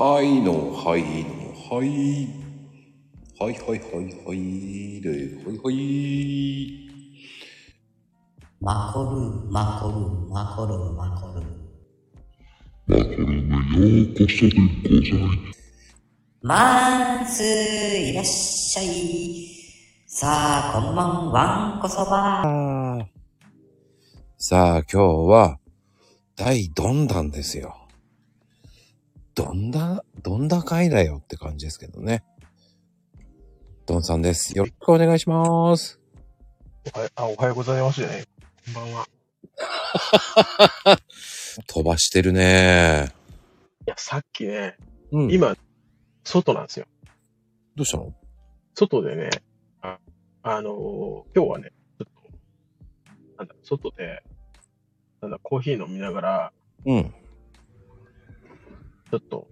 はいの、はいの、はい。はいはいはいはい。で、はいはい。マコルマコルマコルマコルマコルメようこそでございます。まーすいらっしゃいさあこんばんわんこそばさあ、今日は、第どんだんですよ。どんだ、どんだかいだよって感じですけどね。どんさんです。よろしくお願いします。おはあ、おはようございますじゃない。こんばんは。飛ばしてるね。いや、さっきね、うん。今、外なんですよ。どうしたの？外でね、あ、あのー今日はね、ちょっと、なんだ、外で、なんだ、コーヒー飲みながら、うん。ちょっと、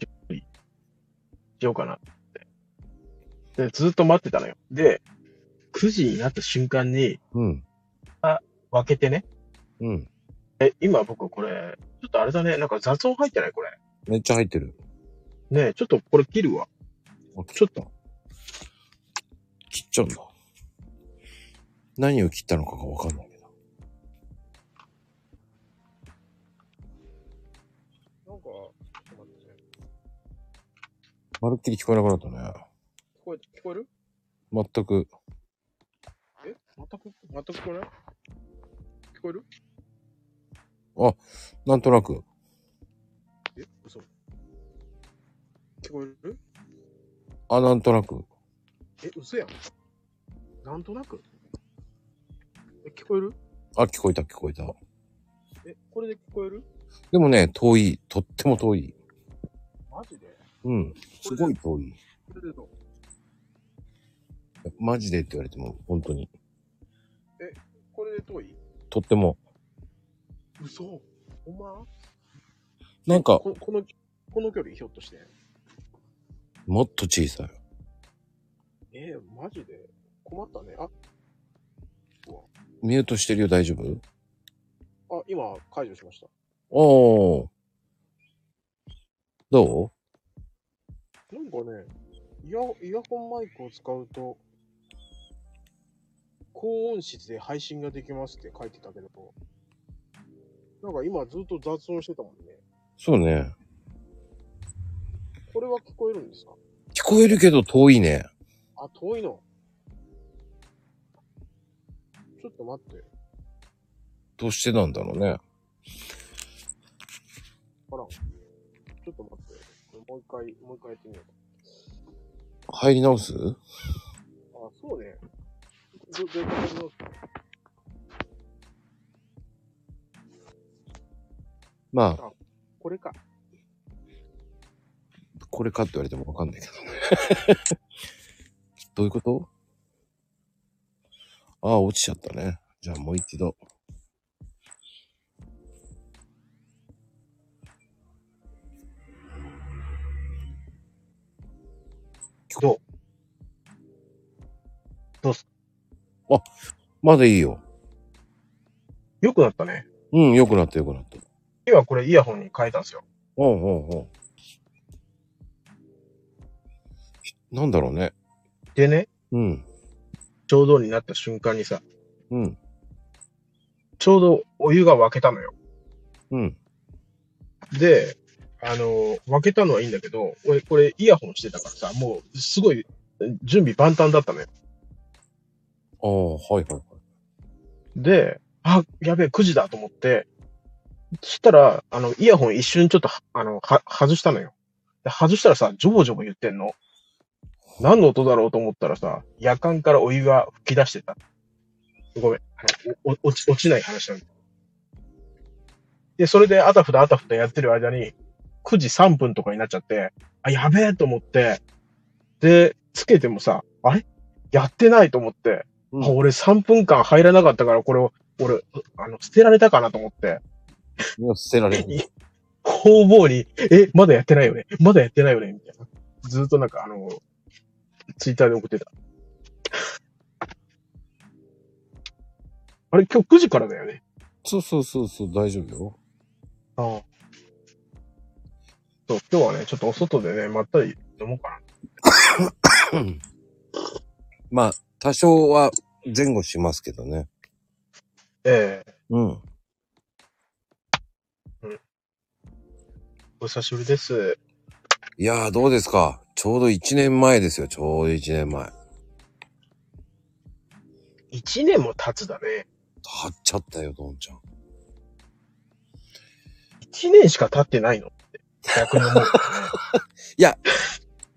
しっくりしようかなって。で、ずっと待ってたのよ。で、9時になった瞬間に、うん。分けてね。うん。え、今僕これ、ちょっとあれだね、なんか雑音入ってない？これ。めっちゃ入ってる。ねえちょっとこれ切るわ。あちょっと。切っちゃうんだ。何を切ったのかがわかんないまるっきり聞こえなくなったね。聞こえ、聞こえる？全く。え？全く、全く聞こえない？聞こえる？なんとなく。え？嘘。聞こえる？あ、なんとなく。え、嘘やん。なんとなく。え、聞こえる？あ、聞こえた聞こえた。え、これで聞こえる？でもね、遠い。とっても遠い。うん。すごい遠い。マジでって言われても、本当に。これで遠い？とっても。嘘ほんま？なんか、ここの、この距離ひょっとして？もっと小さい。えー、マジで？困ったね。あ、ミュートしてるよ、大丈夫？あ、今解除しました。おー。どなんかね、イヤイヤホンマイクを使うと、高音質で配信ができますって書いてたけど、なんか今ずっと雑音してたもんね。うそうね。これは聞こえるんですか？聞こえるけど遠いね。あ、遠いの。ちょっと待って。どうしてなんだろうね。あら。ちょっと待って。もう一回、もう一回やってみよう入り直す？か。あ、そうね。ど、どうやって直すまあ、これか。これかって言われてもわかんないけどね。どういうこと？ああ、落ちちゃったね。じゃあもう一度。どうどうす？まだいいよ。よくなったね。うん、良くなった良くなった。今これイヤホンに変えたんですよ。うんうんうん。なんだろうね。でね、うん。ちょうどになった瞬間にさ、うん。ちょうどお湯が沸けたのよ。うん。で、あの、分けたのはいいんだけど、俺、これイヤホンしてたからさ、もう、すごい、準備万端だったのよ。ああ、はいはいはい。で、あ、やべえ、9時だと思って、そしたら、あの、イヤホン一瞬ちょっとは、あの、は、外したのよ。で外したらさ、ジョボジョボ言ってんの。何の音だろうと思ったらさ、夜間からお湯が吹き出してた。ごめん。あのおお落ち、落ちない話なんだ。で、それであたふたあたふたやってる間に、9時3分とかになっちゃって、あ、やべえと思って、で、つけてもさ、あれ？やってないと思って、うんあ俺3分間入らなかったから、これを、俺、あの、捨てられたかなと思って、いや、捨てられる。工房に、え、まだやってないよね？まだやってないよね？みたいな。ずっとなんか、あの、ツイッターで送ってた。あれ、今日9時からだよね？そうそうそうそう、大丈夫よ。ああ。そう、今日はね、ちょっとお外でね、まったり飲もうか まあ、多少は前後しますけどね。な。ええうん。お久しぶりです。いやー、どうですか？ちょうど1年前ですよ、ちょうど1年前。一年も経つだね。経っちゃったよ、どんちゃん。一年しか経ってないの？逆に思う。いや、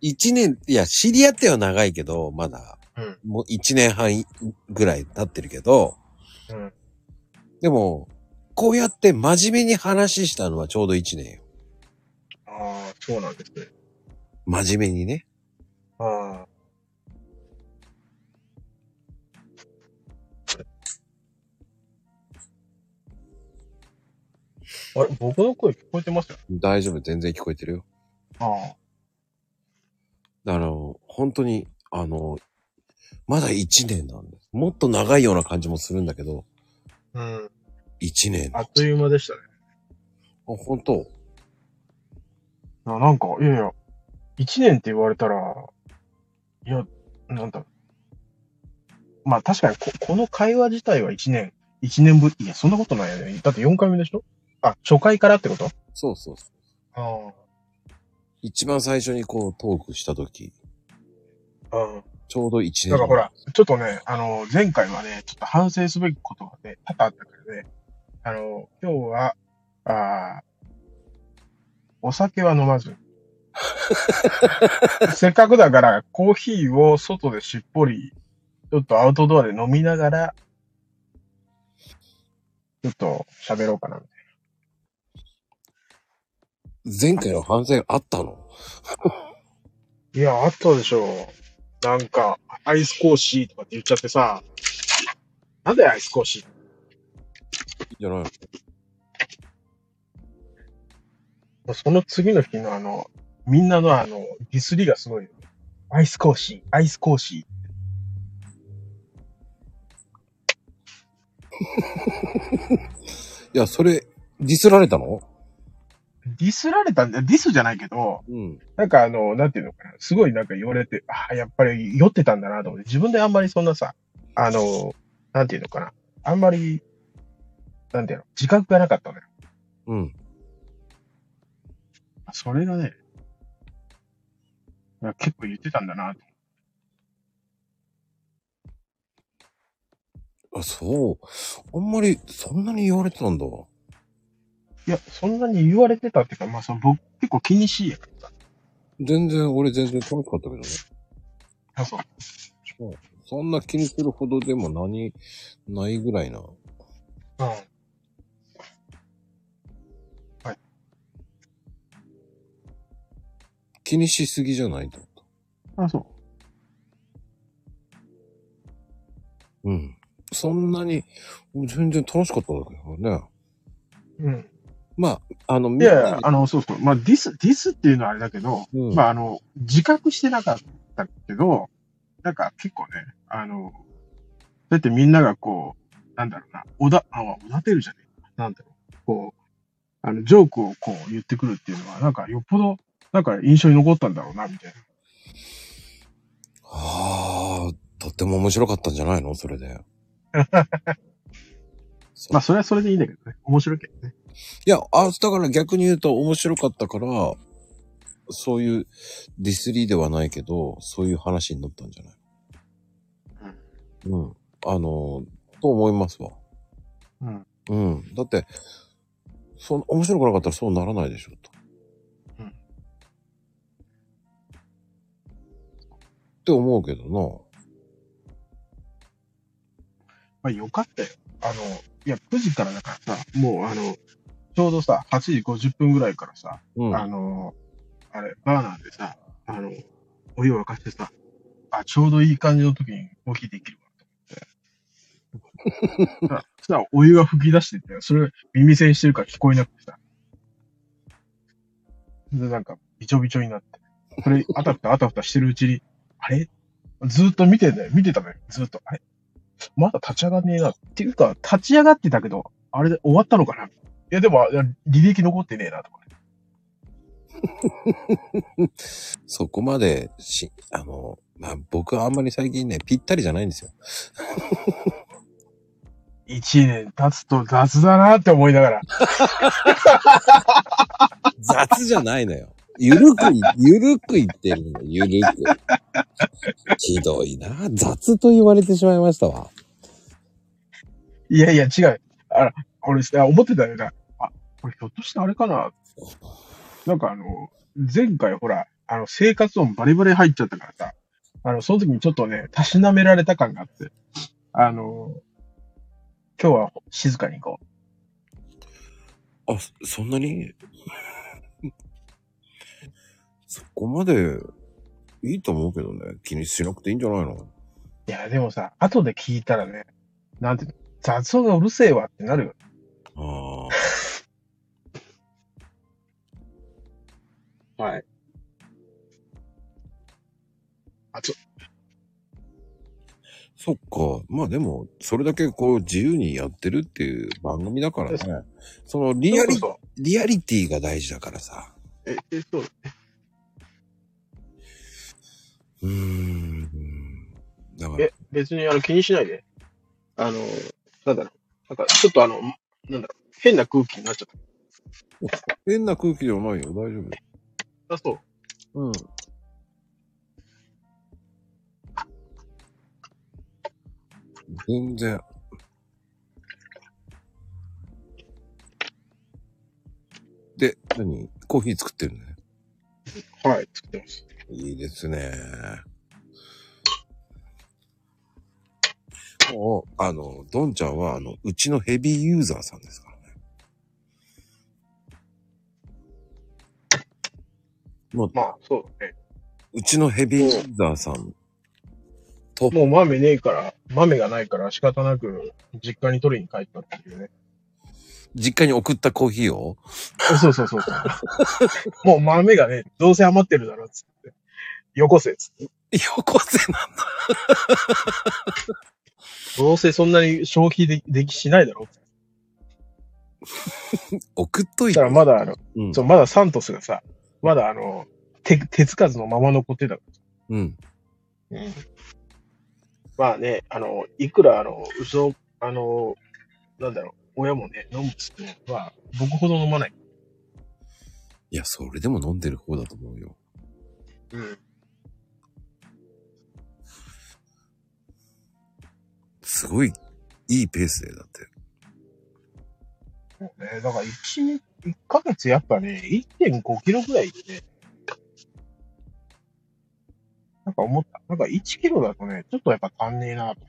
1年、いや、知り合っては長いけど、まだ、うんもう1年半ぐらい経ってるけど、うん。でも、こうやって真面目に話したのはちょうど1年よ。ああ、そうなんですね。真面目にね。ああ。あれ僕の声聞こえてますよ大丈夫、全然聞こえてるよ。ああの、本当に、あの、まだ1年なんです。もっと長いような感じもするんだけど、あ。うん。1年。ああっという間でしたね。本当？あなんか、いやいや、一年って言われたら、いや、なんだ。まあ確かにこ、この会話自体は一年、一年ぶり、いや、そんなことないよね。だって4回目でしょ？あ、初回からってこと？そうそうそう。あ一番最初にこうトークした時、あ。うん。ちょうど1年。だからほら、ちょっとね、あの、前回はね、ちょっと反省すべきことがね、多々あったからね、あの、今日は、あーお酒は飲まず。せっかくだから、コーヒーを外でしっぽり、ちょっとアウトドアで飲みながら、ちょっと喋ろうかな。前回の反省あったの？いや、あったでしょう。なんか、アイスコーシーとかって言っちゃってさ、なんでアイスコーシー？じゃないのその次の日のあの、みんなのあの、ディスりがすごいよ。アイスコーシー、アイスコーシ いや、それ、ディスられたの？ー。ディスられたんだディスじゃないけど、うん。なんかあの、なんていうのかな。すごいなんか言われて、ああ、やっぱり酔ってたんだなと思って、自分であんまりそんなさ、あの、なんていうのかな。あんまり、なんていうの、自覚がなかったのよ。うん。それがね、結構言ってたんだなと。あ、そう。あんまり、そんなに言われてたんだ。いや、そんなに言われてたっていうか、まあ、その僕結構気にしいやからさ。全然、俺全然楽しかったけどね。あ、そう。そんな気にするほどでも何、ないぐらいな。うん。気にしすぎじゃないと思った。あ、そう。うん。そんなに、全然楽しかったんだけどね。うん。まあ、あの、いやあの、そうそう。まあ、ディス、ディスっていうのはあれだけど、うんまあ、あの、自覚してなかったけど、なんか結構ね、あの、だってみんながこう、なんだろうな、おだ、あ、おだてるじゃねえか。なんだろう。こう、あの、ジョークをこう言ってくるっていうのは、なんかよっぽど、なんか印象に残ったんだろうな、みたいな。ああ、とっても面白かったんじゃないの？それで。まあ、それはそれでいいんだけどね。面白いけどね。いや、あ、だから逆に言うと面白かったから、そういうディスリーではないけど、そういう話になったんじゃない？うん。あの、と思いますわ。うん。うん。だって、そん面白くなかったらそうならないでしょ、と。うんって思うけどまあ、よかったよ。あの、いや、9時からだからさ、もうあの、ちょうどさ、8時50分ぐらいからさ、な。うん。あの、あれ、バーナーでさ、あの、お湯を沸かしてさ、あ、ちょうどいい感じの時にコーヒーできるわ、と思って。さ、さ、お湯が吹き出してて、それ耳栓してるから聞こえなくてさ。で、なんか、びちょびちょになって。それ、あたふたあたふたしてるうちに、あれ？ずーっと見てんだよ。見てたのよ。ずーっと。あれ？まだ立ち上がんねえな。っていうか、立ち上がってたけど、あれで終わったのかな？いや、でも、履歴残ってねえな、とかね。そこまでし、あの、まあ、僕はあんまり最近ね、ぴったりじゃないんですよ。一年経つと雑だなって思いながら。雑じゃないのよ。ゆるくい、ゆるく言ってるの、ゆるく。ひどいな。雑と言われてしまいましたわ。いやいや、違う。あら、俺さ、思ってたよな。あ、これひょっとしてあれかな？なんかあの、前回ほら、あの、生活音バリバリ入っちゃったからさ、あの、その時にちょっとね、たしなめられた感があって、あの、今日は静かに行こあ、そそんなに？そこまでいいと思うけどね。気にしなくていいんじゃないの？う。いや、でもさ、後で聞いたらね、なんて雑音がうるせえわってなるよ。ああ。はい。あ、ちょ、そっか。まあでも、それだけこう自由にやってるっていう番組だからね。そのリアリ、そうそうリアリティが大事だからさ。え、え、そう。うーん。だからえ、別にあの気にしないで。あの、なんだろう。なんか、ちょっとあの、なんだろう。変な空気になっちゃっ変な空気ではないよ。大丈た。あ、そう。夫。うん。全然。で、何？コーヒー作ってるね。はい、作ってます。いいですね。もう、あの、ドンちゃんは、あの、うちのヘビーユーザーさんですかもう、まあ、そうだね。うちのヘビーユーザーさんと、もう豆ねえから、豆がないから仕方なく実家に取りに帰ったっていうね。実家に送ったコーヒーを、そうそうそうそう。もう豆がね、どうせ余ってるだろ、つって。よこせ、つって。よこせなんだ。どうせそんなに消費でできしないだろ。送っといた。らまだあの、うん。そう、まだサントスがさ、まだあの、手、手つかずのまま残ってたかうん。ら。うん。まあね、あの、いくらあの、うちの、あの、なんだろう、親もね、飲むっつっても、まあ、僕ほど飲まない。いや、それでも飲んでる方だと思うよ。うん。すごい、いいペースで、だって。そうね、だから1、一ヶ月やっぱね、1.5キロぐらいでね、なんか思った。なんか1キロだとね、ちょっとやっぱ足んねえなと。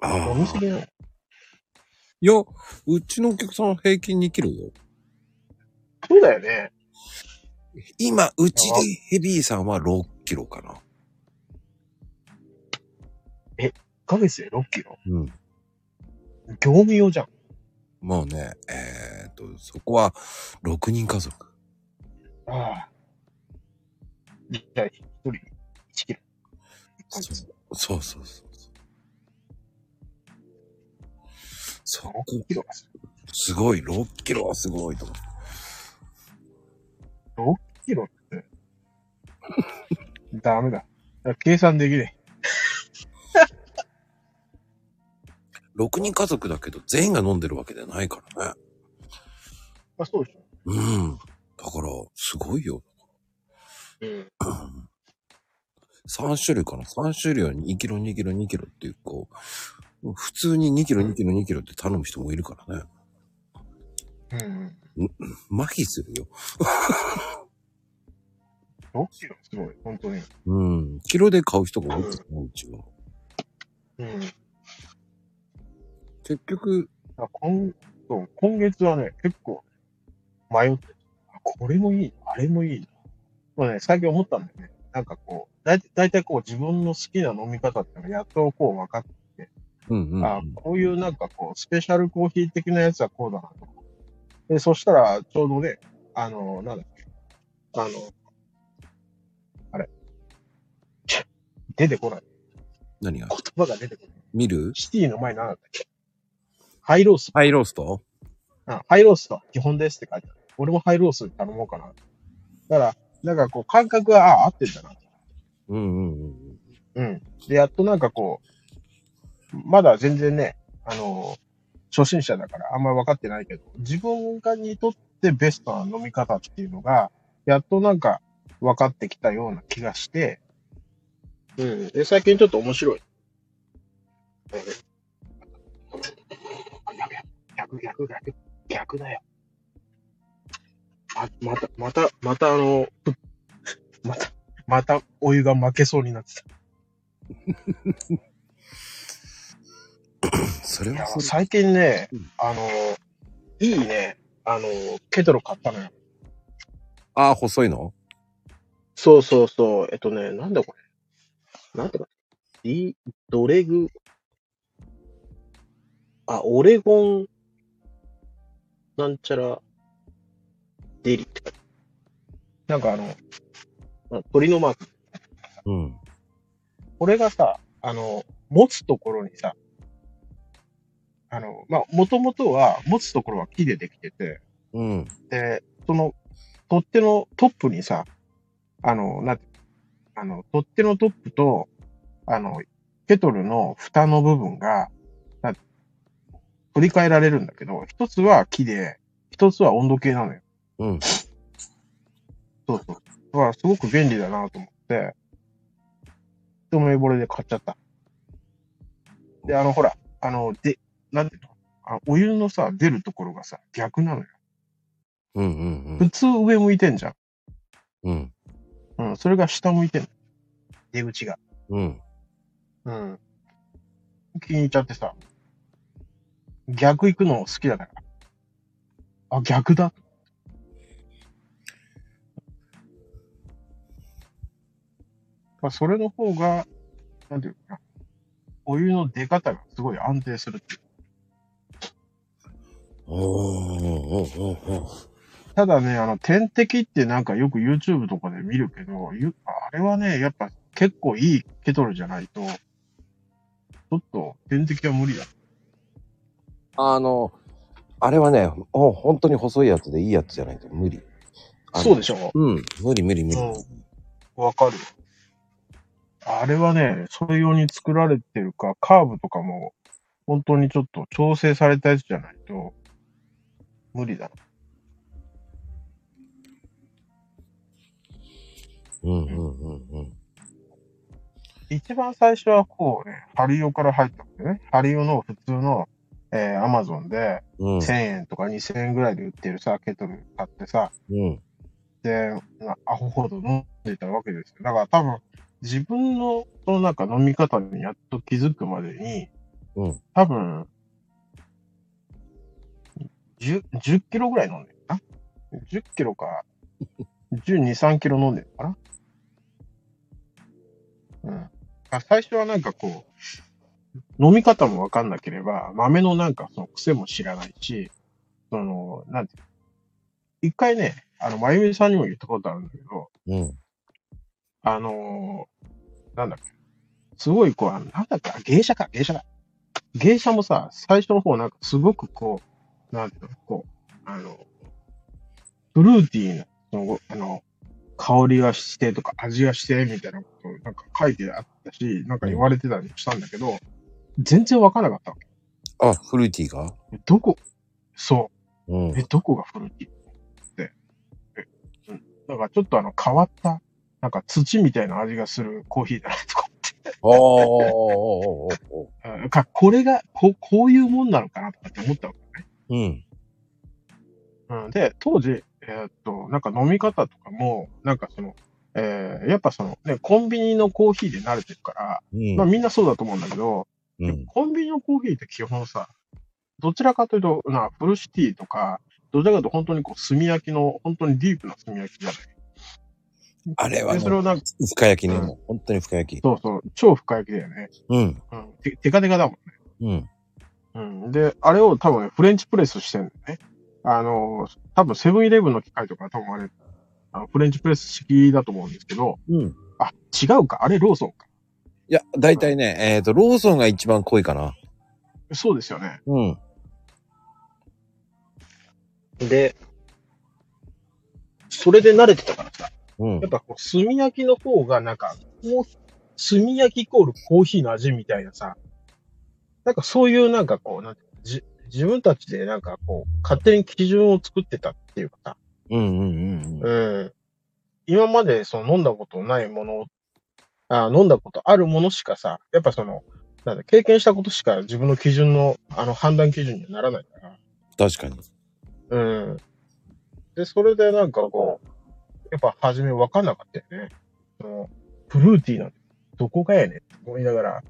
あ飲みすぎない。いや、うちのお客さんは平均2キロよ。そうだよね。今、うちでヘビーさんは6キロかな。1ヶ月で6キロ？うん。業務用じゃん。もうね、えーっと、そこは6人家族。ああ。じゃあ、1人1キロ。そうそうそうそこ、6キロがすすごい、6キロはすごいと思う。6キロって。ダメだ。計算できね6人家族だけど全員が飲んでるわけじゃないからね。え。あ、そうでしょ。うん。だから、すごいよ。うん。3種類かな ?3 種類は2キロ、2キロ、2キロっていう、こう、普通に2キロ、2キロ、2キロって頼む人もいるからね。うん。麻痺するよ。6キロすごい、本当に。うん。キロで買う人が多いからね、うちは。うん。結局、あ今そう今月はね、結構迷って、あこれもいい、あれもいいな。まあね、最近思ったんだよね。なんかこう、だいだいたいこう自分の好きな飲み方ってのがやっとこう分かって、うんうん、あこういうなんかこう、スペシャルコーヒー的なやつはこうだなと。で、そしたら、ちょうどね、あの、なんだっけ、あの、あれ、出てこない。何が？言葉が出てこない。見る？シティの前なんだっけ？ハイロース。ハイロースト？うんハイロースと基本ですって書いてある。俺もハイロース頼もうかな。だから、なんかこう感覚が、ああ、合ってんだな。うんうんうん。うん。で、やっとなんかこう、まだ全然ね、あの初心者だからあんまり分かってないけど、自分がにとってベストな飲み方っていうのが、やっとなんか分かってきたような気がして、うん。で、最近ちょっと面白い。逆、逆、逆、逆だよ。ま、また、また、またあの、ふ また、またお湯が負けそうになってた。それはそれ。最近ねうん、あの、いいね、あの、ケトル買ったのよ。ああ、細いの？そうそうそう。えっとね、なんだこれ。なんていうか。ディ、ドレグ？あ、オレゴン、なんちゃら、デリって書いてあるなんかあの、あ鳥のマーク。うん。これがさ、あの、持つところにさ、あの、まあ、もともとは、持つところは木でできてて、うん。で、その、取っ手のトップにさ、あの、なんて、あの、取っ手のトップと、あの、ケトルの蓋の部分が、取り替えられるんだけど、一つは木で、一つは温度計なのよ。うん。そうそう。だからすごく便利だなと思って、一目惚れで買っちゃった。で、あの、ほら、あの、で、なんていうの？あお湯のさ、出るところがさ、逆なのよ。うんうん普通上向いてんじゃん。うん。うん。うん、それが下向いてんの。出口が。うん。うん。気に入っちゃってさ。逆行くの好きだから。あ、逆だ。まあ、それの方が、なんていうかな。お湯の出方がすごい安定するっていう。おーおーおーおーただね、あの、点滴ってなんかよく YouTube とかで見るけど、ゆあれはね、やっぱ結構いいケトルじゃないと、ちょっと点滴は無理だ。あの、あれはね、お本当に細いやつでいいやつじゃないと無理。そうでしょうん。無理無理無理。うん。わかる。あれはね、それ用に作られてるか、カーブとかも、本当にちょっと調整されたやつじゃないと、無理だ。うんうんうんうん。一番最初はこうね、ハリオから入ったんだよね。ハリオの普通の、えー、アマゾンで、うん。1000円とか2000円ぐらいで売ってるさ、ケトル買ってさ、うん。で、まあアホほど飲んでたわけですよ。だから多分、自分の、そのなんか飲み方にやっと気づくまでに、うん。多分、10、10キロぐらい飲んでるかな ?10 キロか、12、3キロ飲んでるかなうん。あ最初はなんかこう、飲み方もわかんなければ、豆のなんかその癖も知らないし、その、なんていうの？一回ね、あの、まゆみさんにも言ったことあるんだけど、うん。あのーなんだっけ、すごいこう、あのなんだっけ、あ芸者か、芸者だ。芸者もさ、最初の方なんかすごくこう、なんていうの、こう、あの、フルーティーな、その、あの、香りがしてとか味がしてみたいなことなんか書いてあったし、なんか言われてたりしたんだけど、全然わからなかった。あ、フルーティーが？どこ、そうう、んえ、。どこがフルーティーって。え、うん。だからちょっとあの変わった、なんか土みたいな味がするコーヒーだなとかおーおーおーおーおーあか、これが、こう、こういうもんなのかなとかって思ったわけね。うん。うん。で、当時、えーっと、なんか飲み方とかも、なんかその、えーやっぱその、ね、コンビニのコーヒーで慣れてるから、うん。まあみんなそうだと思うんだけど、うん。コンビニのコーヒーって基本さ、どちらかというと、な、フルシティとか、どちらかというと本当にこう、炭焼きの、本当にディープな炭焼きじゃない。で、あれはねそれをなんか、深焼きね。うんもう本当に深焼き。そうそう、超深焼きだよね。うん。うん。て、テカテカだもんね。うん。うん。で、あれを多分ね、フレンチプレスしてんだよね。あの、多分セブンイレブンの機械とか多分あれ、あのフレンチプレス式だと思うんですけど、うん。あ、違うか。あれローソンか。いや、だいたいね、えっ、と、ローソンが一番濃いかな。そうですよね。うん。で、それで慣れてたからさ、うんやっ。ぱこう、炭焼きの方がなんか、こう、炭焼きイコールコーヒーの味みたいなさ、なんかそういうなんかこう、なんてじ自分たちでなんかこう、勝手に基準を作ってたっていうかさ、うんうんうんうん。うん。今までその飲んだことないものあ、飲んだことあるものしかさ、やっぱその、なんだ、経験したことしか自分の基準の、あの、判断基準にはならないから。確かに。うん。で、それでなんかこう、やっぱ初め分かんなかったよね。そのフルーティーなんて、どこがやねんって思いながら。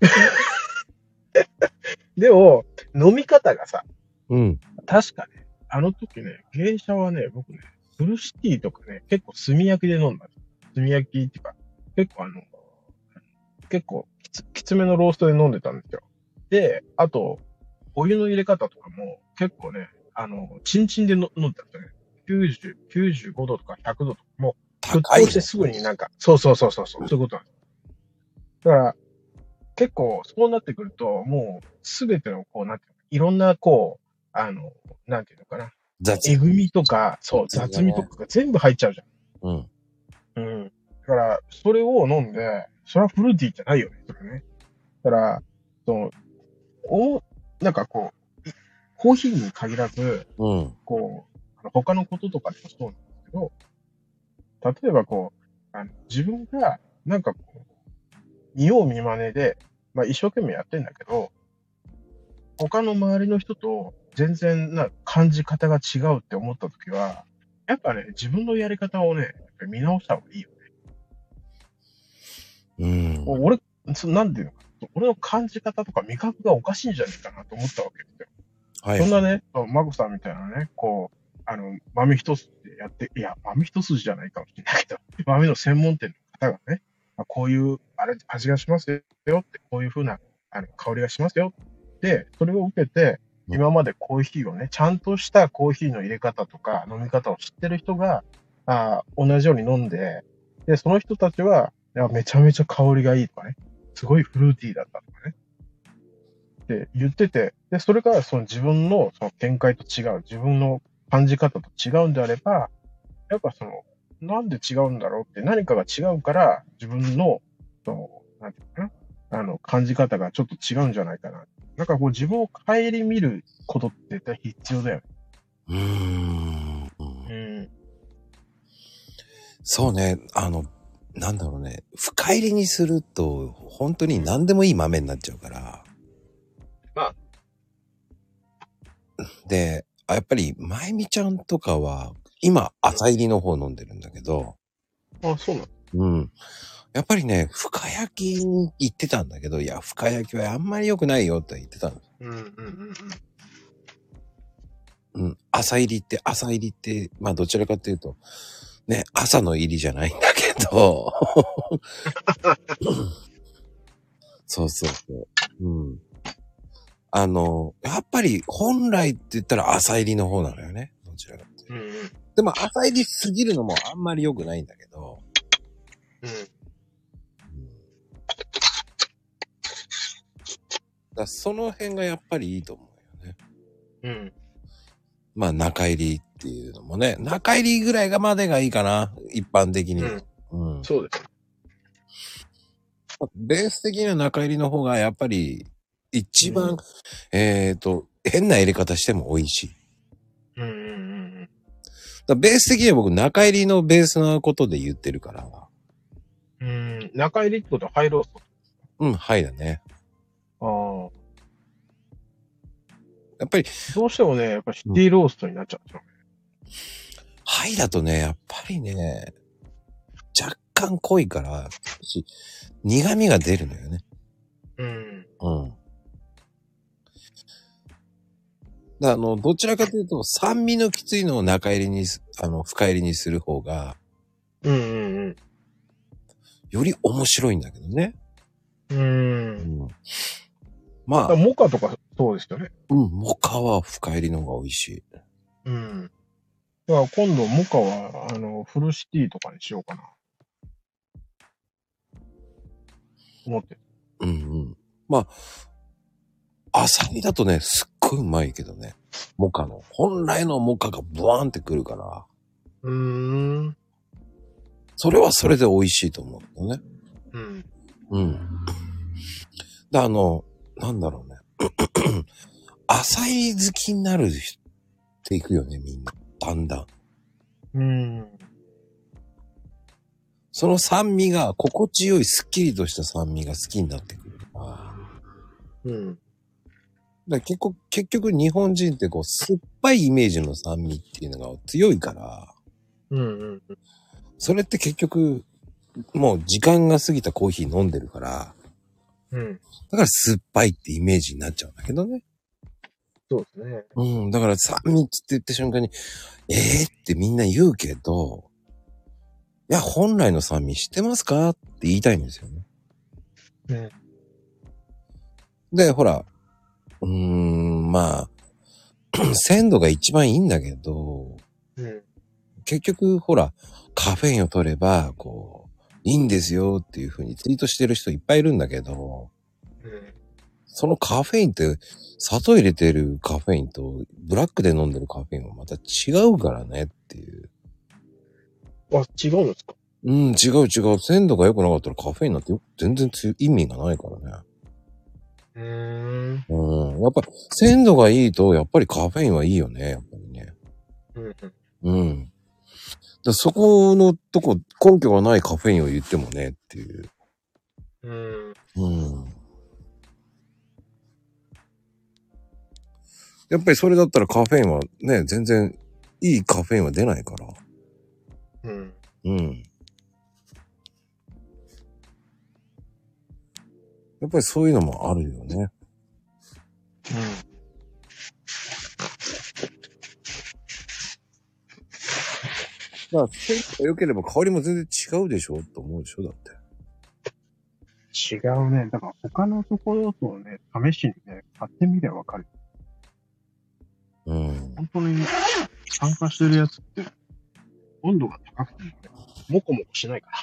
でも、飲み方がさ、うん。確かね、あの時ね、芸者はね、僕ね、フルシティとかね、結構炭焼きで飲んだ。炭焼きっていうか、結構あの、結構きつきつめのローストで飲んでたんですよ。で、あと、お湯の入れ方とかも結構ね、あの、チンチンでの飲んでたんですよね。90、95度とか100度とか、もう沸騰してすぐになんか、そうそうそうそうそう、いうことなんです。だから、結構そうなってくると、もうすべてのこう、なんていうの、いろんなこう、あの、なんていうのかな、雑えぐみとか、そう、雑味とかが全部入っちゃうじうん。ゃん。うん。だから、それを飲んで、それはフルーティーじゃないよね、それね。だから、その、お、なんかこう、いコーヒーに限らず、うん。こう、あの他のこととかでもそうなんですけど、例えばこう、あの自分が、なんかこう、見よう見まねで、まあ一生懸命やってんだけど、他の周りの人と全然な感じ方が違うって思ったときは、やっぱね、自分のやり方をね、見直した方がいいよね。うん。俺、そなんていうのか、俺の感じ方とか味覚がおかしいんじゃないかなと思ったわけですよ。はいそん。なね、マコさんみたいなね、こう、あの、豆一つでやって、いや、豆一筋じゃないかもしれないけど、豆の専門店の方がね、あこういう、あれ、味がしますよって、こういう風な、あの、香りがしますよって、それを受けて、うん今までコーヒーをね、ちゃんとしたコーヒーの入れ方とか飲み方を知ってる人が、あ同じように飲んで、で、その人たちは、いや、めちゃめちゃ香りがいいとかね、すごいフルーティーだったとかね、って言ってて、で、それがその自分のその見解と違う、自分の感じ方と違うんであれば、やっぱその、なんで違うんだろうって何かが違うから、自分の、その、なんていうのかな、あの、感じ方がちょっと違うんじゃないかな。なんかこう自分を顧みることって絶対必要だよね。うーん。うん。そうね。あの、なんだろうね。深入りにすると、本当に何でもいい豆になっちゃうから。まで、あやっぱり、まゆみちゃんとかは、今、朝入りの方飲んでるんだけど、あ、そうなの？うん。やっぱりね、深焼きに行ってたんだけど、いや、深焼きはあんまり良くないよって言ってたの。うんうんうんうん。うん。朝入りって、朝入りって、まあどちらかというと、ね、朝の入りじゃないんだけど。そうそうそう。うん。あの、やっぱり本来って言ったら朝入りの方なのよね。どちらかっていうんうん。でも朝入りすぎるのもあんまり良くないんだけど。うん。だその辺がやっぱりいいと思うよね。うん。まあ中入りっていうのもね、中入りぐらいがまでがいいかな。一般的に。うん。うん。そうです。ベース的には中入りの方がやっぱり一番、えっ、と、変な入れ方しても美味しい。うんうんうんだからベース的には僕中入りのベースのことで言ってるから。うん。うん。中入りってことはハイロースト。うん、はいだね。ああ。やっぱり、どうしてもね、やっぱシティローストになっちゃうんですよ。はいだとね、やっぱりね、若干濃いから、苦味が出るのよね。うん。うん。だあの、どちらかというと、酸味のきついのを中入りにす、あの、深入りにする方が、うんうんより面白いんだけどね。うん。う。うんん。まあ、モカとかそうですよね。うん、モカは深入りの方が美味しい。うん。だから今度モカは、あの、フルシティとかにしようかな。思ってる。うんうん。まあ、アサリだとね、すっごいうまいけどね。モカの。本来のモカがブワーンってくるから、うーん。それはそれで美味しいと思うよね。うん。うん。で、あの、なんだろうね。浅い好きになる人っていくよね、みんな。だんだん。うん。その酸味が心地よい、すっきりとした酸味が好きになってくる。うん。だ結構、結局日本人ってこう、酸っぱいイメージの酸味っていうのが強いから、うん。うん。それって結局、もう時間が過ぎたコーヒー飲んでるから、うん。だから酸っぱいってイメージになっちゃうんだけどね。そうですね。うん、だから酸味って言った瞬間に、えー？ってみんな言うけど、いや、本来の酸味知ってますかって言いたいんですよね。うん。で、ほら、うーん、まあ、鮮度が一番いいんだけど、うん。結局、ほら、カフェインを取れば、こう、いいんですよっていう風にツイートしてる人いっぱいいるんだけど、うん。そのカフェインって、砂糖入れてるカフェインと、ブラックで飲んでるカフェインはまた違うからねっていう。あ、違うんですか？うん、違う違う。鮮度が良くなかったらカフェインなんてよ全然意味がないからね。うーん。うん。やっぱ、鮮度がいいと、やっぱりカフェインはいいよね、やっぱりね。うん。うん。だそこのとこ、根拠がないカフェインを言ってもね、っていう。うん。うん。やっぱりそれだったらカフェインはね、全然いいカフェインは出ないから。うん。うん。やっぱりそういうのもあるよね。だから、鮮度が良ければ香りも全然違うでしょと思うでしょだって。違うね。だから他のところとね、試しにね、買ってみればわかる。うん。本当に参加してるやつって、温度が高くてもね、もこもこしないから。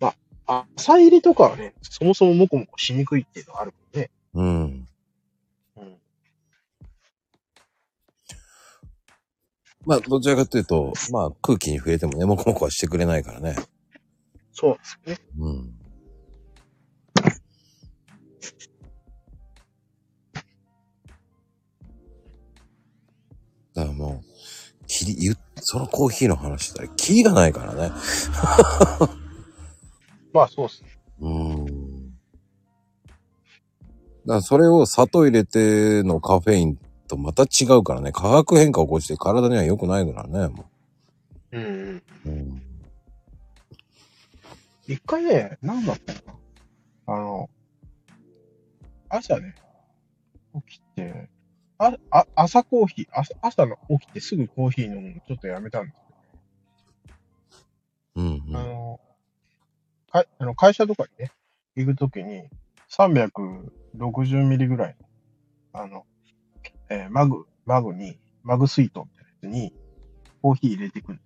まあ、浅入りとかはね、そもそももこもこしにくいっていうのはあるもんね。うん。うん。まあ、どちらかというと、まあ、空気に触れてもね、もこもこはしてくれないからね。そうですよね。うん。だからもう、きり、ゆそのコーヒーの話したら、キリがないからね。まあそうですね。うん。だからそれを砂糖入れてのカフェインとまた違うからね。化学変化を起こして体には良くないからね。もうんうん。ううん。一回ね、なんだったかな。あの、朝ね、起きて、あ、あ、朝コーヒー、朝、朝の起きてすぐコーヒー飲むのちょっとやめたんですうん、うあん。の、かあの会社とかにね、行くときに、360ミリぐらいの、あの、えーマグ、マグに、マグ水筒みたいなやつに、コーヒー入れてくる。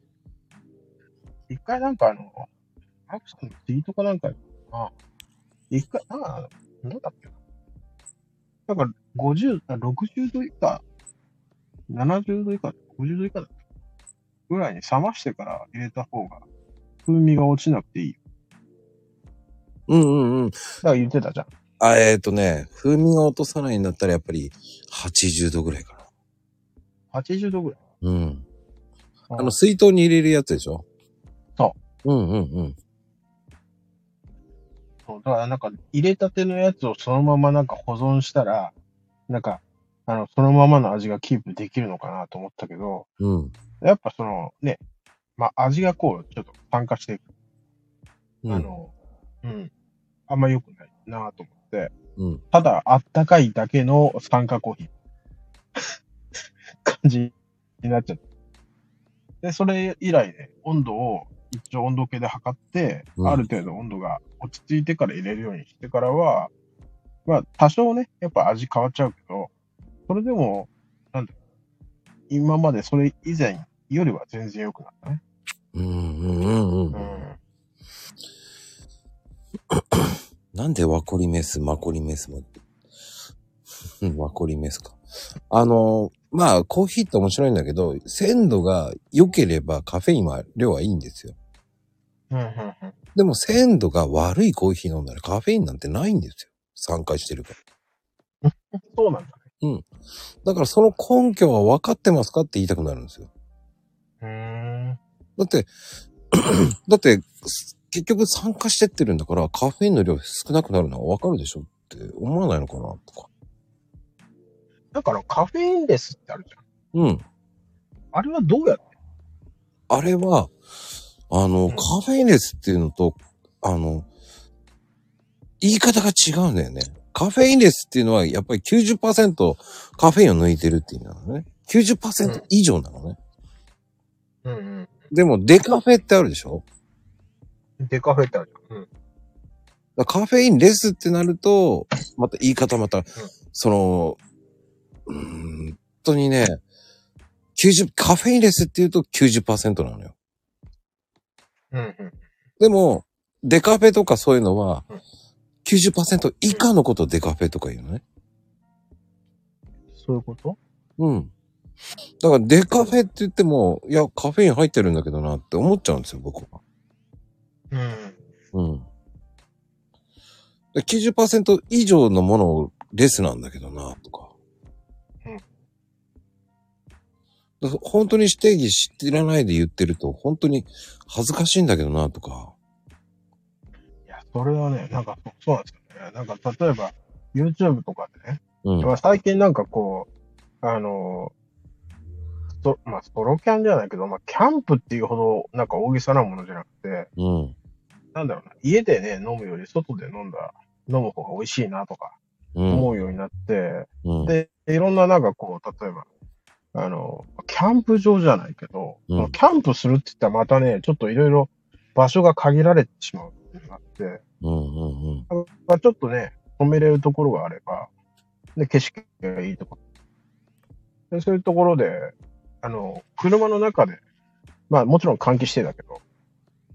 一回なんかあの、マクさんのツイートかなんか、あ、一回、なんか、なんだっけな。なんか、50、あ60度以下、70度以下、50度以下だぐらいに冷ましてから入れた方が、風味が落ちなくていいよ。うんうんうん。だから言ってたじゃん。あ、えっ、ー、とね、風味が落とさないんだったらやっぱり80度ぐらいか80度ぐらい。な。うん。ああの、水筒に入れるやつでしょ？そううんうんうん。そう、だからなんか入れたてのやつをそのままなんか保存したら、なんか、あの、そのままの味がキープできるのかなと思ったけど、うん。やっぱそのね、まあ味がこう、ちょっと酸化していく。うん。あの、うん。あんま良くないなと思って、うん。ただあったかいだけの酸化コーヒー。感じになっちゃった。で、それ以来ね、温度を一応温度計で測って、うんある程度温度が落ち着いてから入れるようにしてからは、まあ多少ね、やっぱ味変わっちゃうけど、それでも、なんだ今までそれ以前よりは全然良くなったね。うんうんうんうん。うん。なんでワコリメス、マコリメスも。うん、マコリメスか。あの、まあ、コーヒーって面白いんだけど、鮮度が良ければカフェインは、量はいいんですよ。うん、うん、でも鮮度が悪いコーヒー飲んだらカフェインなんてないんですよ。酸化してるから。そうなんだだからその根拠は分かってますかって言いたくなるんですよ。ね。うーん。だって、だって、結局酸化してってるんだからカフェインの量少なくなるのは分かるでしょって思わないのかなとか。だからカフェインレスってあるじゃん。うん。あれはどうやって？あれは、あの、うんカフェインレスっていうのと、あの、言い方が違うんだよね。カフェインレスっていうのは、やっぱり90%カフェインを抜いてるっていうのなのね。90%以上なのね。うんでも、デカフェってあるでしょ？うん。デカフェってあるじゃん。うん。だからカフェインレスってなると、また言い方また、その、うーん、本当にね、90、カフェインレスって言うと90%なのよ。うんうん。でも、デカフェとかそういうのはうん、90%以下のことをデカフェとか言うのね。そういうこと？うん。だからデカフェって言っても、いや、カフェイン入ってるんだけどなって思っちゃうんですよ、僕は。うん。うん。で90%以上のものをレスなんだけどな、とか。うん本当に定義知らないで言ってると、本当に恥ずかしいんだけどな、とか。いや、それはね、なんか、そうなんですよね。なんか、例えば、YouTube とかでね、うん。まあ最近なんかこう、あの、ストまあ、ソロキャンじゃないけど、まあ、キャンプっていうほど、なんか大げさなものじゃなくて、うん。なんだろうな、家でね、飲むより外で飲んだ、飲む方が美味しいなとか、うん。思うようになって、うん。で、いろんななんかこう、例えば、あの、キャンプ場じゃないけど、うんキャンプするって言ったらまたね、ちょっといろいろ場所が限られてしまうっていうのがあって、うん。うん。まあ、ちょっとね、止めれるところがあれば、で、景色がいいところ。で、そういうところで、あの、車の中で、まあもちろん換気してだけど、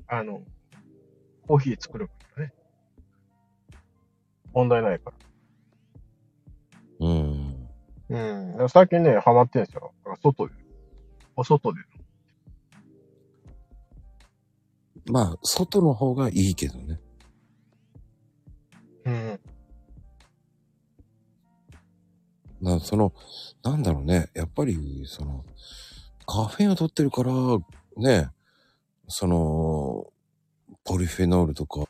あの、コーヒー作るからね。問題ないから。うん。うん。最近ね、ハマってんですよ。外で。お外で。まあ、外の方がいいけどね。うん。なその、なんだろうね。やっぱり、その、カフェインを取ってるから、ね、その、ポリフェノールとか、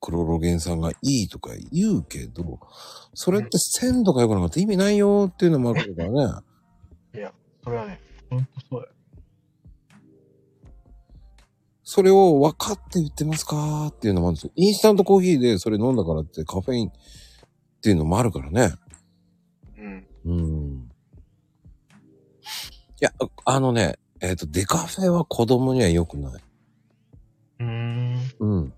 クロロゲン酸がいいとか言うけど、それって鮮度が良くなかったら意味ないよっていうのもあるからね。それはね、ほんとそうだよ。それを分かって言ってますかっていうのもあるんですよ。インスタントコーヒーでそれ飲んだからってカフェインっていうのもあるからね。うん。うん。いや、あのね、えっ、と、デカフェは子供には良くない。うーん。うん。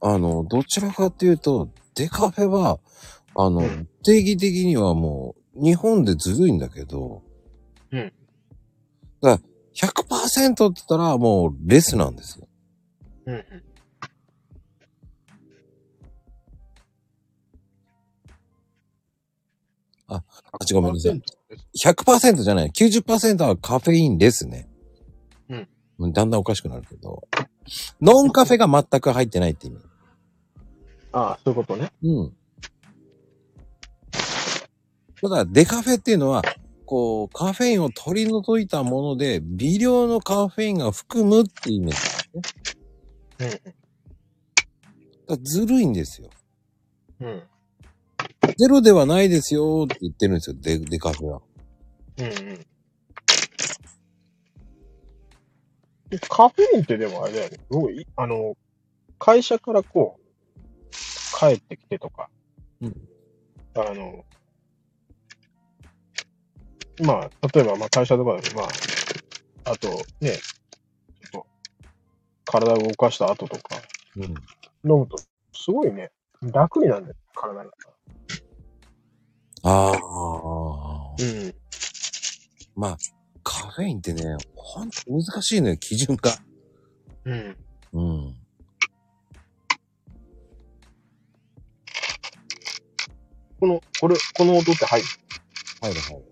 あの、どちらかっていうと、デカフェは、あの、うん定義的にはもう、日本でずるいんだけど、うん。だから、100%って言ったらもうレスなんですよ。うん。あ、違うごめんなさい。100%じゃない。90%はカフェインレスね。うん。だんだんおかしくなるけど。ノンカフェが全く入ってないって意味。ああ、そういうことね。うん。ただ、デカフェっていうのは、こう、カフェインを取り除いたもので、微量のカフェインが含むっていう意味ですね。うん。ずるいんですよ。うん。ゼロではないですよって言ってるんですよ、デデカフェは。うんうん。でカフェインってでもあれだよね。すごい、あの、会社からこう、帰ってきてとか、うんあの、まあ、例えば、まあ会社とかで、まあ、あと、ね、ちょっと、体を動かした後とか、うん。飲むと、すごいね、楽になるんだよ、体が。ああ。うん。まあ、カフェインってね、ほんと難しいのよ、基準が。うん。うん。この、これ、この音って入る？入る入る。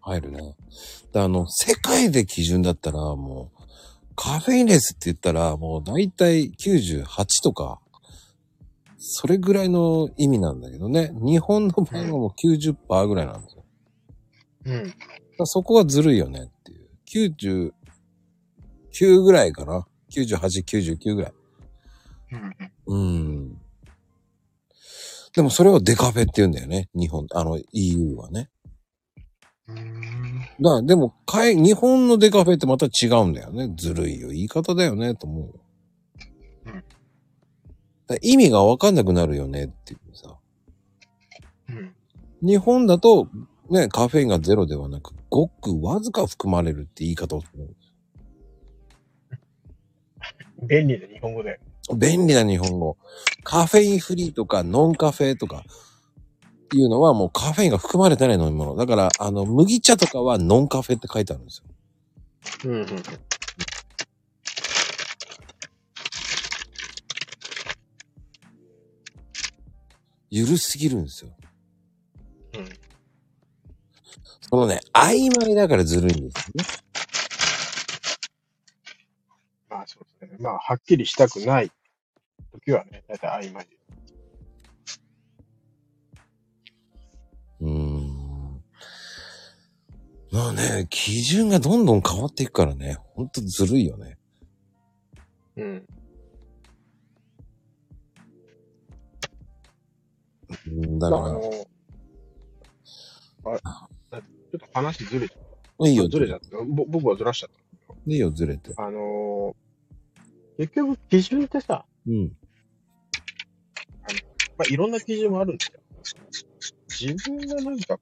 入るね。であの、世界で基準だったら、もう、カフェインレスって言ったら、もう大体98とか、それぐらいの意味なんだけどね。日本の場合はもう90%ぐらいなんですよ。うん。そこはずるいよねっていう。99ぐらいかな。98、99ぐらい。うん。うん。でもそれをデカフェって言うんだよね。日本、あの EU はね。うん。だでも、かい、日本のデカフェってまた違うんだよね。ずるいよ。言い方だよね、と思う。うんだから意味がわかんなくなるよねっていうさ。うん。日本だと、ね、カフェインがゼロではなく、ごくわずか含まれるって言い方をする。便利な日本語で。便利な日本語。カフェインフリーとかノンカフェとかいうのはもうカフェインが含まれてない飲み物。だから、あの、麦茶とかはノンカフェって書いてあるんですよ。うん。うん。ゆるすぎるんですよ。うん。そのね、曖昧だからずるいんですよね。まあそうですね。まあ、はっきりしたくない時はね、だいたい曖昧で。うーん。まあね、基準がどんどん変わっていくからね、ほんとずるいよね。うん。だかだから、あの、あ、ちょっと話ずれちゃっら、いいた。よ、ずれちゃった。ぼ僕はずらしちゃっいいよ、ずれて。た。あのー、結局、基準ってさ、うん。まあ、いろんな基準もあるんですよ。自分がなんか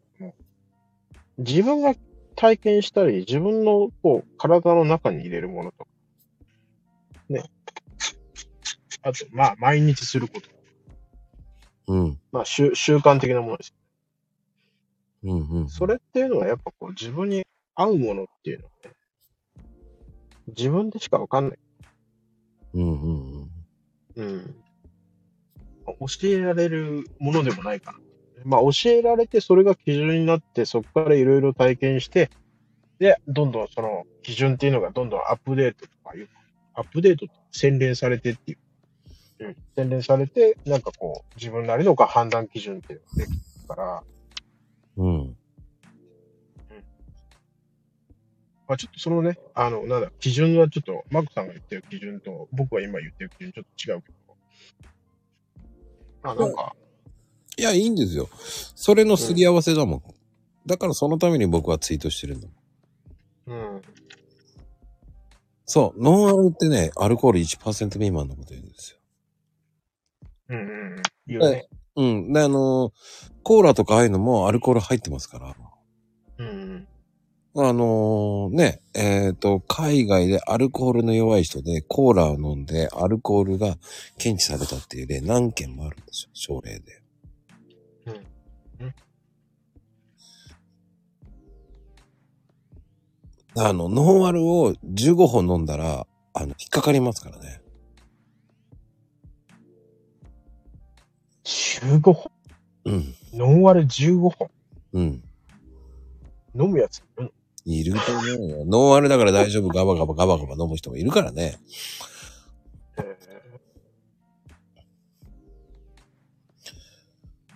自分が体験したり、自分のこう、体の中に入れるものとか、ね。あと、まあ、毎日すること。うん。まあ、習習慣的なものです。うん、うん。それっていうのはやっぱこう、自分に合うものっていうのはね、自分でしかわかんない。うん、うん、うん。教えられるものでもないかな。まあ、教えられて、それが基準になって、そこからいろいろ体験して、で、どんどんその基準っていうのがどんどんアップデートとかいう、アップデート、洗練されてっていう。うん。洗練されて、なんかこう、自分なりの判断基準っていうのができるから、うん。うん。まあちょっとそのね、あの、なんだ、基準はちょっと、マックさんが言ってる基準と、僕が今言ってる基準ちょっと違うけど。まあなんか、いや、いいんですよ。それのすり合わせだもん。だからそのために僕はツイートしてるんだもん。うん。そう、ノンアルってね、アルコール1%未満のこと言うんですよ。うんうんうん。言うね。うん。で、あのーコーラとかああいうのもアルコール入ってますから。うんうん。あのーね、えっ、と、海外でアルコールの弱い人でコーラを飲んでアルコールが検知されたっていう例何件もあるんですよ、症例で。うんうんあの、ノンアルを15本飲んだら、あの、引っかかりますからね。15本。うん。ノンアル15本。うん。飲むやつ。うん。いると思うよ。ノンアルだから大丈夫、ガバガバガバガバ飲む人もいるからね。え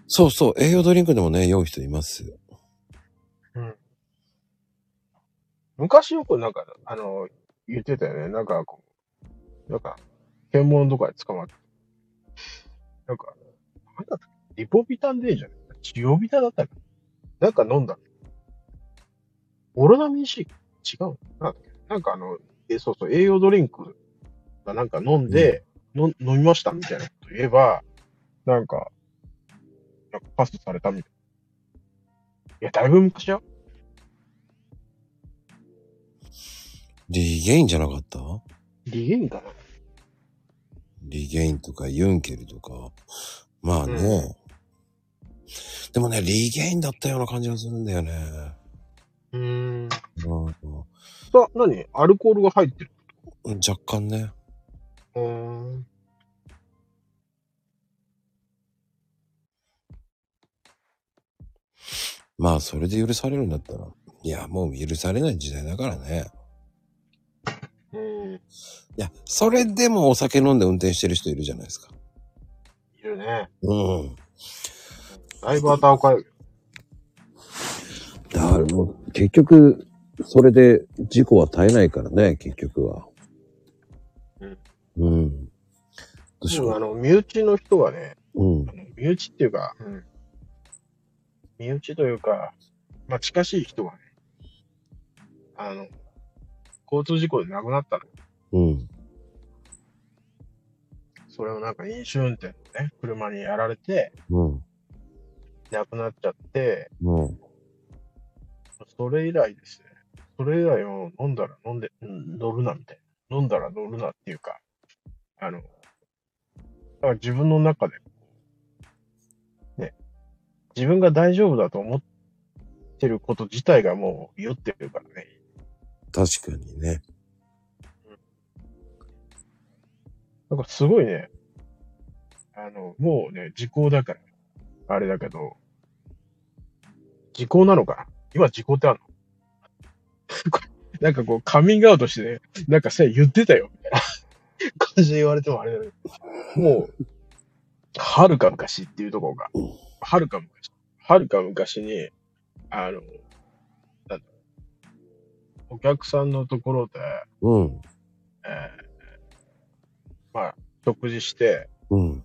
そうそう、栄養ドリンクでもね、酔う人いますよ。ーうん。昔よくなんか、あの、言ってたよね。なんかこう、なんか、検問とかで捕まって。なんか、なんだったっけリポビタンでいいじゃん。ジオビタだったっけなんか飲んだ。オロナミン C? 違うのなんなんかあの、え、そうそう、栄養ドリンクがなんか飲んで、の飲みましたみたいなこと言えば、なんか、なんかパスされたみたいな。いや、だいぶ昔よ。リゲインじゃなかった？リゲインかなリゲインとかユンケルとか。まあね、うん、でもね、リゲインだったような感じがするんだよね。うーん。うん。さ、何？アルコールが入ってる若干ね。うん。まあ、それで許されるんだったら、いや、もう許されない時代だからね。うん。いや、それでもお酒飲んで運転してる人いるじゃないですか。いるね。うん。だいぶ頭おかる。だからもう、結局、それで事故は絶えないからね、結局は。うん。うん。どうしよでもあの、身内の人はね、う。うん身内っていうか、うん。身内というか、まあ、近しい人はね、あの、交通事故で亡くなったの。うん。それをなんか飲酒運転のね、車にやられて、うん。亡くなっちゃって、うん。それ以来ですね。それ以来を飲んだら飲んで、うん乗るなみたいな。飲んだら乗るなっていうか、あの、だから自分の中で、ね、自分が大丈夫だと思ってること自体がもう酔ってるからね。確かにね。なんかすごいね、あの、もうね、時効だから、あれだけど、時効なのかな？今時効ってあるの？なんかこう、カミングアウトしてね、なんかさ、言ってたよ、みたいな感じで言われてもあれだけど、もう、はるか昔っていうところが、はるか昔、はるか昔に、あの、なんだお客さんのところで、うん。えーまあ、食事して、うん。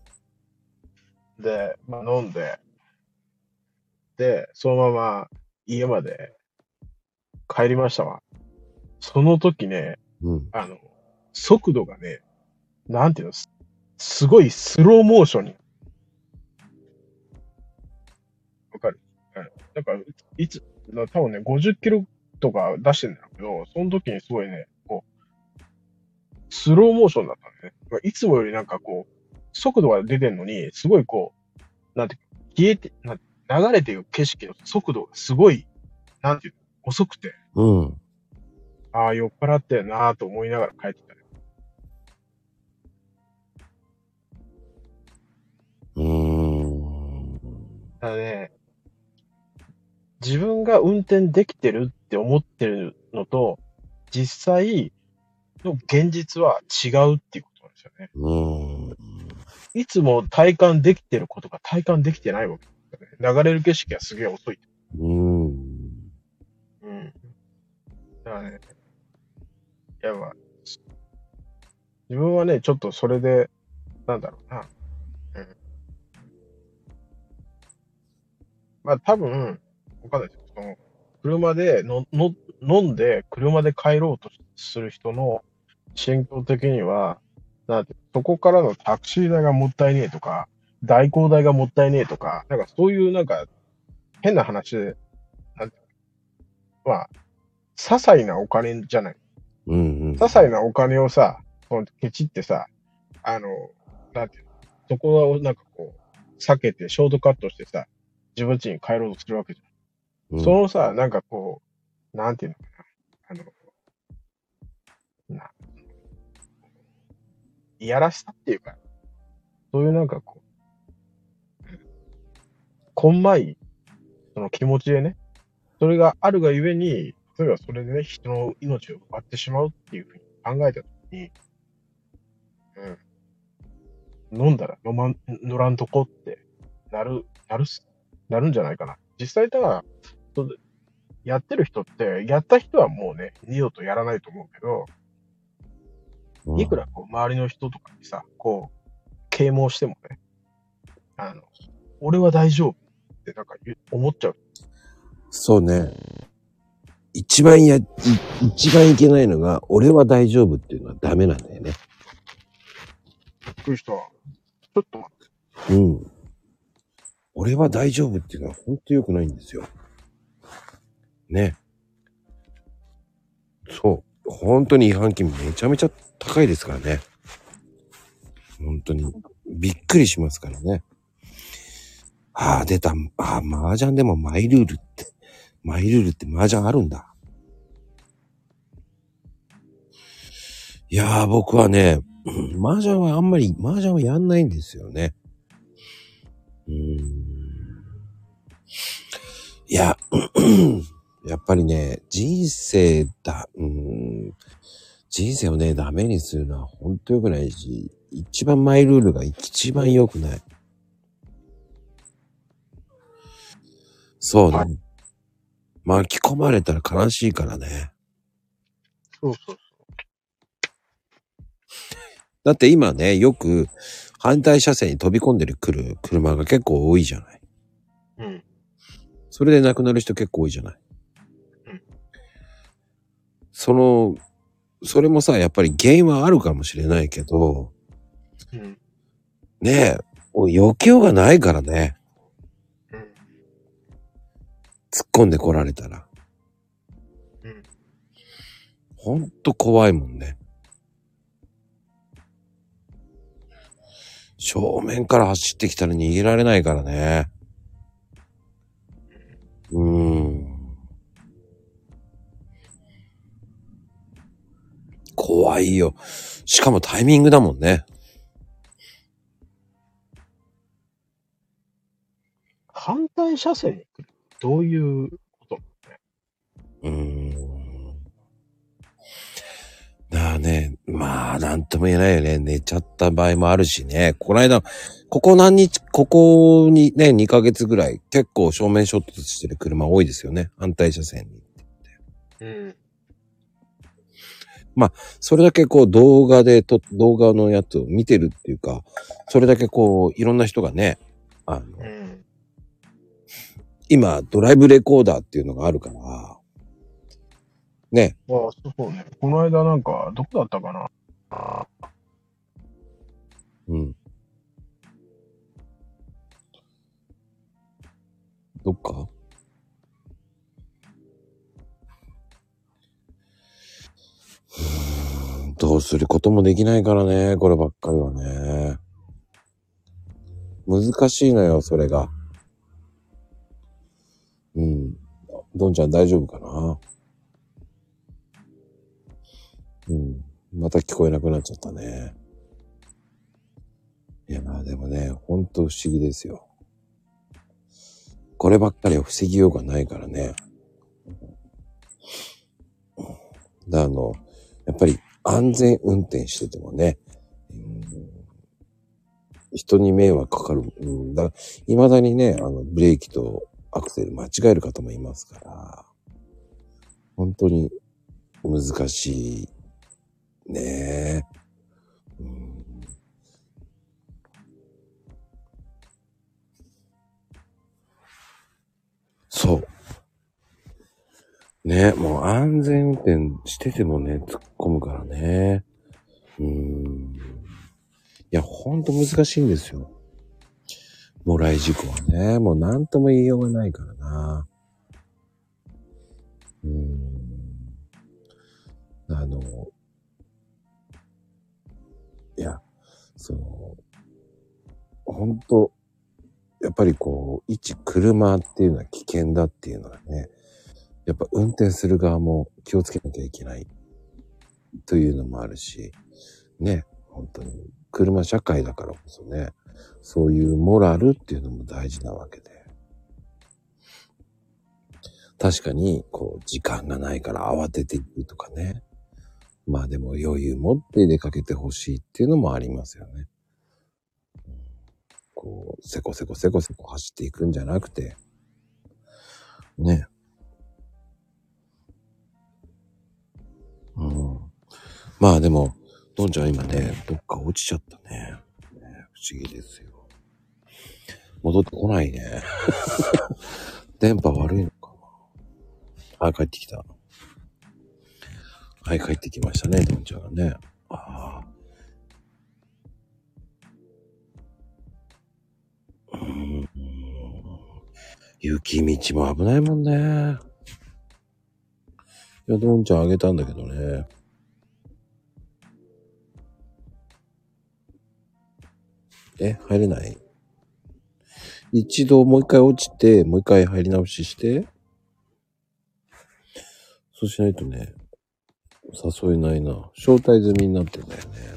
で、まあ飲んで、で、そのまま家まで帰りましたわ。その時ね、うん。あの、速度がね、なんていうの、すすごいスローモーションに。わかる？うんなんか、いつ、な多分ね、50キロとか出してんだけど、その時にすごいね、こう、スローモーションだったんだね。まあいつもよりなんかこう、速度が出てんのに、すごいこう、なんて消えて、なん流れていく景色の速度がすごい、なんていうの、遅くて、うん。ああ、酔っ払ってるなぁと思いながら帰ってたね。うーん。ただね、自分が運転できてるって思ってるのと、実際の現実は違うっていうですよね。うーん。いつも体感できてることが体感できてないわけですよね。流れる景色がすげえ遅い。うーん。うん。だからね、やっぱ、自分はね、ちょっとそれで、なんだろうな。うん。まあ多分、わかんないですよ。その、車での、の、飲んで車で帰ろうとする人の心境的には、なんて、そこからのタクシー代がもったいねえとか、代行代がもったいねえとか、なんかそういうなんか、変な話で、なんて、まあ、些細なお金じゃない。うんうん些。細なお金をさ、そのケチってさ、あの、なんていうの、そこをなんかこう、避けてショートカットしてさ、自分家に帰ろうとするわけじゃん。うんそのさ、なんかこう、なんていうの？かな、いやらしさっていうか、そういうなんかこう、こんまい、その気持ちでね、それがあるがゆえに、例えばそれでね、人の命を奪ってしまうっていうふうに考えたときに、うん。飲んだら飲まん、乗らんとこって、なる、なるす、なるんじゃないかな。実際ただ、やってる人って、やった人はもうね、二度とやらないと思うけど、うんいくらこう周りの人とかにさ、こう、啓蒙してもね、あの、俺は大丈夫ってなんか思っちゃう。そうね。一番や、い一番いけないのが、俺は大丈夫っていうのはダメなんだよね。そういう人は、ちょっと待って。うん。俺は大丈夫っていうのは本当良くないんですよ。ね。そう。本当に違反金めちゃめちゃ高いですからね。本当に。びっくりしますからね。ああ、出た。ああ、麻雀でもマイルールって、マイルールって麻雀あるんだ。いやー、僕はね、麻雀はあんまり、麻雀はやんないんですよね。うーん。いや、やっぱりね、人生だ、うん、人生をね、ダメにするのは本当良くないし、一番マイルールが一番良くない。そうね。は巻き込まれたら悲しいからね。そうそうだって今ね、よく反対車線に飛び込んでる来る車が結構多いじゃない。うん。それで亡くなる人結構多いじゃないうん。そその、それもさ、やっぱり原因はあるかもしれないけど、うん。ねえ、もう避けようがないからね。うん。突っ込んで来られたら。うん。ほんと怖いもんね。正面から走ってきたら逃げられないからね。うーん。怖いよ。しかもタイミングだもんね。反対車線に来る。どういうこと？うーん。だからね、まあ、なんとも言えないよね。寝ちゃった場合もあるしね。この間、ここ何日、ここにね、2ヶ月ぐらい、結構正面衝突してる車多いですよね。反対車線に。うん。それだけこう動画でと、動画のやつを見てるっていうか、それだけこう、いろんな人がね、あの、うん。今、ドライブレコーダーっていうのがあるから、ね、ああ、そうね。この間なんか、どこだったかな？あうん。どっか？どうすることもできないからね、こればっかりはね。難しいのよ、それが。うん。どんちゃん大丈夫かな？うん。また聞こえなくなっちゃったね。いや、まあでもね、ほんと不思議ですよ。こればっかりは防ぎようがないからね。だあの、やっぱり安全運転しててもね、うん人に迷惑かかる。うん、だ未だにね、あの、ブレーキとアクセル間違える方もいますから、本当に難しい。ねえ。うんそう。ね、もう安全運転しててもね、突込むからね。うーん。いや、ほんと難しいんですよ。もらい事故はね、もう何とも言いようがないからな。うーん。あの、いや、その、ほんと、やっぱりこう、一車っていうのは危険だっていうのはね、やっぱ運転する側も気をつけなきゃいけないというのもあるし、ね、本当に車社会だからこそね、そういうモラルっていうのも大事なわけで。確かに、こう、時間がないから慌てていくとかね。まあでも余裕持って出かけてほしいっていうのもありますよね。こう、せこせこせこせこ走っていくんじゃなくて、ね。まあでも、どんちゃん今ね、どっか落ちちゃったね。ね不思議ですよ。戻ってこないね。電波悪いのかな。あ、帰ってきた。はい、帰ってきましたね、どんちゃんがね。ああ。うーん。雪道も危ないもんね。いや、どんちゃんあげたんだけどね。え、入れない？一度もう一回落ちて、もう一回入り直しして。そうしないとね、誘えないな。招待済みになってんだよね。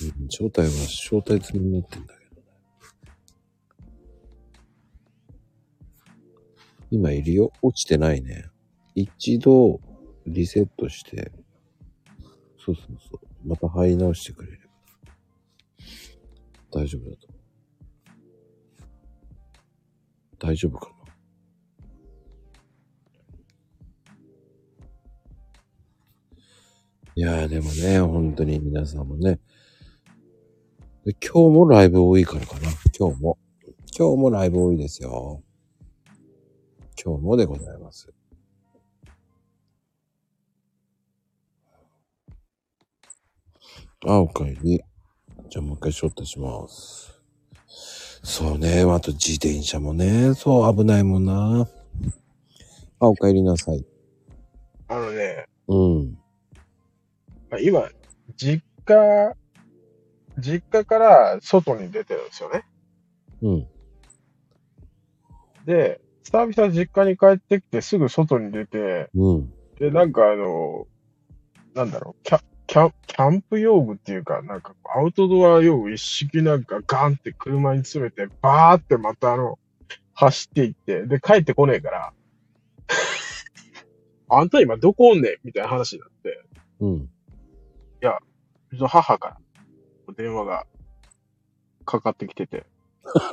うん招待は招待済みになってんだけどね。今いるよ。落ちてないね。一度リセットして、そうそうそう。また入り直してくれれば。大丈夫だと。大丈夫かないやーでもね、本当に皆さんもね、今日もライブ多いからかな。今日も。今日もライブ多いですよ。今日もでございます。あ、おかえり。じゃあもう一回招待します。そうね。あと自転車もね、そう危ないもんな。あ、おかえりなさい。あのね、うん。まあ今、実家、実家から外に出てるんですよね。うん。で、久々実家に帰ってきてすぐ外に出て、うん。で、なんかあの、なんだろう、キャ、キャ、キャンプ用具っていうか、なんかアウトドア用具一式なんかガンって車に詰めて、バーってまたあの、走っていって、で、帰ってこねえから、あんた今どこおんねんみたいな話になって、うん。うちの母から電話がかかってきてて、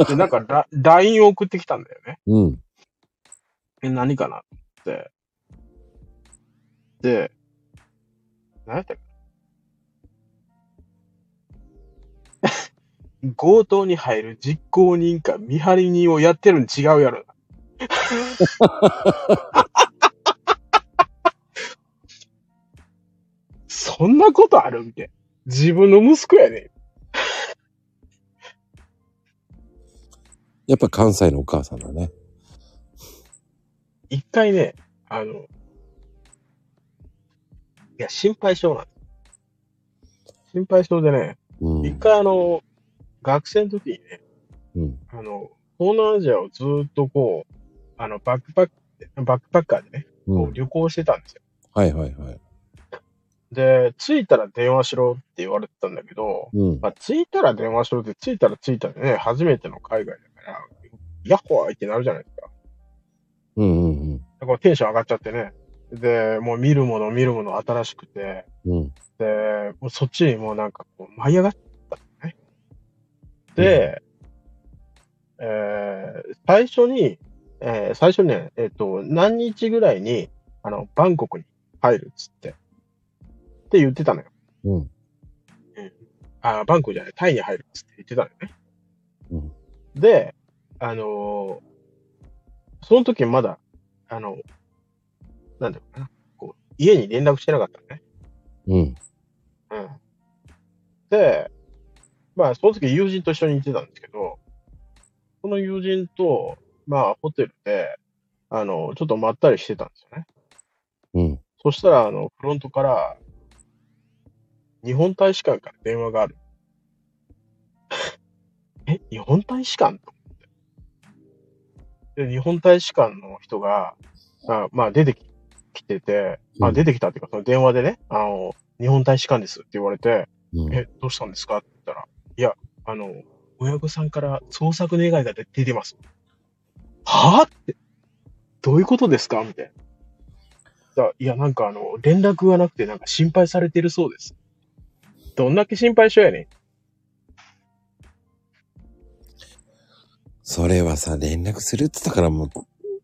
で、なんか ラ LINE を送ってきたんだよね。うん。え、何かなって。で、何やったっけ？強盗に入る実行人か見張り人をやってるん違うやろ。そんなことあるみたいな。自分の息子やねん。やっぱ関西のお母さんだね。一回ね、あの、いや、心配性なんです。心配性でね、うん。一回あの、学生の時にね、うん。あの、東南アジアをずっとこう、あの、バックパック、バックパッカーでね、う。こうん旅行してたんですよ。はいはいはい。で、着いたら電話しろって言われてたんだけど、うん。まあ、着いたら電話しろって、着いたら着いたでね、初めての海外だから、ヤッホーってなるじゃないですか。うんうんだからテンション上がっちゃってね。で、もう見るもの見るもの新しくて、うん。もうそっちにもうなんかこう舞い上がったのね。で、えー最初に、えー最初ね、えっ、と、何日ぐらいに、あの、バンコクに入るっつって、って言ってたのよ。うん。あ、バンコクじゃない、タイに入るっつって言ってたのよね。うん。で、あのーその時まだ、あの、なんだろうな、こう、家に連絡してなかったのね。うん。うん。で、まあ、その時友人と一緒に行ってたんですけど、その友人と、まあ、ホテルで、あの、ちょっとまったりしてたんですよね。うん。そしたら、あの、フロントから、日本大使館から電話がある。え、日本大使館？と思って。で、日本大使館の人が、あまあ、出てき来てて、あ、うん出てきたっていうか、その電話でね、あの、日本大使館ですって言われて、うん。え、どうしたんですかって言ったら、いや、あの、親御さんから捜索願いが出出てます。はぁって、どういうことですかみたいな。だいや、なんかあの、連絡がなくてなんか心配されてるそうです。どんだけ心配性やねん。それはさ、連絡するって言ったからもう、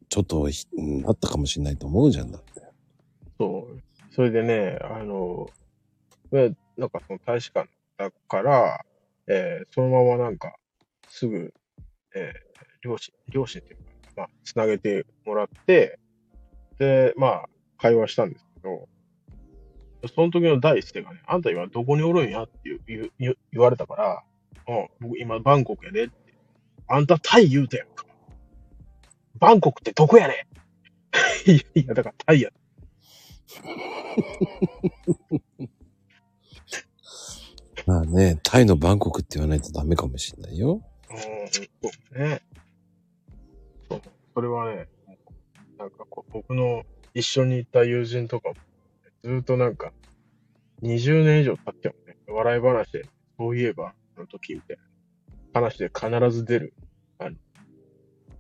ちょっとあったかもしれないと思うじゃんだって。そう。それでね、あの、えなんかその大使館だから、えーそのままなんか、すぐ、えー両親、両親っていうか、まあ、つなげてもらって、で、まあ、会話したんですけど、その時の第一声がね、あんた今どこにおるんやって言言言われたから、うん、僕今バンコクやでって。あんたタイ言うたやんか。バンコクってどこやねん いやいや、だからタイやまあね、タイのバンコクって言わないとダメかもしれないよ。うん、そうね。そう。それはね、なんかこう、僕の一緒に行った友人とかも、ずっとなんか、20年以上経ってもね、笑い話で、そういえば、あの時みたいな話で必ず出る、あの、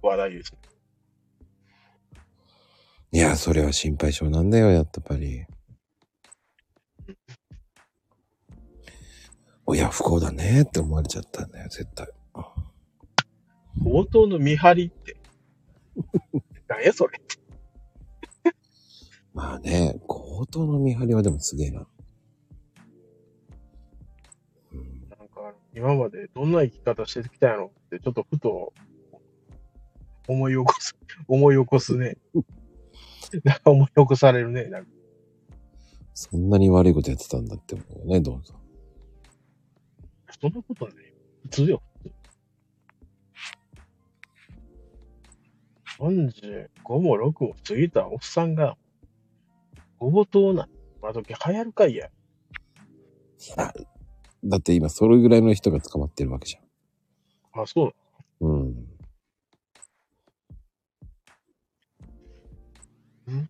話題ですね。いや、それは心配性なんだよ、やっぱり。親不幸だねって思われちゃったんだよ、絶対。強盗の見張りって。何やそれ。まあね、強盗の見張りはでもすげえな。うん、なんか、今までどんな生き方してきたんやろって、ちょっとふと、思い起こす、思い起こすね。思い起こされるね。なんかそんなに悪いことやってたんだって思うよね、ドンさん。そんなことない。普通よ、普通。35も6も過ぎたおっさんが、強盗な、今時流行るかいや。だって今それぐらいの人が捕まってるわけじあ、そうゃん。うん。ん？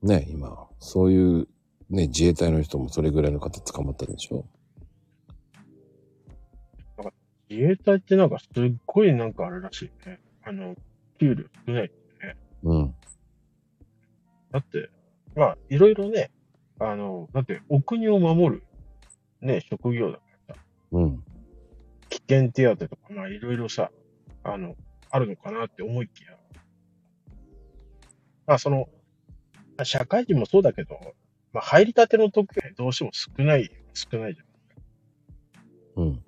ね、今、そういう、ね、自衛隊の人もそれぐらいの方捕まったんでしょ？自衛隊ってなんかすっごいなんかあれらしいね。あの、給料少ない。うん。だって、まあ、いろいろね、あの、だって、お国を守る、ね、職業だからさ、うん。危険手当とか、まあ、いろいろさ、あの、あるのかなって思いきや、まあ、その、まあ社会人もそうだけど、まあ、入りたての時はどうしても少ない、少ないじゃん。うん。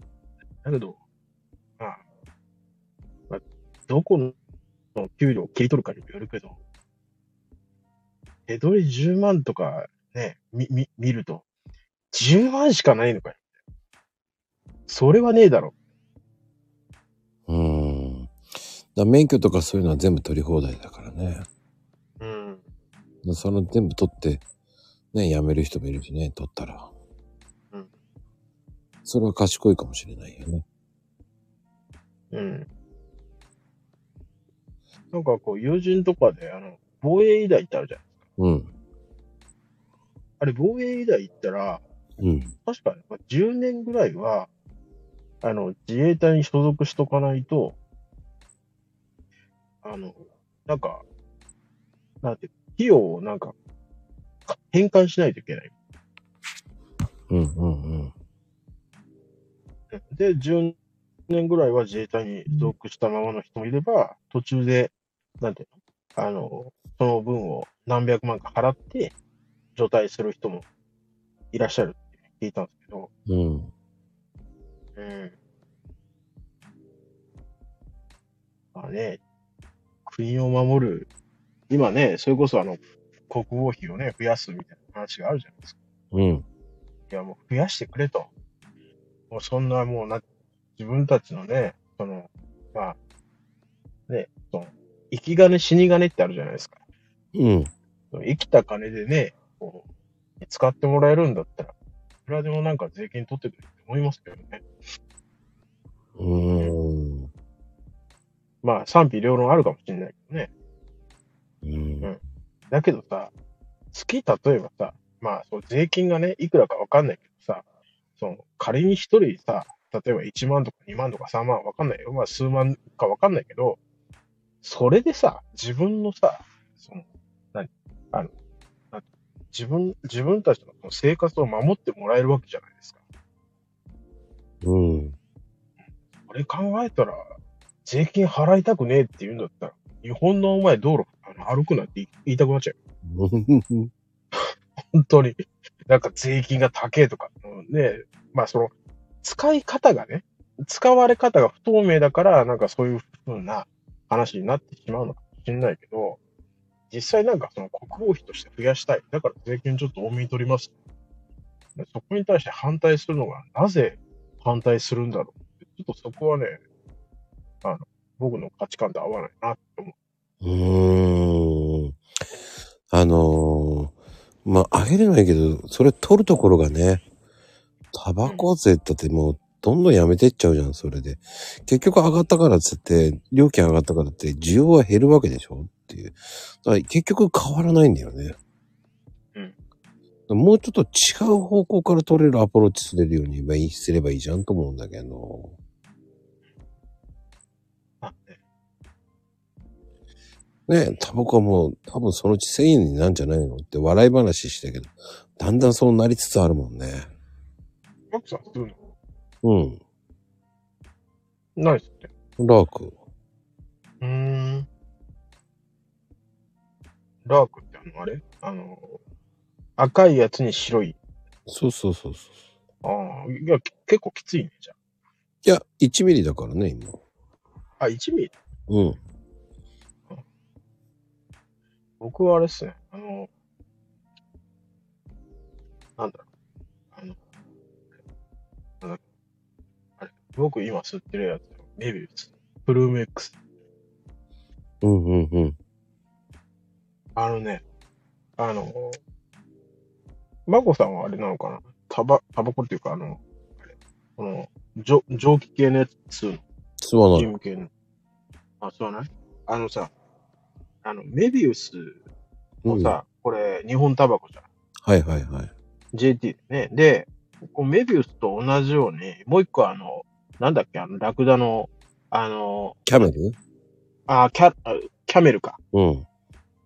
だけど、どこの給料を切り取るかにもよるけど、手取り10万とかね、み、み、見ると、10万しかないのかよ。それはねえだろ。うーん。だ免許とかそういうのは全部取り放題だからね。うん。その全部取って、ね、辞める人もいるしね、取ったら。うん。それは賢いかもしれないよね。うん。なんかこう、友人とかで、あの、防衛医大ってあるじゃん。うん。あれ、防衛医大行ったら、うん。確か、まあ10年ぐらいは、あの、自衛隊に所属しとかないと、あの、なんか、なんて、費用をなんか、か返還しないといけない。うんうんうん。で、10年ぐらいは自衛隊に所属したままの人もいれば、途中で、なんていうの？あの、その分を何百万か払って、除隊する人もいらっしゃるって聞いたんですけど、うん。うん。まあね、国を守る、今ね、それこそあの、国防費をね、増やすみたいな話があるじゃないですか。うん。いや、もう増やしてくれと。もうそんなもうな、自分たちのね、その、まあ、ね、その、生き金死に金ってあるじゃないですか。うん。生きた金でね、こう、使ってもらえるんだったら、いくらでもなんか税金取ってくれって思いますけどね。うーん。まあ、賛否両論あるかもしれないけどね。うん。だけどさ、月例えばさ、まあ、そう税金がね、いくらかわかんないけどさ、その、仮に一人さ、例えば1万とか2万とか3万わかんないよ。まあ、数万かわかんないけど、それでさ、自分のさ、その、何？あの、自分、自分たちの生活を守ってもらえるわけじゃないですか。うん。これ考えたら、税金払いたくねえって言うんだったら、日本のお前道路あの歩くなって言いたくなっちゃうよ。本当に。なんか税金が高えとか。うんねまあその、使い方がね、使われ方が不透明だから、なんかそういう風な話になってしまうのかもしれないけど、実際なんかその国防費として増やしたい。だから税金ちょっと多めに取ります。そこに対して反対するのが、なぜ反対するんだろう。ちょっとそこはね、あの、僕の価値観と合わないなって思う。うーん。あのー、まあ、あげるのはいいけど、それ取るところがね、タバコ税だってもう、どんどんやめてっちゃうじゃん、それで。結局上がったからっつって、料金上がったからって、需要は減るわけでしょっていう。だから結局変わらないんだよね。うん。もうちょっと違う方向から取れるアプローチすれるように今すればいいじゃんと思うんだけど。あねねタバコはもう多分そのうち1000円になるんじゃないのって笑い話したけど、だんだんそうなりつつあるもんね。マックさんするのうん。何すってラーク。うーん。ラークってあの、あれ？あの、赤いやつに白い。そうそうそうそう。ああ、いや、け結構きついね、じゃいや、1ミリだからね、今。あ。あ、1ミリ？うん。僕はあれっすね、あの、なんだろう、僕今吸ってるやつ、メビウス、プルーム X。うんうんうん。あのね、あの、マコさんはあれなのかな？タバ、タバコっていうか、あの、この、蒸蒸気系のやつ吸うの吸わない。ジム系の。あ、吸わない？あのさ、あの、メビウスうん、もさ、これ、日本タバコじゃん。はいはいはい。JT ね。で、こうメビウスと同じように、もう一個あの、なんだっけ、あの、ラクダの、あの、キャメル？あ、キャ、あキャメルか。うん。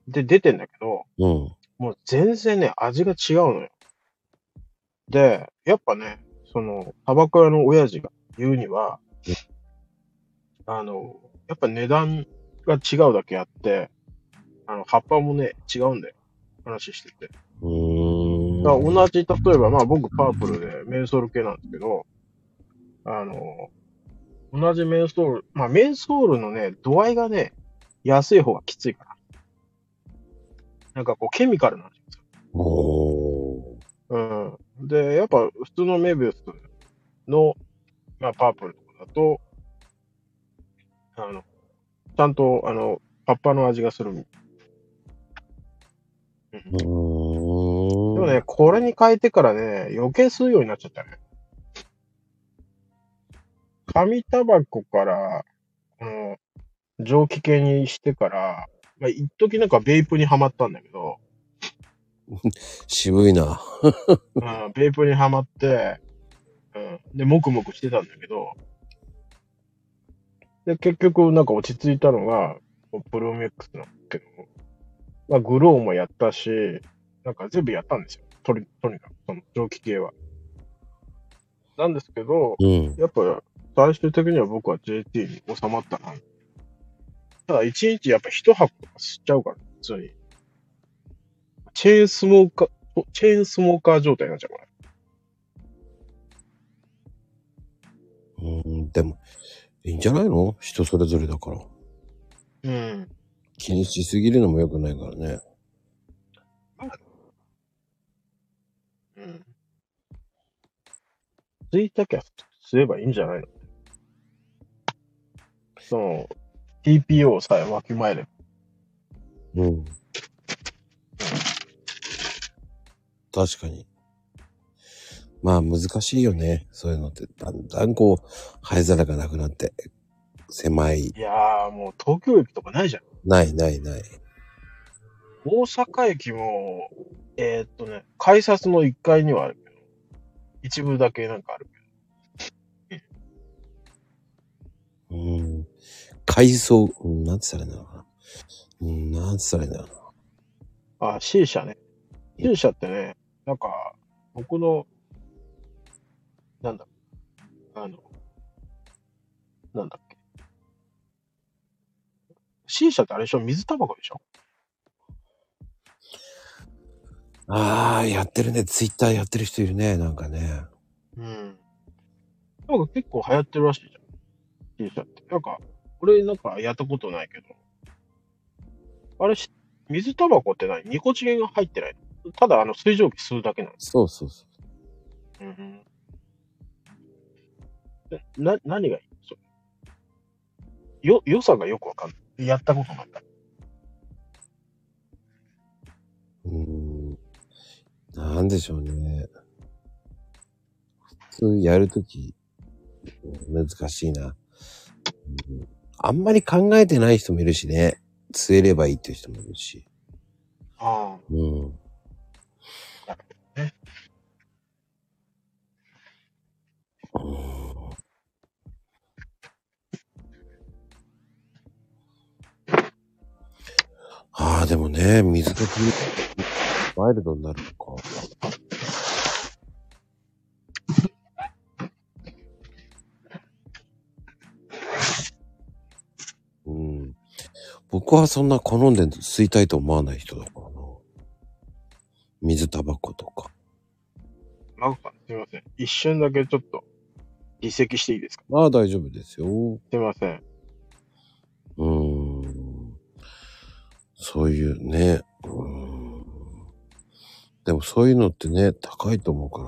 で、出てんだけど、うん。もう全然ね、味が違うのよ。で、やっぱね、その、タバコ屋の親父が言うには、あの、やっぱ値段が違うだけあって、あの、葉っぱもね、違うんだよ。話してて。うーん。だから同じ、例えば、まあ僕パープルでメンソール系なんですけど、あの、同じメンソール、まあメンソールのね、度合いがね、安い方がきついから。なんかこうケミカルなんですよ。おー。うん。で、やっぱ普通のメビウスの、まあパープルとかだと、あの、ちゃんと、あの、葉っぱの味がする。うん。でもね、これに変えてからね、余計吸うようになっちゃったね。紙タバコから、この、蒸気系にしてから、まあ、一時なんかベイプにはまったんだけど、渋いな。うん、ベイプにはまって、うん、で、もくもくしてたんだけど、で、結局なんか落ち着いたのが、プロメックスなんだけど、まあ、グローもやったし、なんか全部やったんですよ。とにとにかく、その蒸気系は。なんですけど、うん。やっぱ最終的には僕は JT に収まったな。ただ一日やっぱ一箱とか吸っちゃうから、普通に。チェーンスモーカー、チェーンスモーカー状態になっちゃうから。うん、でも、いいんじゃないの？人それぞれだから。うん。気にしすぎるのも良くないからね。うん。吸いたきゃ吸えばいいんじゃないの？その、TPO さえわきまえれば。うん。確かに。まあ難しいよね。そういうのって。だんだんこう、灰皿がなくなって、狭い。いやーもう東京駅とかないじゃん。ないないない。大阪駅も、えーっとね、改札の1階にはあるけど、一部だけなんかあるけうん。階層、うん、なんて言ったらいいんだろうな。うん、なんて言ったらいいんだろうな。ど。あ、C 社ね。C 社ってね、なんか、僕の、なんだ、あの、なんだっけ。C 社ってあれでしょ？水タバコでしょ？ああ、やってるね。ツイッターやってる人いるね。なんかね。うん。なんか結構流行ってるらしいじゃん。T 社って。なんか、俺なんかやったことないけど。あれし、水タバコって何？ニコチンが入ってないの？ただあの水蒸気吸うだけなの？そうそうそう。うん。な、何がいい？それよ、良さがよくわかんない。やったことないから。うーん。なんでしょうね。普通やるとき、難しいな、うんあんまり考えてない人もいるしね。据えればいいっていう人もいるし。ああ。うん。ああ、でもね、水が冷えとワイルドになるのか。僕はそんな好んで吸いたいと思わない人だからな。水タバコとか。なんか、すみません。一瞬だけちょっと、離席していいですか？ああ、大丈夫ですよ。すみません。うーん。そういうね。うーん。でもそういうのってね、高いと思うか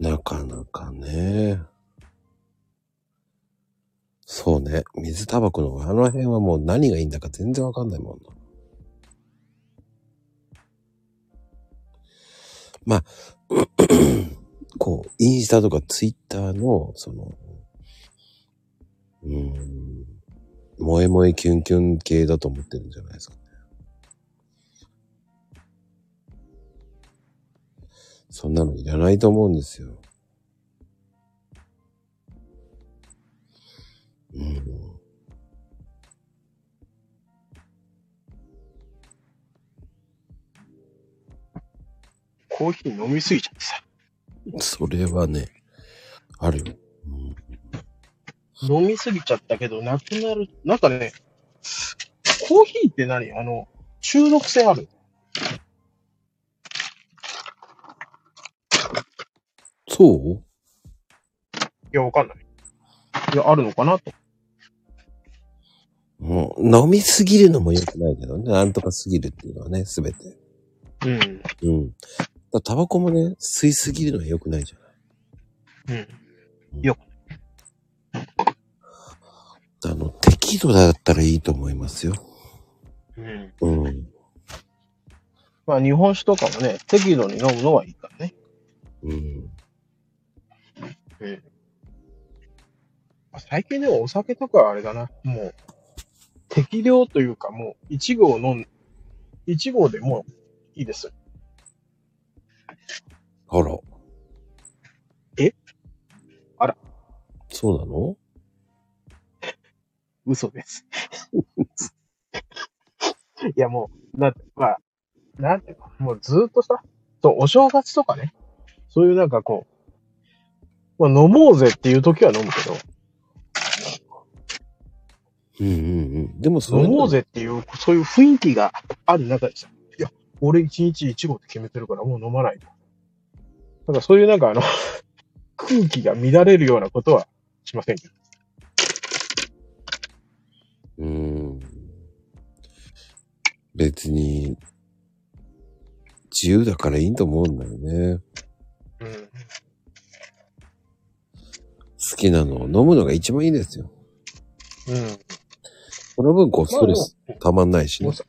らな。なかなかね。そうね。水タバコのあの辺はもう何がいいんだか全然わかんないもんな。まあ、こう、インスタとかツイッターの、その、うーん、萌え萌えキュンキュン系だと思ってるんじゃないですかね。そんなのいらないと思うんですよ。うん。コーヒー飲みすぎちゃってさ。それはね、あるよ。うん飲みすぎちゃったけど、なくなる。なんかね、コーヒーって何？あの、中毒性ある？そう？いや、わかんない。いや、あるのかなと。もう飲みすぎるのも良くないけどね。なんとかすぎるっていうのはね、すべて。うん。うん。だからタバコもね、吸いすぎるのは良くないじゃない。うん。あの、適度だったらいいと思いますよ。うん。うん。まあ、日本酒とかもね、適度に飲むのはいいからね。うん。うん。最近でもお酒とかはあれだな。もう、適量というかもう、1合飲ん、1合でもういいです。あら。え？あら。そうなの？嘘です。いやもう、なんて、まあ、なんていうの、もうずーっとさ、そう、お正月とかね、そういうなんかこう、まあ飲もうぜっていう時は飲むけど、うんうんうん。でもそれ飲もうぜっていう、そういう雰囲気がある中でさ、いや、俺一日一合って決めてるからもう飲まないと。なんかそういうなんかあの、空気が乱れるようなことはしませんけど。うん。別に、自由だからいいと思うんだよね。うん。好きなのを飲むのが一番いいですよ。うん。その分、こう、ストレスまあたまんないしねお。さ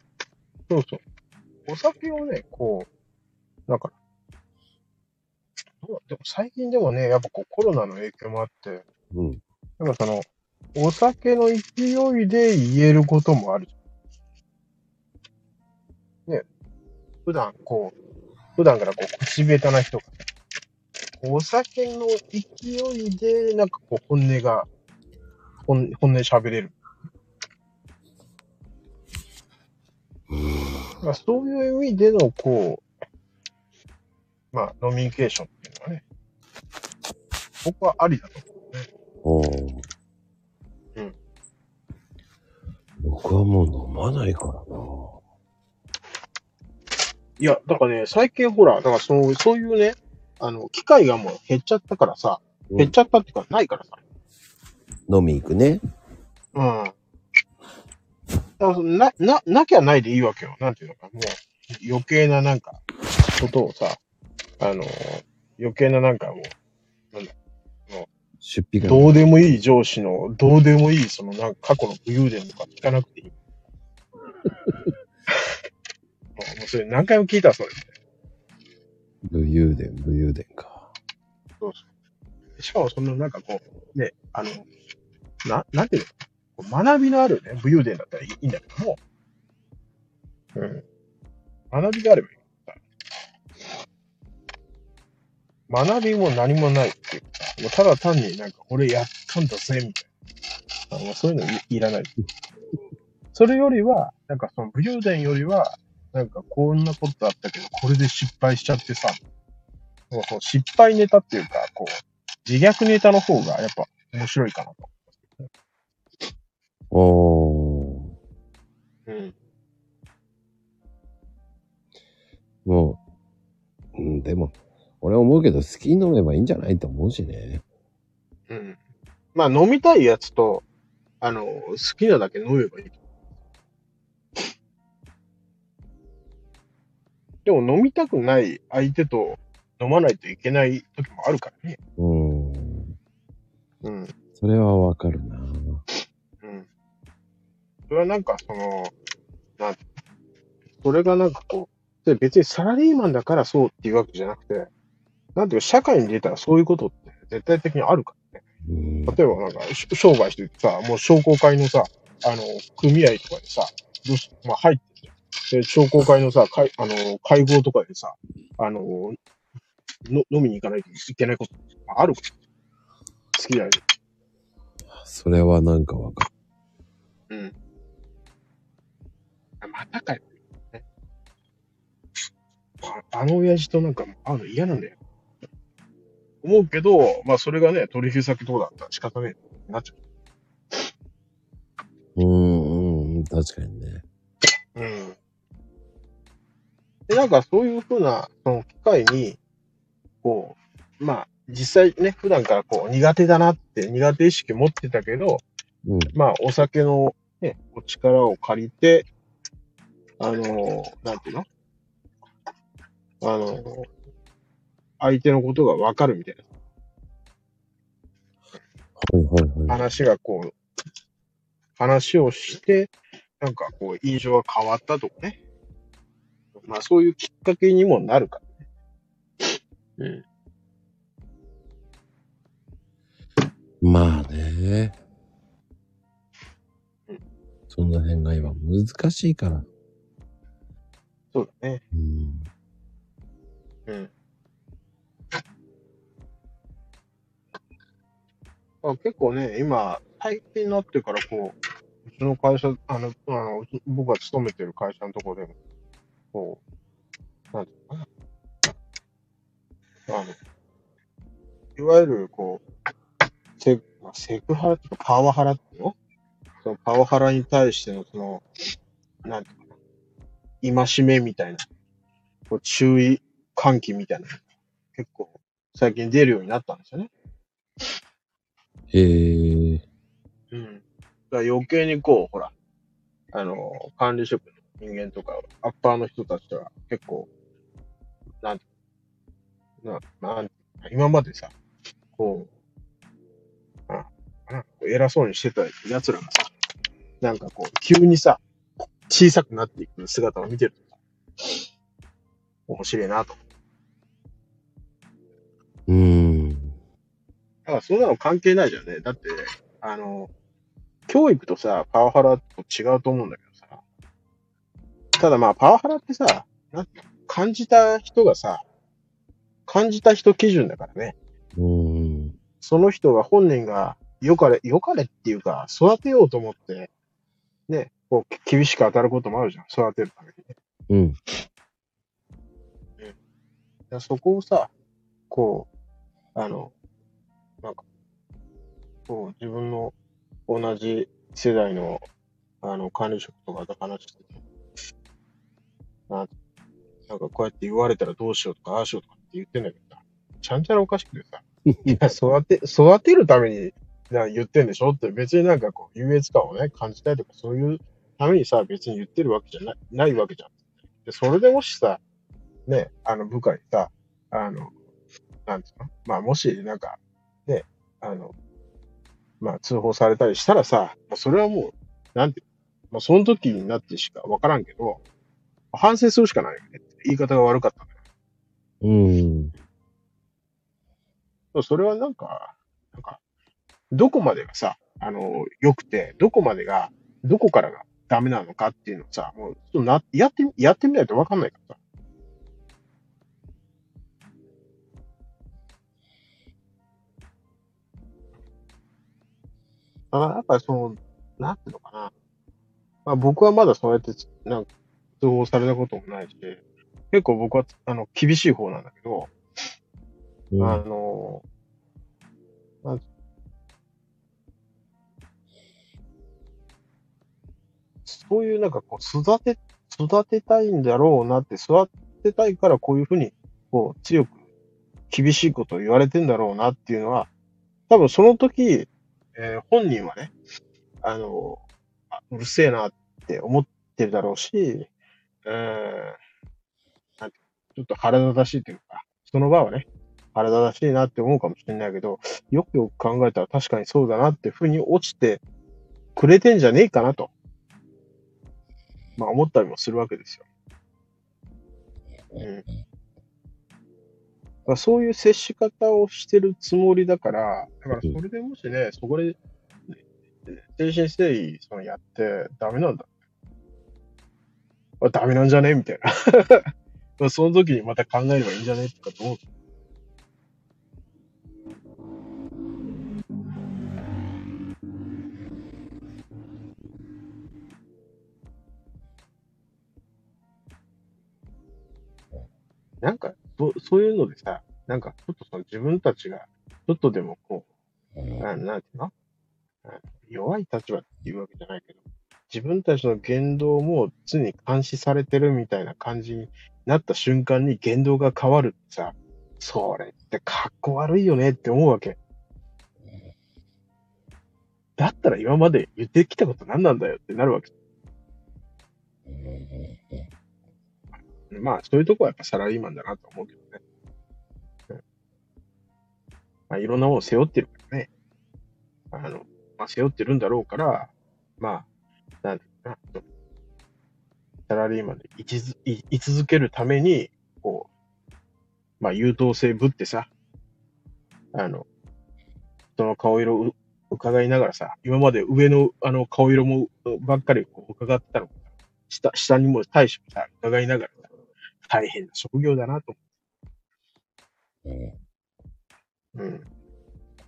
そうそう。お酒をね、こう、なんか、でも最近でもね、やっぱこうコロナの影響もあって、うん。なんかその、お酒の勢いで言えることもある。ね、普段こう、普段からこう口下手な人が、お酒の勢いで、なんかこう本音が、本本音喋れる。まあ、そういう意味での、こう、まあ、ノミニケーションっていうのはね、僕はありだと思う。おーうん僕はもう飲まないからな。いや、だからね、最近ほら、だからそう、そういうね、あの、機会がもう減っちゃったからさ、うん減っちゃったっていうか、ないからさ。飲み行くね。うん。な、な、なきゃないでいいわけよ。なんていうのか、もう、余計ななんか、ことをさ、あの、余計ななんかもう、出費が。どうでもいい上司の、どうでもいい、その、なんか過去の武勇伝とか聞かなくていい。もうもうそれ何回も聞いた、それ。武勇伝、武勇伝か。しかもそのなんかこう、ね、あの、な、なんていうの？学びのあるね、武勇伝だったらいいんだけども、うん。学びがあればいい。学びも何もないっていうかさ、もうただ単になんか俺やったんだぜ、みたいな。あそういうのいいらない。それよりは、なんかその武勇伝よりは、なんかこんなことあったけど、これで失敗しちゃってさ、もうその失敗ネタっていうか、こう、自虐ネタの方がやっぱ面白いかなと。おー。うん。もう、うん、でも、俺思うけど好きに飲めばいいんじゃないと思うしね。うん。まあ飲みたいやつと、あの、好きなだけ飲めばいい。でも飲みたくない相手と飲まないといけない時もあるからね。うん。うん。それはわかるな。うん。それはなんかその、なんてそれがなんかこう、で別にサラリーマンだからそうっていうわけじゃなくて、なんていうか社会に出たらそういうことって絶対的にあるからね。うん。例えばなんか、し商売しててさ、もう商工会のさ、あの、組合とかでさ、どうしまあ入ってて、で、商工会のさ、会、あの、会合とかでさ、あの、の飲みに行かないといけないこと、まああるから。好きだよね。それはなんかわかる。うん。あまたかよ。ねああの親父となんか会うの嫌なんだよ。思うけど、まあそれがね、取引先とかだったら仕方ねえなっちゃう。うん、うん、確かにね。うん。で、なんかそういうふうな、その機会に、こう、まあ、実際ね、普段からこう苦手だなって苦手意識持ってたけど、うん。まあ、お酒のね、お力を借りて、あの、なんていうの？あの、相手のことがわかるみたいはいはいはい。な話がこう、話をして、なんかこう、印象が変わったとかね。まあ、そういうきっかけにもなるからね。うん。まあねうん。その辺が今難しいから。そうだね。うん。うん。あ結構ね、今、最近になってからこう、うちの会社、あの、あの僕が勤めてる会社のところでも、こう、なんていうのかな。あの、いわゆる、こう、セセクハラっていうか、パワハラっていうの？そのパワハラに対しての、その、なんていうか、戒めみたいな、こう注意喚起みたいな結構最近出るようになったんですよね。へえ。うん。だから余計にこう、ほら、あの、管理職の人間とか、アッパーの人たちは結構、なんて、な、なんて今までさ、こう、あ、なんかこう偉そうにしてた奴らがさ、なんかこう、急にさ、小さくなっていく姿を見てるとさ、面白いなと。うん。だからそんなの関係ないじゃんね。だって、あの、教育とさ、パワハラと違うと思うんだけどさ。ただまあ、パワハラってさ、なん感じた人がさ、感じた人基準だからね。うん。その人が本人が良かれ、良かれっていうか、育てようと思って、ね、こう、厳しく当たることもあるじゃん。育てるためにね。うん。だからそこをさ、こう、あの、なんか、こう、自分の同じ世代の、あの、管理職とかと話してて、あなんかこうやって言われたらどうしようとか、ああしようとかって言ってんだけどさ、ちゃんちゃらおかしくてさ、いや、育て、育てるためにな言ってんでしょって、別になんかこう、優越感をね、感じたいとか、そういうためにさ、別に言ってるわけじゃない、ないわけじゃん。で、それでもしさ、ね、あの部下にさ、あの、なんつうの？まあ、もし、なんか、ね、あの、まあ、通報されたりしたらさ、まあそれはもう、なんていうの？まあ、その時になってしかわからんけど、反省するしかないよね。言い方が悪かったから。うん。それはなんか、なんか、どこまでがさ、あの、良くて、どこまでが、どこからがダメなのかっていうのをさ、もう、な、やって、やってみないとわかんないからさ。あやっぱりその、なんていうのかな。まあ僕はまだそうやって、なんか、通報されたこともないし、結構僕は、あの、厳しい方なんだけど、うん、あの、まあ、そういうなんかこう、育て、育てたいんだろうなって、育てたいからこういうふうに、こう、強く、厳しいことを言われてんだろうなっていうのは、多分その時、えー本人はね、あの、あうるせえなって思ってるだろうし、えーなんちょっと腹立たしいというか、その場はね、腹立たしいなって思うかもしれないけど、よくよく考えたら確かにそうだなっていうふうに落ちてくれてんじゃねえかなと、まあ思ったりもするわけですよ。うん。まあ、そういう接し方をしてるつもりだから、だからそれでもしね、そこで、精神誠意そのやってダメなんだ。あダメなんじゃね？みたいな。まあその時にまた考えればいいんじゃね？とかと思う？なんか、そそういうのでさ、なんか、ちょっとその自分たちが、ちょっとでもこう、ななんていうの？弱い立場っていうわけじゃないけど、自分たちの言動も常に監視されてるみたいな感じになった瞬間に言動が変わるってさ、それってかっこ悪いよねって思うわけ。だったら今まで言ってきたこと何なんだよってなるわけ。まあ、そういうとこはやっぱサラリーマンだなと思うけどね。うんまあ、いろんなものを背負ってるからね。あの、まあ、背負ってるんだろうから、まあ、なんていうかな、サラリーマンで居続い居続けるために、こう、まあ、優等生ぶってさ、あの、人の顔色を伺いながらさ、今まで上のあの顔色もばっかりこう伺ってたの下、下にも大将さ、伺いながらさ、大変な職業だなとうん思う。うん。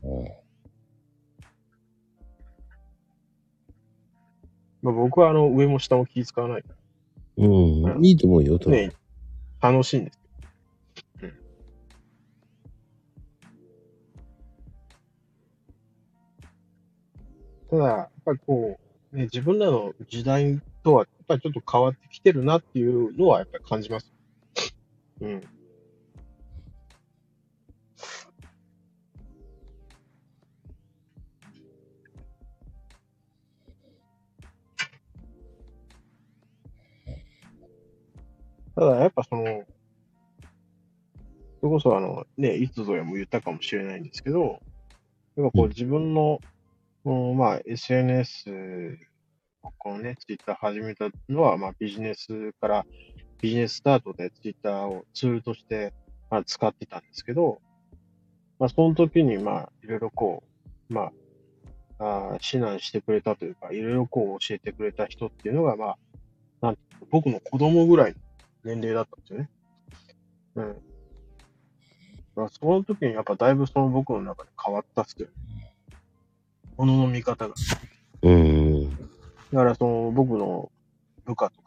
うんまあ、僕はあの、上も下も気使わないかうん。いいと思うよ、とら、ね、楽しいんですよ。うん。ただ、やっぱりこう、ね、自分らの時代とは、やっぱりちょっと変わってきてるなっていうのは、やっぱり感じます。うん。ただ、やっぱその、それこそあの、ね、いつぞやも言ったかもしれないんですけど、やっぱこううん自分の、うんまあ SNS、このね、ツイッター始めたのは、まあビジネスから、ビジネススタートでツイッターをツールとして、まあ、使ってたんですけど、まあその時にまあいろいろこう、まあ、あー指南してくれたというか、いろいろこう教えてくれた人っていうのが、まあ、なん僕の子供ぐらいの年齢だったんですよね。うん。だからその時にやっぱだいぶその僕の中で変わったっすよね。ものの見方が。うん。だからその僕の部下と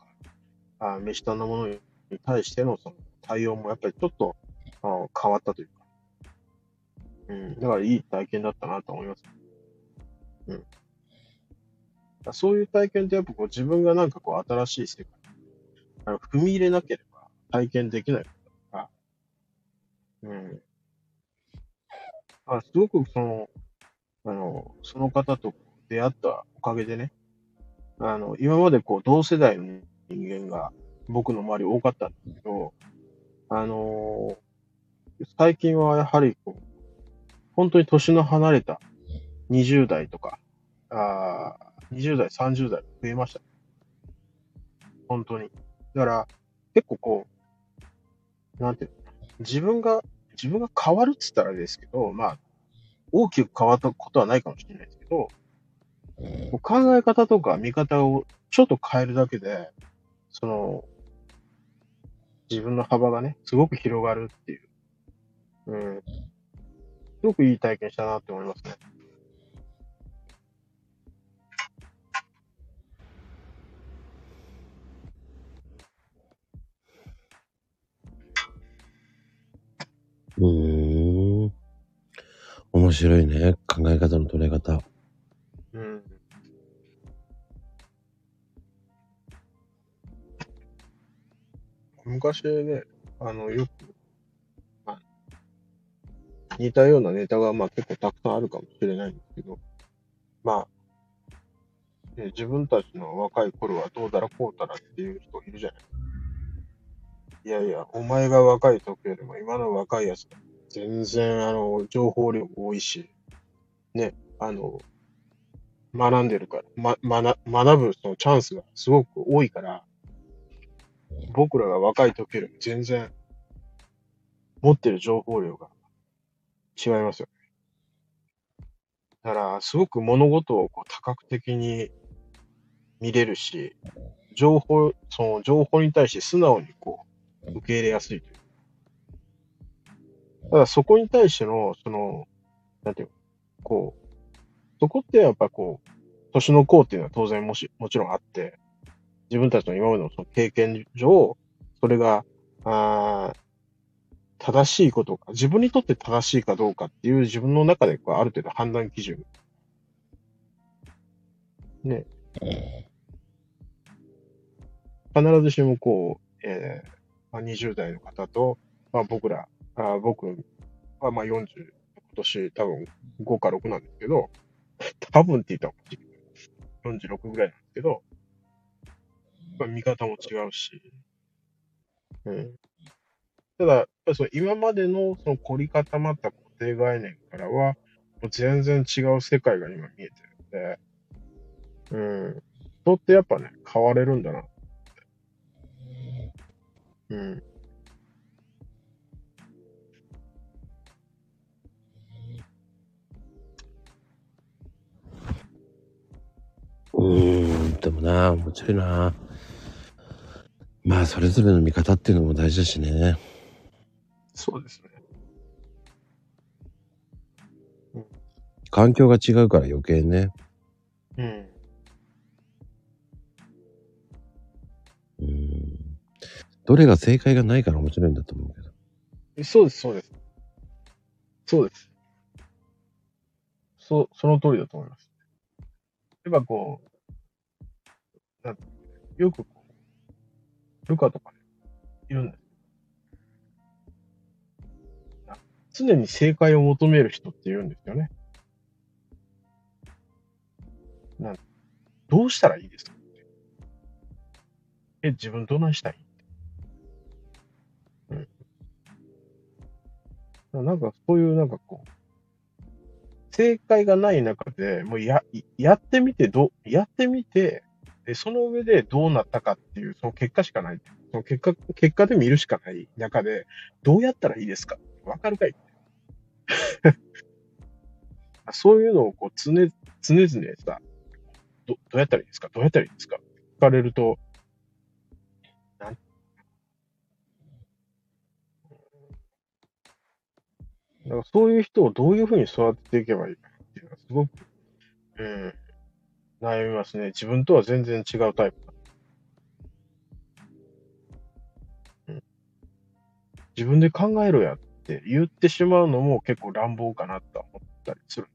あ目下のものに対してのその対応もやっぱりちょっとあ変わったというか。うん。だからいい体験だったなと思います。うん。だそういう体験ってやっぱこう自分がなんかこう新しい世界あの踏み入れなければ体験できないことか、うん。あすごくその、あの、その方と出会ったおかげでね、あの、今までこう同世代の人間が僕の周り多かったんですけど、あの最近はやはりこう、本当に年の離れた20代とか、あ20代、30代増えました。本当に。だから、結構こう、なんていうの自分が、自分が変わるっつったらあれですけど、まあ、大きく変わったことはないかもしれないですけど、考え方とか見方をちょっと変えるだけで、その、自分の幅がね、すごく広がるっていう。うん。すごくいい体験したなって思いますね。うん。面白いね。考え方の捉え方。うん。昔ね、あの、よく、あ似たようなネタが、まあ結構たくさんあるかもしれないんですけど、まあ、ね自分たちの若い頃はどうだらこうだらっていう人いるじゃない。いやいや、お前が若い時よりも今の若いやつ、全然、あの、情報量多いし、ね、あの、学んでるから、ま、学、学ぶそのチャンスがすごく多いから、僕らが若い時よりも全然持ってる情報量が違いますよね。だから、すごく物事をこう多角的に見れるし、情報、その情報に対して素直にこう、受け入れやすいという。ただそこに対しての、その、なんていう、こう、そこってやっぱこう、年の功っていうのは当然もし、もちろんあって、自分たちの今までのその経験上、それが、あー正しいことか、自分にとって正しいかどうかっていう自分の中でこうある程度判断基準。ね。必ずしもこう、えーまあ、20代の方と、まあ僕ら、あ僕はまあ40、今年多分5か6なんですけど、多分って言ったら46ぐらいなんですけど、見方も違うし、うん。ただ、やっぱりその今までのその凝り固まった固定概念からは、もう全然違う世界が今見えてるんで、うん。人ってやっぱね、変われるんだなって。うん。うーん、でもな、面白いな。まあ、それぞれの見方っていうのも大事だしね。そうですね。環境が違うから余計ね。うん。うん。どれが正解がないから面白いんだと思うけど。そうです、そうです。そうです。そ、その通りだと思います。やっぱこう、よくこう、ルカとかね、いるんです。常に正解を求める人っているんですよね。なんどうしたらいいですかえ、自分どないしたい？うんなんかそういうなんかこう、正解がない中で、もうや、やってみてど、やってみて、で、その上でどうなったかっていう、その結果しかない。その結果、結果で見るしかない中で、どうやったらいいですかわかるかい そういうのをこう、常、常々さ、ど、どうやったらいいですか？どうやったらいいですか？聞かれると、なん。だからそういう人をどういうふうに育てていけばいいかっていうのはすごく、うん、悩みますね。自分とは全然違うタイプ。うん、自分で考えろやって言ってしまうのも結構乱暴かなと思ったりする。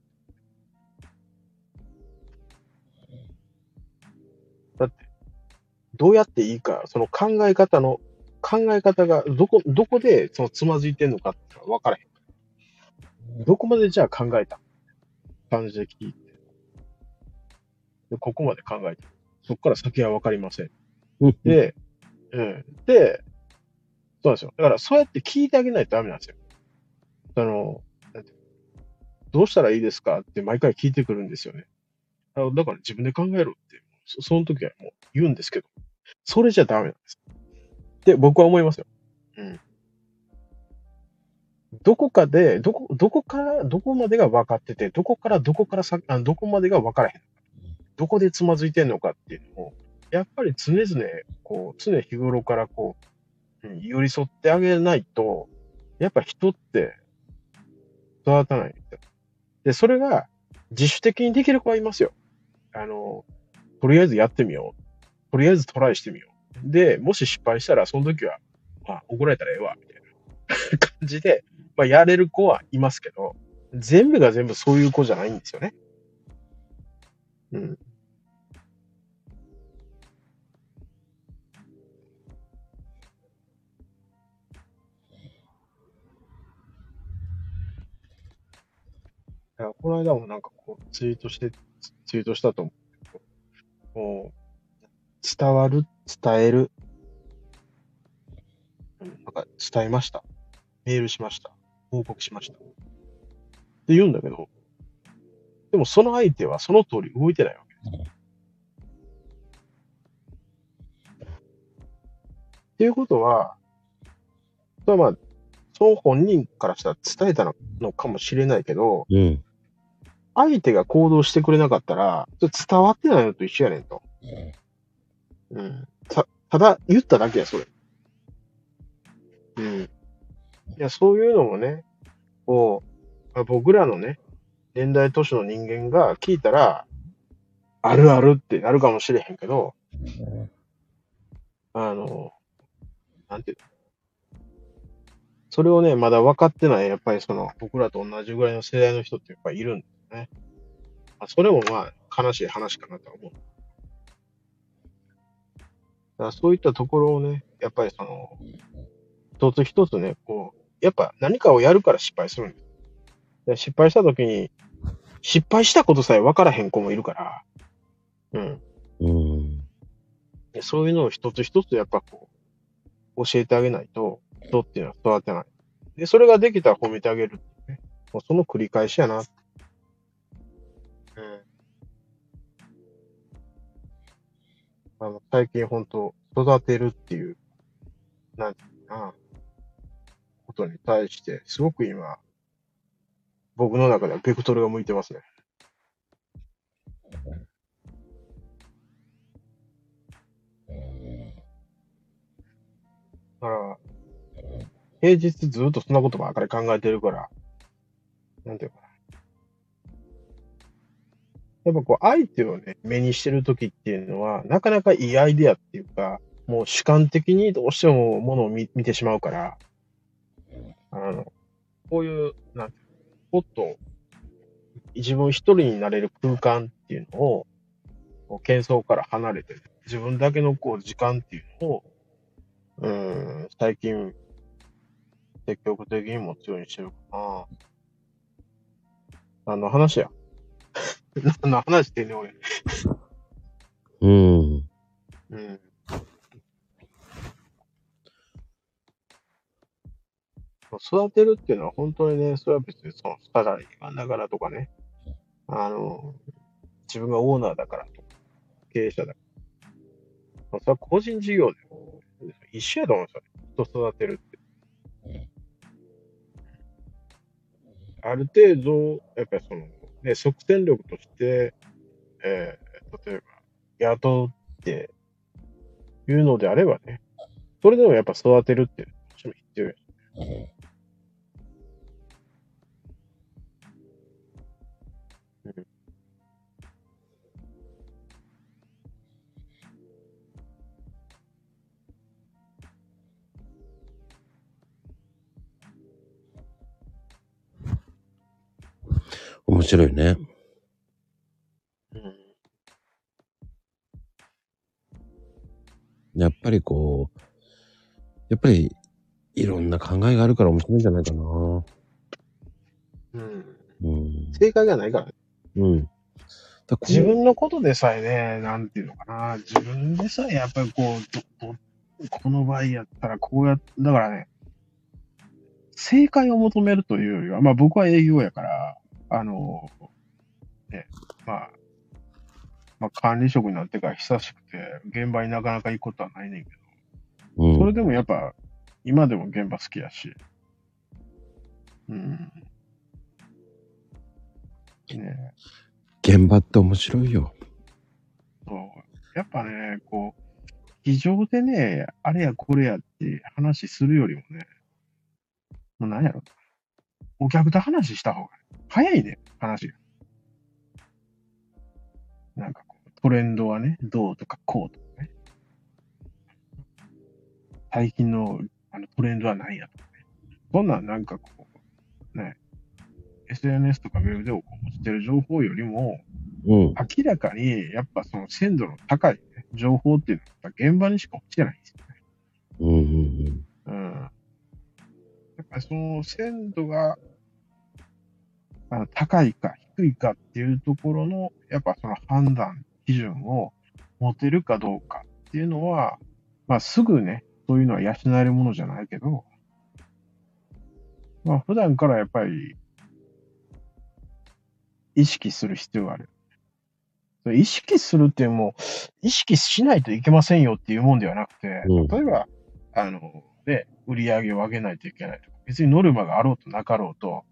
だって、どうやっていいか、その考え方の、考え方がどこ、どこでそのつまずいてんのかってのは分からへん。どこまでじゃあ考えた感じで聞いて。で、ここまで考えて。そこから先は分かりません。で、うん。で、そうなんですよ。だから、そうやって聞いてあげないとダメなんですよ。あの、どうしたらいいですかって毎回聞いてくるんですよね。だから自分で考えろって、そその時はもう言うんですけど、それじゃダメなんです。って僕は思いますよ。うん。どこかで、どこ、どこから、どこまでが分かってて、どこからどこからさ、あどこまでが分からへん。どこでつまずいてんのかっていうのを、やっぱり常々、こう、常日頃からこう、うん寄り添ってあげないと、やっぱ人って育たないですよ。で、それが自主的にできる子はいますよ。あの、とりあえずやってみよう。とりあえずトライしてみよう。で、もし失敗したら、その時は、まあ、怒られたらええわ、みたいな感じで、まあ、やれる子はいますけど、全部が全部そういう子じゃないんですよね。うん。いや、この間もなんかこう、ツイートして、ツイートしたと思うけど、もう、伝わる、伝える。なんか伝えました。メールしました。報告しました。って言うんだけど、でもその相手はその通り動いてないわけです。っていうことは、それはまあ、その本人からしたら伝えたのかもしれないけど、うん。相手が行動してくれなかったら、伝わってないのと一緒やねんと。うん。た、ただ言っただけや、それ。うん。いや、そういうのもね、こう、まあ僕らのね、年代都市の人間が聞いたら、あるあるってなるかもしれへんけど、あの、なんていうそれをね、まだ分かってない、やっぱりその、僕らと同じぐらいの世代の人ってやっぱりいるんですね。まあ、それもまあ、悲しい話かなと思う。だそういったところをね、やっぱりその、一つ一つね、こう、やっぱ何かをやるから失敗するんです。で失敗した時に、失敗したことさえ分からへん子もいるから、うん。うん。でそういうのを一つ一つやっぱこう、教えてあげないと、人っていうのは育てない。で、それができたら褒めてあげる。もうその繰り返しやな。うん。あの、最近本当育てるっていう、なんていうかな、ことに対して、すごく今、僕の中ではベクトルが向いてますね。だから、平日ずっとそんなことばっかり考えてるから、なんていうかな。やっぱこう、相手をね、目にしてるときっていうのは、なかなかいいアイデアっていうか、もう主観的にどうしてもものを見見てしまうから、あの、こういう、もっと、自分一人になれる空間っていうのを、喧騒から離れて、自分だけのこう時間っていうのを、うーん、最近、積極的に持つようにしてるかな。何の話や？何の話してんねん、俺。うん。うん。育てるっていうのは本当にね、それは別にそのサラリーマンだからとかね、あの、自分がオーナーだからとか、経営者だから。まあ、それは個人事業でも一緒やと思うんですよね。人育てるって。ある程度、やっぱりその、ね、即戦力として、えー、例えば、雇うっていうのであればね、それでもやっぱ育てるって、どうしても必要や。うん面白いね。うん。やっぱりこう、やっぱりいろんな考えがあるから面白いんじゃないかな。うん。うん。正解がないからね。うん。だこう自分のことでさえね、なんていうのかな、自分でさえやっぱりこう、ど、ど、この場合やったらこうや、だからね、正解を求めるというよりは、まあ僕は営業やから、あの、ね、まあ、まあ管理職になってから久しくて、現場になかなか行くことはないねんけど、うんそれでもやっぱ、今でも現場好きやし、うん。ね現場って面白いよ。そう。やっぱね、こう、非常でね、あれやこれやって話するよりもね、もう何やろ。お客と話した方が早いね、話が。なんかこう、トレンドはね、どうとかこうとかね。最近のあのトレンドは何やとかね。そんなんなんかこう、ね、SNS とかウェブで落ちてる情報よりも、うん。明らかに、やっぱその鮮度の高い、ね、情報っていうのは、現場にしか落ちてないんですよね。うんうんうん。やっぱりその鮮度が、あの高いか低いかっていうところの、やっぱその判断基準を持てるかどうかっていうのは、まあすぐね、そういうのは養えるものじゃないけど、まあ普段からやっぱり意識する必要がある。意識するっていう意識しないといけませんよっていうもんではなくて、うん例えば、あの、ね、売り上げを上げないといけないとか、別にノルマがあろうとなかろうと、やっ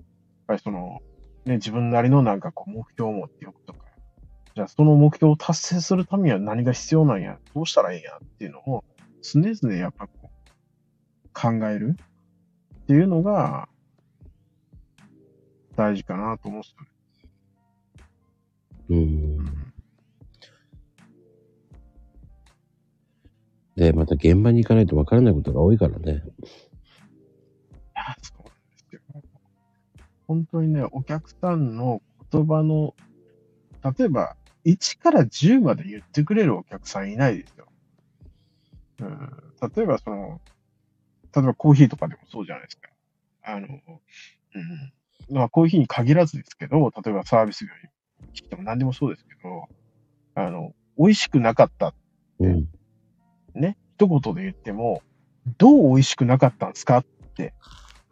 ぱりその、ね、自分なりのなんかこう目標を持っておくとか、じゃあその目標を達成するためには何が必要なんや、どうしたらいいんやっていうのを常々やっぱこう考えるっていうのが大事かなと思うんですよね。うん。うん。で、また現場に行かないとわからないことが多いからね。いやそ。本当にね、お客さんの言葉の、例えば、1から10まで言ってくれるお客さんいないですよ。うん、例えば、その、例えばコーヒーとかでもそうじゃないですか。あの、うん。まあ、コーヒーに限らずですけど、例えばサービス業にしても何でもそうですけど、あの、美味しくなかったうん。ね、一言で言っても、どう美味しくなかったんですかって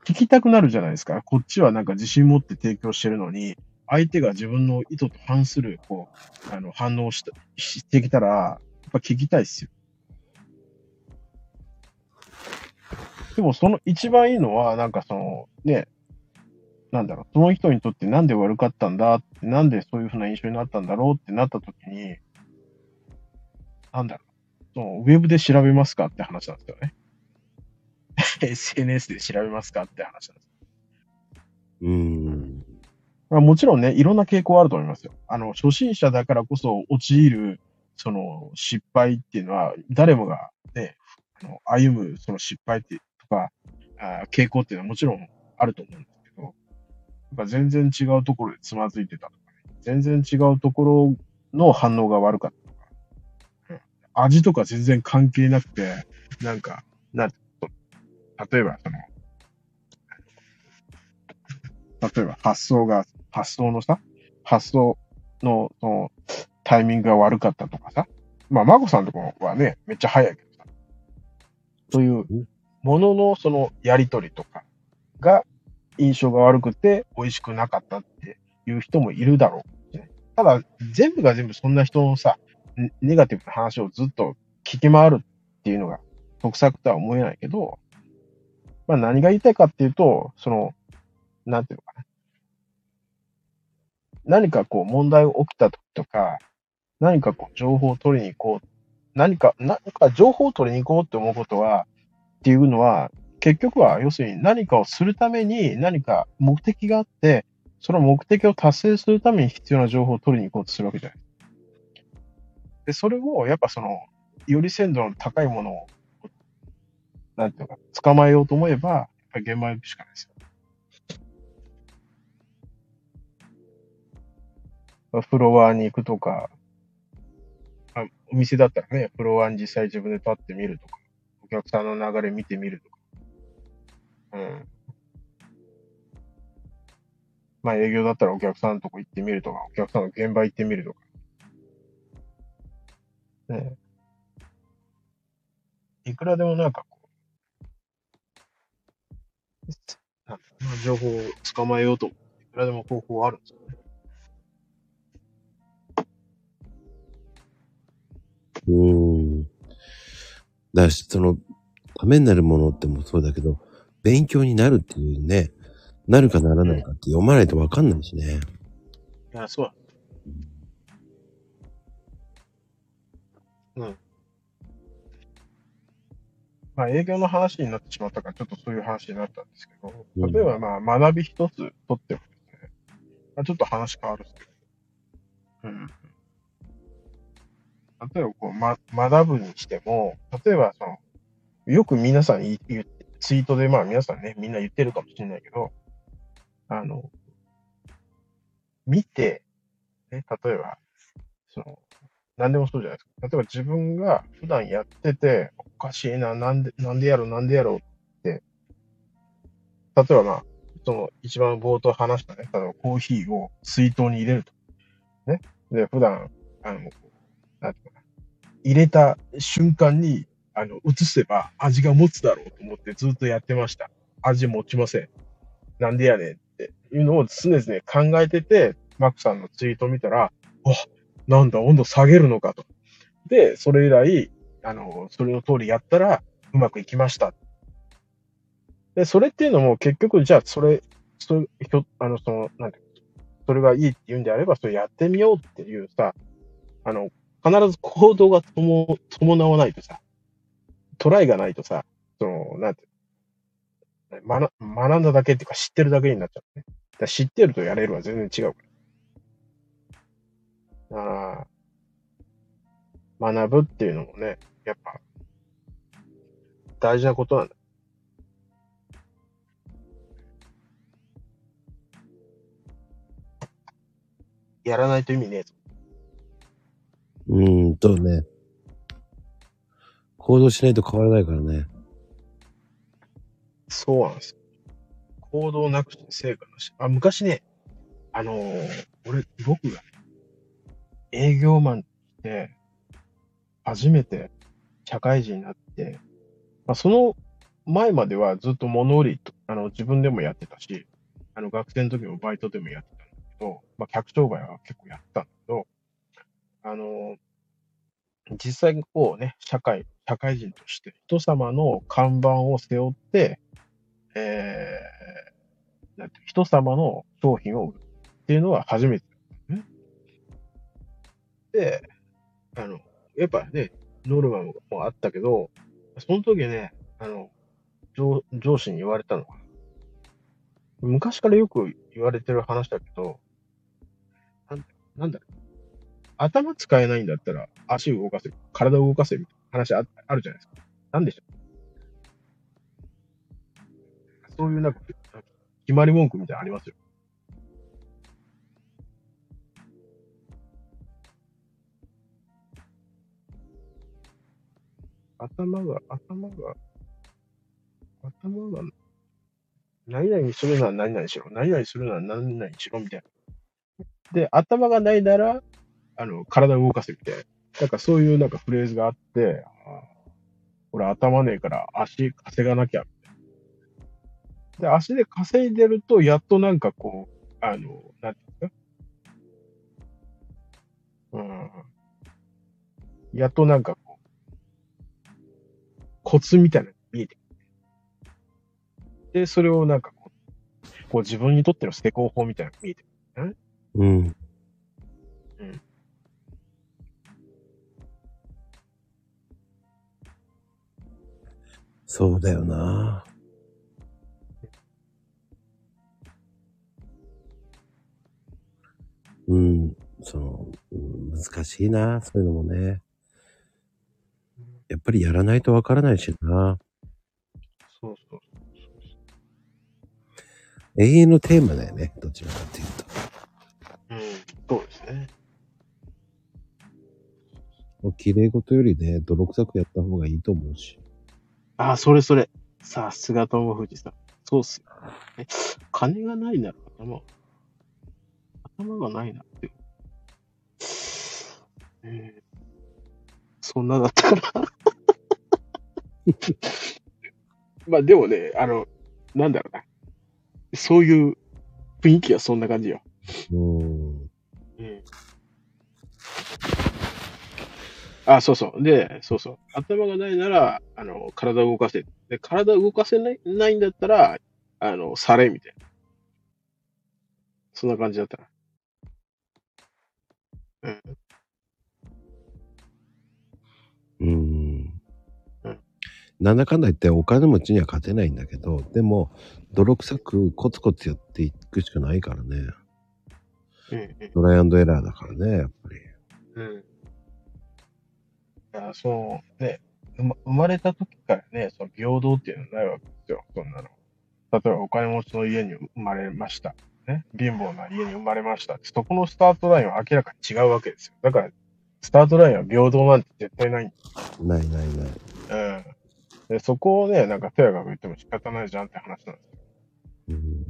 聞きたくなるじゃないですか。こっちはなんか自信持って提供してるのに、相手が自分の意図と反する、こう、あの、反応したしてきたら、やっぱ聞きたいですよ。でもその一番いいのは、なんかその、ね、なんだろう、その人にとってなんで悪かったんだ、なんでそういうふうな印象になったんだろうってなった時に、なんだろう、そのウェブで調べますかって話なんですよね。SNS で調べますかって話なんです。うん。まあ、もちろんね、いろんな傾向はあると思いますよ。あの、初心者だからこそ陥る、その失敗っていうのは、誰もがね、あの歩むその失敗ってとか、あー傾向っていうのはもちろんあると思うんですけど、やっぱ全然違うところでつまずいてたとか、ね、全然違うところの反応が悪かったとか、うん味とか全然関係なくて、なんか、なん例えばその、例えば発想が、発想のさ、発想のそのタイミングが悪かったとかさ。まあ、マコさんとこはね、めっちゃ早いけどさ。そういうもののそのやりとりとかが印象が悪くて美味しくなかったっていう人もいるだろう。ただ、全部が全部そんな人のさ、ネネガティブな話をずっと聞き回るっていうのが得策とは思えないけど、まあ何が言いたいかっていうと、その、なんていうのかな。何かこう問題が起きた時とか、何かこう情報を取りに行こう。何か、何か情報を取りに行こうって思うことは、っていうのは、結局は要するに何かをするために何か目的があって、その目的を達成するために必要な情報を取りに行こうとするわけじゃない。で、それをやっぱその、より鮮度の高いものを、なんていうか、捕まえようと思えば、やっぱり現場に行くしかないですよ。フロアに行くとか、あお店だったらね、フロアに実際自分で立ってみるとか、お客さんの流れ見てみるとか。うん。まあ営業だったらお客さんのとこ行ってみるとか、お客さんの現場行ってみるとか。ねいくらでもなんか、なんだろうな情報を捕まえようと、いくらでも方法はあるんですよね。うーん。だから、その、ためになるものってもそうだけど、勉強になるっていうね、なるかならないかって読まないとわかんないしね。いや、そうだ。うん。まあ、営業の話になってしまったから、ちょっとそういう話になったんですけど、うん例えば、まあ、学び一つとってもですね、まあ、ちょっと話変わるんですけど、うん。例えば、こう、ま、学ぶにしても、例えば、その、よく皆さん言い言うツイートで、まあ皆さんね、みんな言ってるかもしれないけど、あの、見て、ね、例えば、その、何でもそうじゃないですか。例えば自分が普段やってて、おかしいな、なんで、なんでやろう、なんでやろうって、例えばまあ、その一番冒頭話したね、例えばコーヒーを水筒に入れると。ね。で、普段、あの、なんていうかな、入れた瞬間に、あの、移せば味が持つだろうと思ってずっとやってました。味持ちません。なんでやねんっていうのを常々考えてて、マックさんのツイート見たら、あ、なんだ、温度下げるのかと。で、それ以来、あの、それの通りやったらうまくいきました。で、それっていうのも結局、じゃあ、それ、それ、ひょあの、その、なんてそれがいいって言うんであれば、それやってみようっていうさ、あの、必ず行動がとも伴わないとさ、トライがないとさ、その、なんていうの学学んだだけっていうか知ってるだけになっちゃうね。だ知ってるとやれるは全然違うから。あー学ぶっていうのもね、やっぱ、大事なことなんだ。やらないと意味ねえぞ。うーんとね。行動しないと変わらないからね。そうなんですよ。行動なくして成果なし。あ、昔ね、あのー俺、僕が営業マンで、初めて社会人になって、まあ、その前まではずっと物売り、あの、自分でもやってたし、あの、学生の時もバイトでもやってたんだけど、まあ、客商売は結構やってたんだけど、あの実際にこうね、社会、社会人として人様の看板を背負って、えー、なんて人様の商品を売るっていうのは初めて。あの、やっぱね、ノルマもあったけど、その時ね、あの、上上司に言われたのが、昔からよく言われてる話だけど、なんなんだろう頭使えないんだったら足動かせ、体を動かせみたいな話ああるじゃないですか。なんでしょうそういうなんか、決まり文句みたいなのありますよ。頭が、頭が、頭が、何々するなら何々しろ、何々するなら何々しろみたいな。で、頭がないなら、あの、体を動かせみたいな。なんかそういうなんかフレーズがあって、俺頭ねえから足稼がなきゃ。で、足で稼いでると、やっとなんかこう、あの、なんていうかうん。やっとなんかこう、コツみたいなのが見えてくる。で、それをなんかこう、こう自分にとっての成功法みたいなのが見えてくる。うん。そうだよな。うん。その、うん難しいな。そういうのもね。やっぱりやらないとわからないしな。そうそう。永遠のテーマだよね。どちらかっていうと。うん。そうですね。もう綺麗事よりね、泥臭くやった方がいいと思うし。ああ、それそれ。さすが友藤さん。そうっすよ。え、金がないなら頭、頭がないなって。えーそんなだったかな。まあでもね、あの、なんだろうな。そういう雰囲気はそんな感じよ。うん。うん。あ、そうそう。で、そうそう。頭がないなら、あの、体を動かせ。で、体を動かせないないんだったら、あの、され、みたいな。そんな感じだったな。うん。うんうん。なんだかんだ言ってお金持ちには勝てないんだけど、でも、泥臭くコツコツやっていくしかないからね。うん。トライアンドエラーだからね、やっぱり。うん。いや、そう、ね、生ま生まれた時からね、その平等っていうのはないわけですよ。そんなの。例えばお金持ちの家に生まれました。ね、貧乏な家に生まれました。そこのスタートラインは明らかに違うわけですよ。だから、スタートラインは平等なんて絶対ないんないないない。うん。で、そこをね、なんか、とやかく言っても仕方ないじゃんって話なんですよ。うん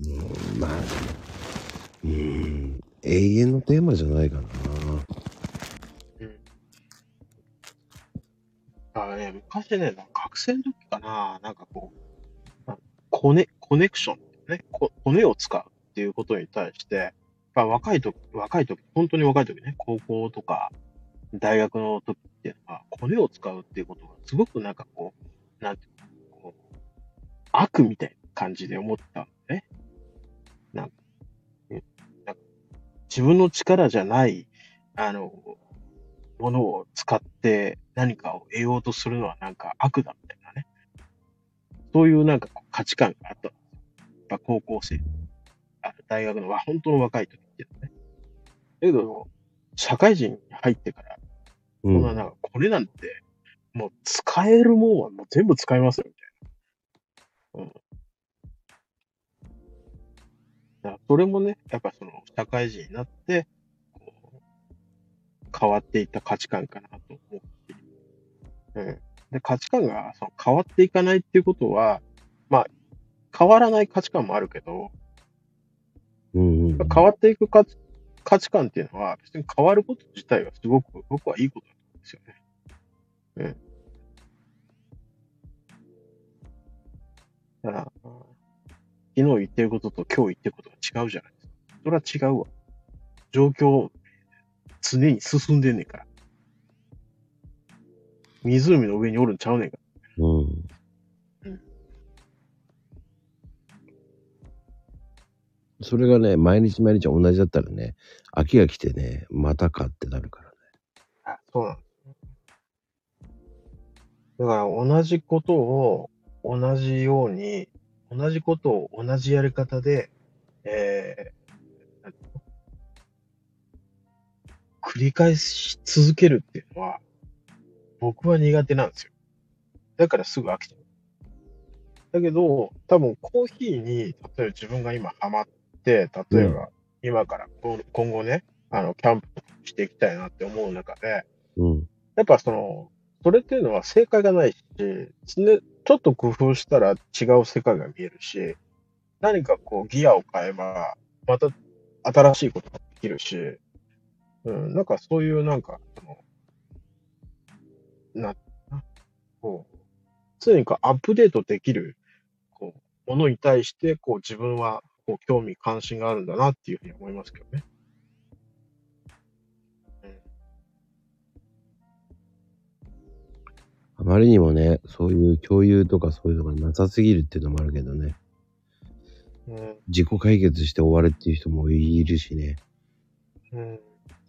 うん、まあ、うん、永遠のテーマじゃないかな。あのね、昔ね、学生の時かな、なんかこう、コネ、コネクション、ね、こ骨を使うっていうことに対して、まあ、若い時、若い時、本当に若い時ね、高校とか、大学の時っていうのは、コネを使うっていうことが、すごくなんかこう、なんていうの、こう、悪みたいな感じで思ったのね。なんか、うんなんか自分の力じゃない、あの、ものを使って何かを得ようとするのはなんか悪だみたいなね。そういうなんか価値観があったんですよ。やっぱ高校生、あ大学の、わ本当の若い時っていうのね。だけど、社会人に入ってから、うこんななんかこれなんて、もう使えるもんはもう全部使いますよ、みたいな。うん。だそれもね、やっぱその社会人になって、こう変わっていった価値観かなと思うし。うん。で、価値観がその変わっていかないっていうことは、まあ、変わらない価値観もあるけど、うんうん、変わっていく価値価値観っていうのは、別に変わること自体はすごく僕はいいことなんですよね。うん。だから、昨日言ってることと今日言ってることが違うじゃないですか。それは違うわ。状況、常に進んでんねんから。湖の上におるんちゃうねんから。うんうん。それがね、毎日毎日同じだったらね、飽きが来てね、またかってなるからね。あそうなん。だから同じことを同じように、同じことを同じやり方で、えー、繰り返し続けるっていうのは、僕は苦手なんですよ。だからすぐ飽きちゃう。だけど、多分コーヒーに、例えば自分が今ハマって、例えば今からこ今後ね、あの、キャンプしていきたいなって思う中で、うん。やっぱその、それっていうのは正解がないし、常ちょっと工夫したら違う世界が見えるし、何かこうギアを変えば、また新しいことができるし、うん、なんかそういうなんか、その、な、なこう、常にこうアップデートできる、こう、ものに対して、こう自分は、こう興味関心があるんだなっていうふうに思いますけどね。あまりにもね、そういう共有とかそういうのがなさすぎるっていうのもあるけどね。うん、自己解決して終わるっていう人もいるしね。うん、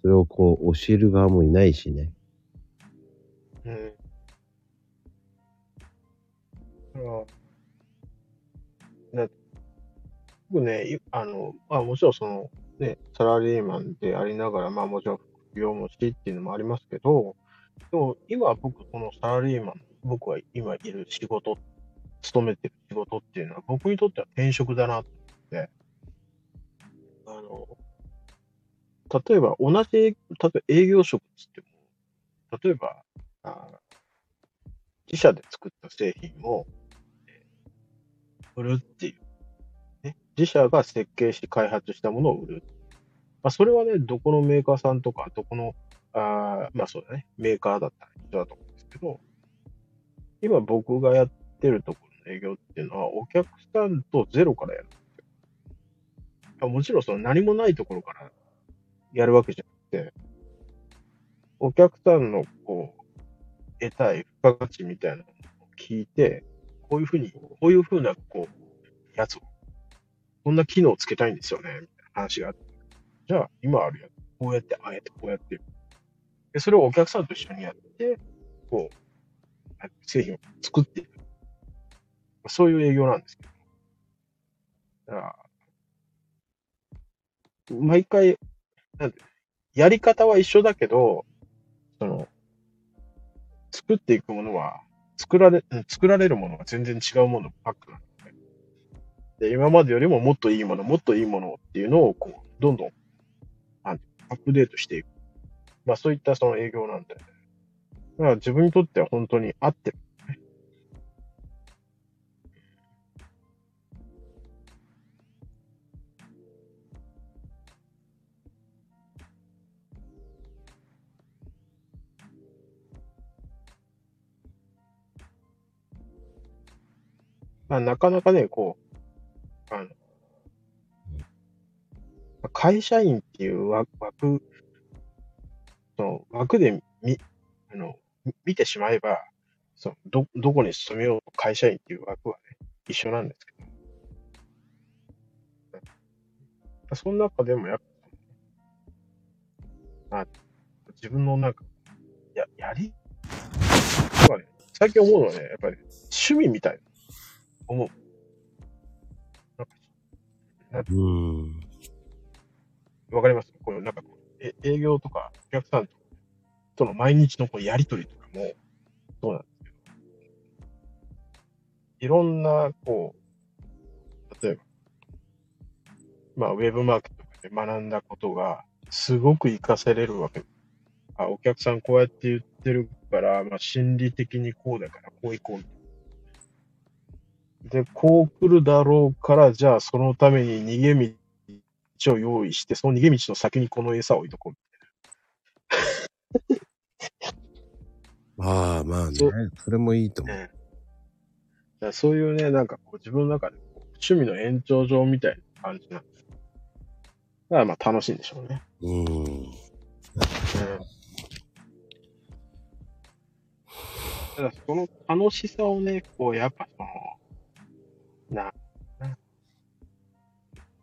それをこう教える側もいないしね。うん。だから、僕ね、あの、まあもちろんその、ね、サラリーマンでありながら、まあもちろん副業もしてっていうのもありますけど、でも今僕このサラリーマン、僕は今いる仕事、勤めてる仕事っていうのは僕にとっては転職だなと思って、あの、例えば同じ、例えば営業職っつっても、例えば、あ自社で作った製品を、えー売るっていう、ね。自社が設計し開発したものを売る。まあ、それはね、どこのメーカーさんとか、どこの、あまあそうだね、メーカーだったら一緒だと思うんですけど、今僕がやってるところの営業っていうのは、お客さんとゼロからやるんですよ。もちろんその何もないところからやるわけじゃなくて、お客さんのこう、得たい付加価値みたいなのを聞いて、こういうふうに、こういうふうな、こう、やつを、こんな機能をつけたいんですよね、みたいな話があって。じゃあ、今あるやつ、こうやって、あえてこうやって。で、それをお客さんと一緒にやって、こう、製品を作っていく。そういう営業なんですけど。だから、毎回、なんてやり方は一緒だけど、その、作っていくものは、作られ、作られるものが全然違うものばっかなので。で、今までよりももっといいもの、もっといいものっていうのを、こう、どんどん、アップデートしていく。まあそういったその営業なんで。だから自分にとっては本当に合ってる。まあなかなかね、こう、あの、会社員っていう枠、枠の枠で見、あの、見てしまえば、そのど、どこに勤めようと会社員っていう枠はね、一緒なんですけど。その中でもやっぱ、あ自分のなんか、や、やり、なんかね、最近思うのはね、やっぱり趣味みたいな、思う。なんかうん。わかります？これなんかこう、え営業とかお客さんととの毎日のこうやりとりとかも、そうなんですけど、いろんな、こう、例えば、まあ、ウェブマーケットで学んだことが、すごく活かせれるわけ。あ、お客さんこうやって言ってるから、まあ、心理的にこうだから、こう行こう。で、こう来るだろうから、じゃあそのために逃げ道を用意して、その逃げ道の先にこの餌を置いとこう。ああ、まあねそう。それもいいと思う。ねそういうね、なんかこう自分の中で趣味の延長上みたいな感じなんです。だからまあ楽しいんでしょうね。うん。うん。ただその楽しさをね、こうやっぱその、な、な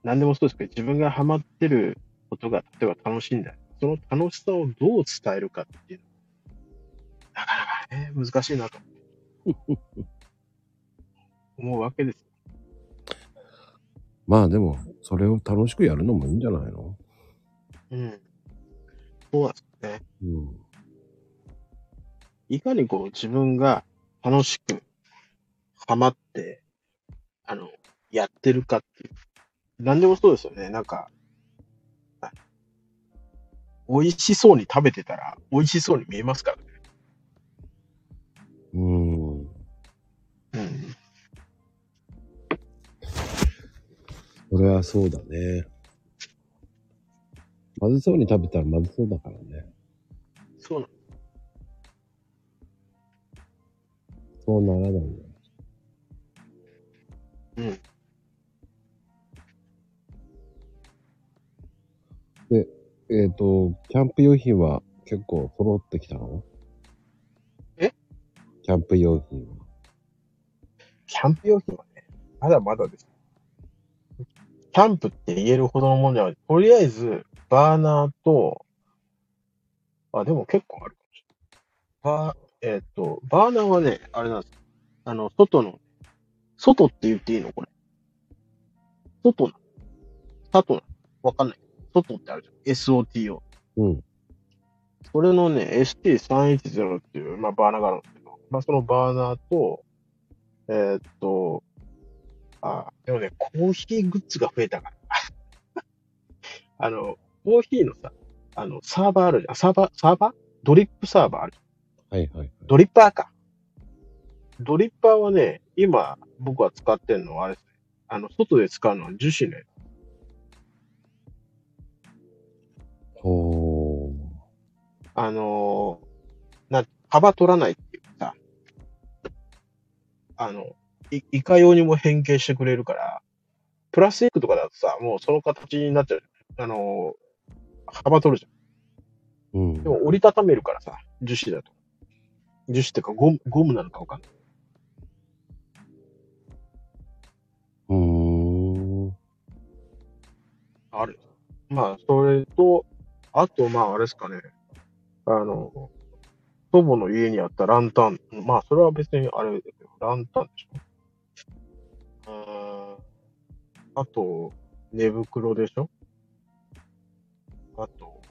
なんでもそうですけど、自分がハマってることが例えば楽しいんだよ。その楽しさをどう伝えるかっていうのなかなかね、難しいなと 思うわけです。まあでも、それを楽しくやるのもいいんじゃないの？うん。そうですね。うん。いかにこう自分が楽しくハマって、あの、やってるかっていう。何でもそうですよね。なんか、あ美味しそうに食べてたら美味しそうに見えますからね。うん。うん。それはそうだね。まずそうに食べたらまずそうだからね。そうなんそうならない。うん。えっ、と、キャンプ用品は結構揃ってきたの？え？キャンプ用品は。キャンプ用品はね、まだまだです。キャンプって言えるほどのものでは、とりあえず、バーナーと、あ、でも結構あるかもしれない。バー、えっ、と、バーナーはね、あれなんです。あの、外の、外って言っていいの？これ。外な。外な。わかんない。外ってあるじゃん。SOTO。うん。それのね、ST310 っていう、まあ、バーナーがあるんですけど、まあ、そのバーナーと、えーっと、あ、でもね、コーヒーグッズが増えたから。あの、コーヒーのさ、あの、サーバーあるじゃん。サーバー、サーバー？ドリップサーバーあるじはいはいはい。ゃん。ドリッパーか。ドリッパーはね、今、僕は使ってるのはあれですね。あの、外で使うのは樹脂のやつほー。あのーな、幅取らないっていうかさ、あの、い、いかようにも変形してくれるから、プラスチックとかだとさ、もうその形になっちゃう。あのー幅取るじゃん。うんで。も折りたためるからさ、樹脂だと。樹脂ってかゴム、ゴムなのかわかんない。ある。まあ、それと、あと、まあ、あれですかね。あの、祖母の家にあったランタン。まあ、それは別にあれだけど、ランタンでしょ。うーん。あと、寝袋でしょ。あと、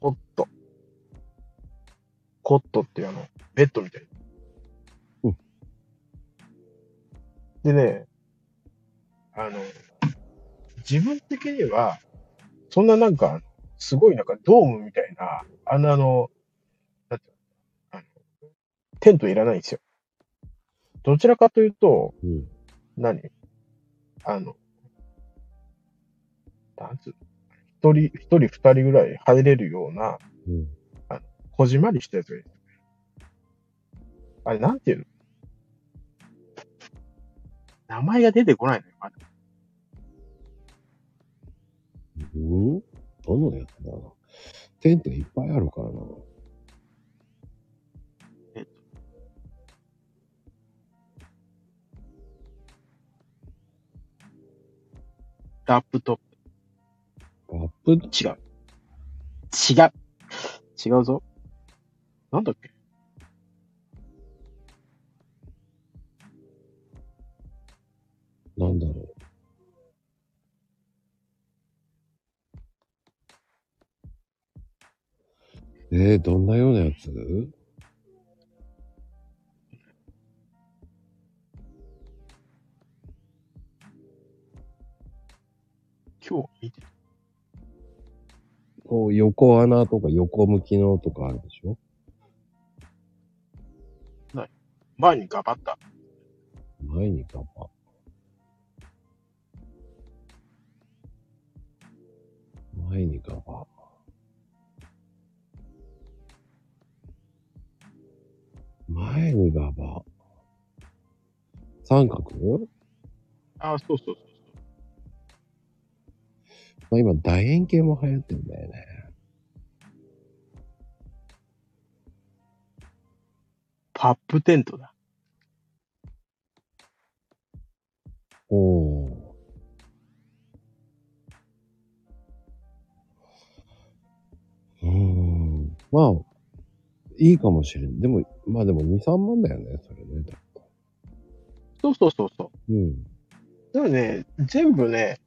コット。コットっていうあの、ベッドみたいな。うんでね、あの、自分的には、そんななんか、すごいなんかドームみたいな、あのあの、なんていうのあの、テントいらないんですよ。どちらかというと、うん。何？あの、なんつうの一人、一人二人ぐらい入れるような、うん。こじまりしたやつがいい。あれ、なんていうの？名前が出てこないのよ、まだ。うんどのやつだろうテントいっぱいあるからな。ラップトッラップ？プ。違う。違う。違うぞ。なんだっけ？なんだろえー、どんなようなやつ？今日見て。こう、横穴とか横向きのとかあるでしょ？前にガバッた。前にガバ。前にガバ。前にガバ。三角？あ、そうそうそうそう。まあ、今、楕円形も流行ってんだよね。パップテントだ。おー。うーん。まあ、いいかもしれん。でも、まあでも2、3万だよね、それね。そうそうそうそう。うん。でもね、全部ね、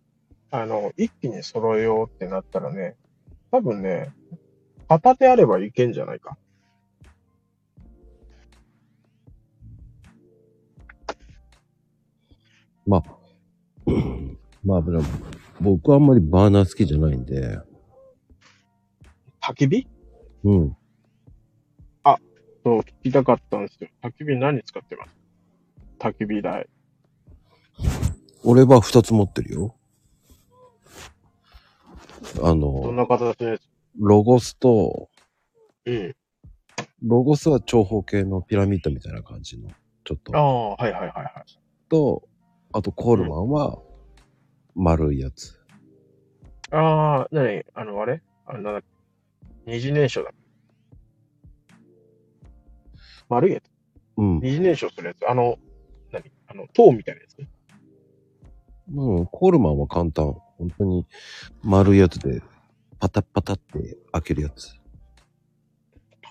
あの、一気に揃えようってなったらね、多分ね、片手あればいけんじゃないか。まあ、まあ、でも僕はあんまりバーナー好きじゃないんで、焚き火？うん。そう、聞きたかったんですよ。焚き火何使ってます？焚き火台。俺は2つ持ってるよ。あどんの、な形のやつ？ロゴスと、うん。ロゴスは長方形のピラミッドみたいな感じの、ちょっとあ。あ、はいはいはいはい。と、あとコールマンは丸いやつ。ああ、なにあの、あれ？あの、なんだっけ？二次燃焼だ。丸いやつ。うん。二次燃焼するやつ。あの、何？あの、塔みたいなやつ？ね。うん、コールマンは簡単。本当に丸いやつで、パタッパタって開けるやつ。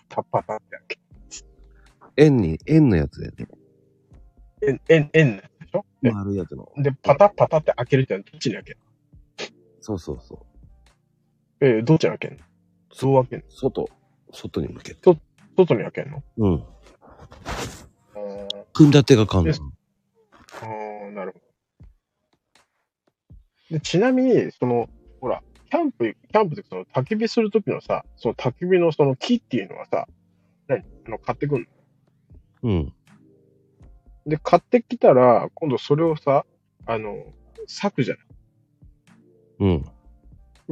パッパタってやっけ。円に、円のやつでね。円、円、円のやつでしょ？で丸いやつの。で、パタッパタって開けるってのはどっちに開けるそうそうそう。えーどっちに開けるの？どう開ける外、外に向けて。の外に開けるの？うん。あ組み立てが簡単です。あー、なるほど。で、ちなみに、その、ほら、キャンプ、キャンプでその焚き火するときのさ、その焚き火のその木っていうのはさ、何？あの、買ってくんの？うん。で、買ってきたら、今度それをさ、あの、裂くじゃない？うん。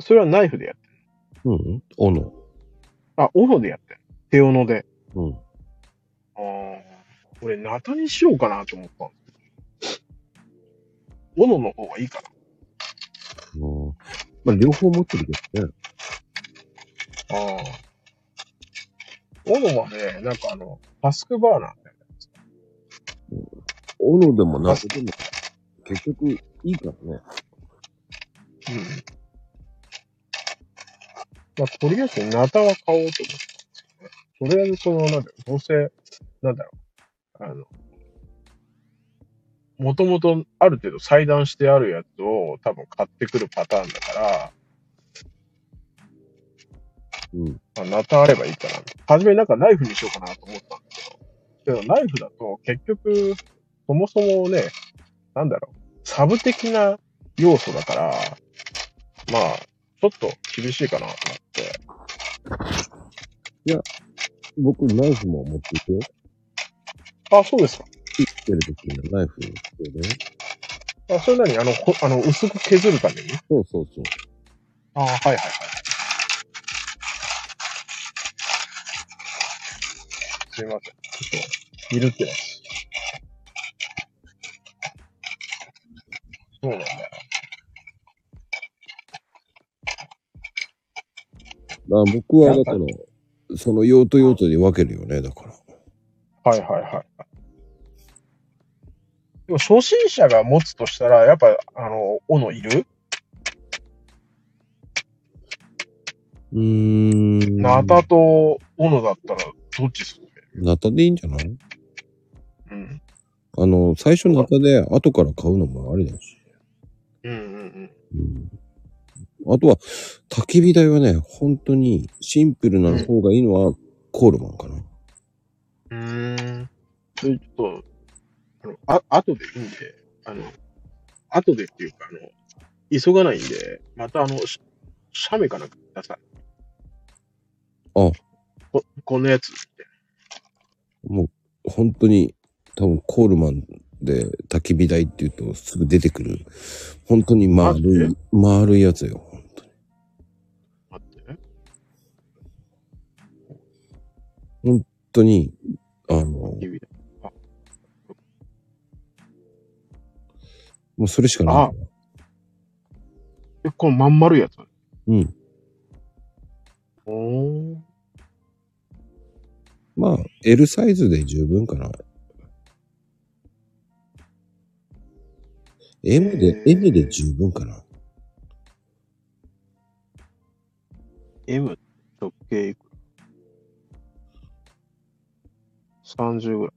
それはナイフでやってる。うん。斧。あ、斧でやってる。手斧で。うん。ああ、俺、ナタにしようかなと思ったんですけど。斧の方がいいかな。うん。まあ、両方持ってるけどね。ああ。斧はね、なんかあの、タスクバーナーみたい斧でもなくても、結局、いいからね。な。うん。まあ、とりあえず、ナタは買おうと思ったんですけどね。とりあえず、その、なんだろう、どうせ、なんだろう、あの、もともとある程度裁断してあるやつを多分買ってくるパターンだから、うん。あまあ、ナタあればいいかな。はじめなんかナイフにしようかなと思ったんだけど、けどナイフだと結局、そもそもね、なんだろう、サブ的な要素だから、まあ、ちょっと厳しいかなと思って。僕、ナイフも持っていくよ。あ、そうですか。切ってる時のナイフ必要だよ。あ、それ何？あの、ほあの、薄く削るために？そうそうそう。あはいはいはい。すいません。ちょっと、いるってます。そうなんだよ。あ僕はだから、その用途用途で分けるよね、だから。はいはいはい。でも初心者が持つとしたら、やっぱ、あの、斧いる？うーん。ナタと斧だったら、どっちする？ナタでいいんじゃない？うん。あの、最初ナタで後から買うのもありだし。うんうんうん。うん。あとは、焚き火台はね、本当にシンプルな方がいいのはコールマンかな。うーん。それちょっと、あの、あ、後でいいんで、あの、後でっていうか、あの、急がないんで、またあの、し写メかなんかください。あこ、このやつって。もう、本当に、多分コールマンで焚き火台って言うとすぐ出てくる。本当に丸マい、丸いやつよ。本当に。待ってね。本当に、あの、も指で。うそれしかない。え、このまん丸いやつうん。おー。まあ、L サイズで十分かな。M で M で十分かな。M 直径いくら ?30 ぐらい。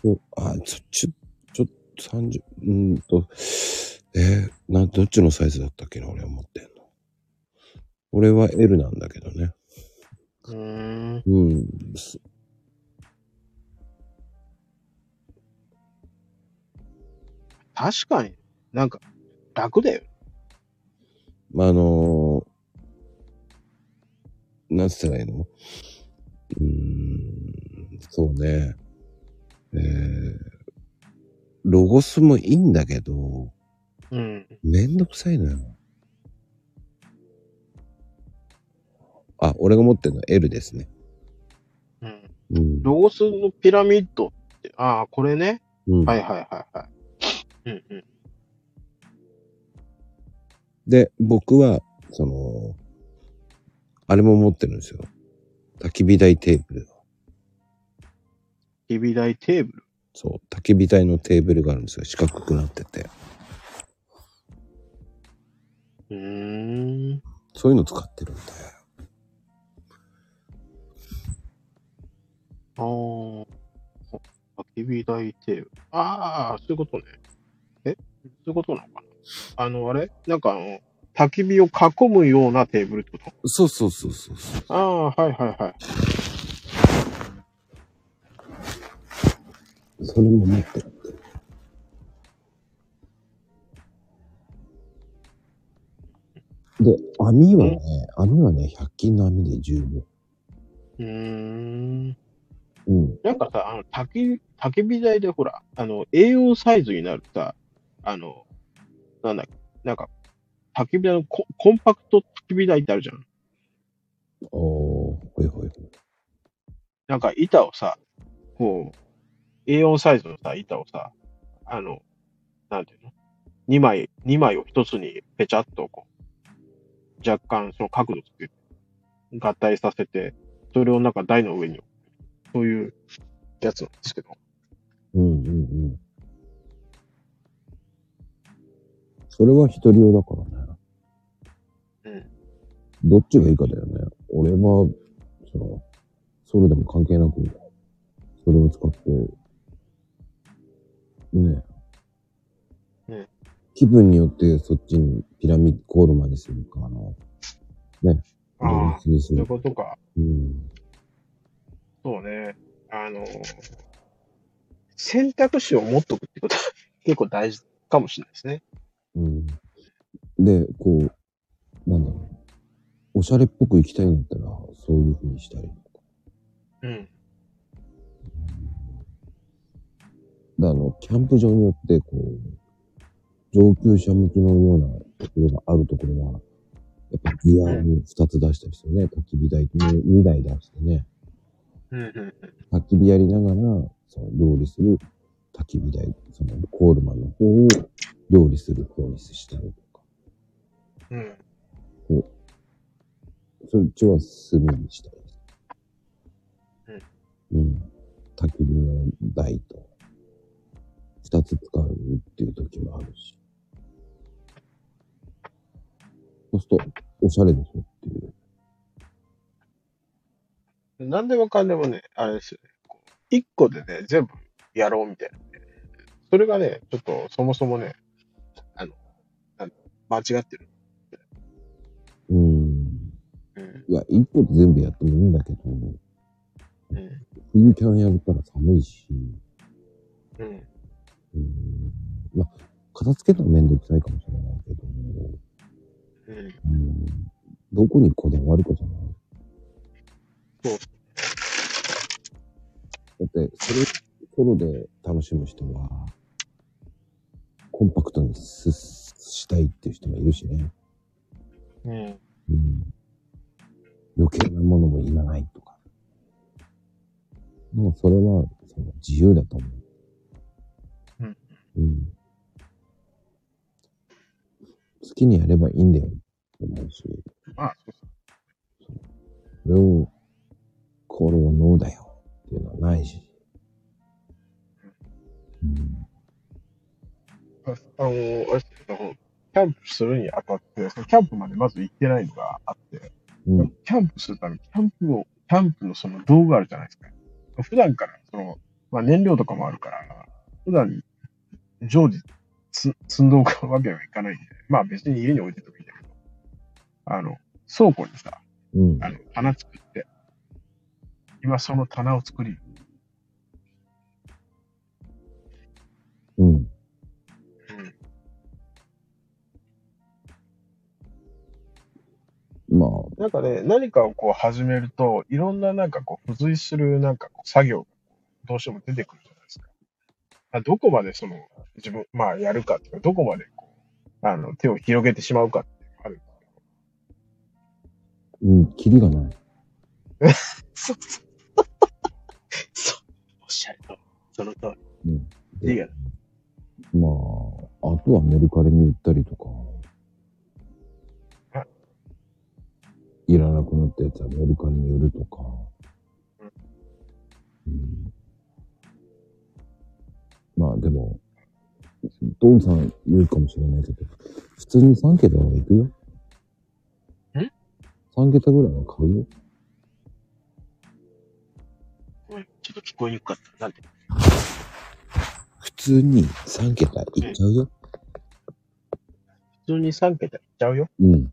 ちょ、あ、ちょ、ちょ、ちょっと30、うーんと、えーな、どっちのサイズだったっけな、俺は持ってんの。俺は L なんだけどね。うーん。うん。確かに、なんか、楽だよ。まあ、あのーなんつったらいいの？うーん、そうね。えー、ロゴスもいいんだけど、うん。めんどくさいのよ。あ、俺が持ってるのは L ですね。うん。うん。ロゴスのピラミッドって、ああ、これね。うん、はいはいはいはい。うんうん。で、僕は、その、あれも持ってるんですよ。焚き火台テーブル。日々台テーブル？そう、焚き火台のテーブルがあるんですよ。四角くなってて。うーん。そういうの使ってるんだよ。ああ。焚き火台テーブル。ああ、そういうことね。えそういうことなのかなあの、あれ？なんかあの、焚き火を囲むようなテーブルってこと？そうそうそうそうそう。ああ、はいはいはい。それも持ってる。で、網はね、網はね、100均の網で十分。うーん。うん。なんかさ、あの、焚き、焚き火台でほら、あの、A4 サイズになるさ、あの、なんだっけ、なんか、焚き火台のココンパクト焚き火台ってあるじゃん。おー、ほいほいほい。なんか板をさ、こう、A4 サイズのさ、板をさ、あの、なんていうの ?2 枚、2枚を一つにペチャっとこう、若干その角度つけて、合体させて、それをなんか台の上に置く、そういうやつなんですけど。うんうんうん。それは一人用だからね。うん。どっちがいいかだよね。俺は、その、それでも関係なく、それを使って、ね。うん気分によってそっちにピラミッドコールマンにするか、あの、ね。ああ、そういう。ことか。うん。そうね。あの、選択肢を持っとくってことは結構大事かもしれないですね。うん。で、こう、なんだろう。おしゃれっぽく行きたいんだったら、そういう風にしたりとか。うん。で、あの、キャンプ場によって、こう、上級者向きのようなところがあるところは、やっぱギアを2つ出したりしてね、焚き火台も2台出してね、うんうん焚き火やりながら、その料理する焚き火台、そのコールマンの方を料理する方にしたりとか、うん。そっちは炭にしたり。うん。焚き火の台と、2つ使うっていう時もあるし。そうすると、おしゃれでしょっていう。なん。でもかん。でもね、あれですよね。一個でね、全部やろうみたいなね。それがね、ちょっとそもそもね、あの、なん間違ってる。うん。うん。いや、一個で全部やってもいいんだけど、うん。冬キャンやったら寒いし、うん。うん。まあ、片付けたらめんどくさいかもしれないけど、うん。うん。どこにこだわるかじゃないそうだって、それ、ソロで楽しむ人は、コンパクトにすしたいっていう人もいるしね。うん。うん。余計なものもいらないとか。でもそれは、その自由だと思う。うん。うん。好きにやればいいんだよって思うし、まあ、そうそそれを、これはノーだよっていうのはないし。あの、あれキャンプするにあたって、そのキャンプまでまず行ってないのがあって、うん。キャンプするために、キャンプを、キャンプのその道具あるじゃないですか。普段から、その、まあ燃料とかもあるから、普段常時つ積んどくわけにはいかないんで、まあ別に家に置いててもいいんだけど、あの、倉庫にさ、うん。あの、棚作って、今その棚を作り、まあ、なんかね、何かをこう始めると、いろんななんかこう付随するなんかこう作業がどうしても出てくるじゃないですか。あどこまでその自分、まあやるかっていうか、どこまでこう、あの手を広げてしまうかっていうのがある。うん、キリがない。そうそう。そう。おっしゃると。その通うん。り。いいや。まあ、あとはメルカリに売ったりとかいらなくなったやつはメルカリに売るとか。うん。まあでも、ドンさん言うかもしれないけど、普通に3桁はいくよ。ん ?3 桁ぐらいは買うよ。ちょっと聞こえにくかった。なんて。普通に3桁いっちゃうよ。普通に3桁いっちゃうよ。うん。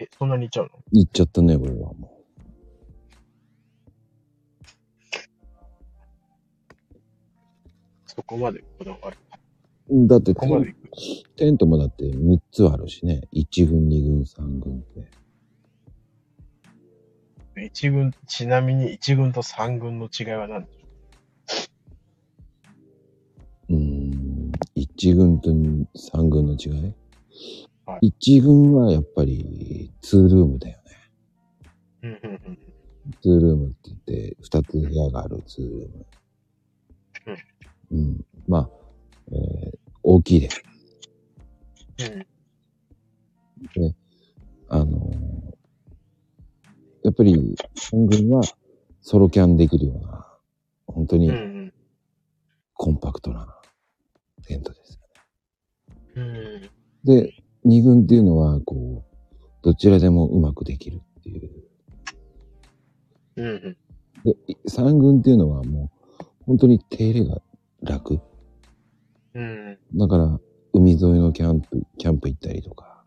え、そんなにいっちゃうの？いっちゃったね、俺はもそこまでこだわる？う。だってここまで。テントもだって3つあるしね。1軍、2軍、3軍って。一軍、ちなみに一軍と三軍の違いは何？でしょうーん。1軍と3軍の違い、は ?1 軍はやっぱり2ルームだよね。ううんうんうん。2ルームって言って、2つ部屋がある2ルーム。うん。まあ、えー大きいです。うん。あのーやっぱり3軍はソロキャンできるような、本当に。コンパクトなテントです。うん。で、二軍っていうのは、こう、どちらでもうまくできるっていう。うんうん。で、い三軍っていうのはもう、本当に手入れが楽。うん。だから、海沿いのキャンプ、キャンプ行ったりとか、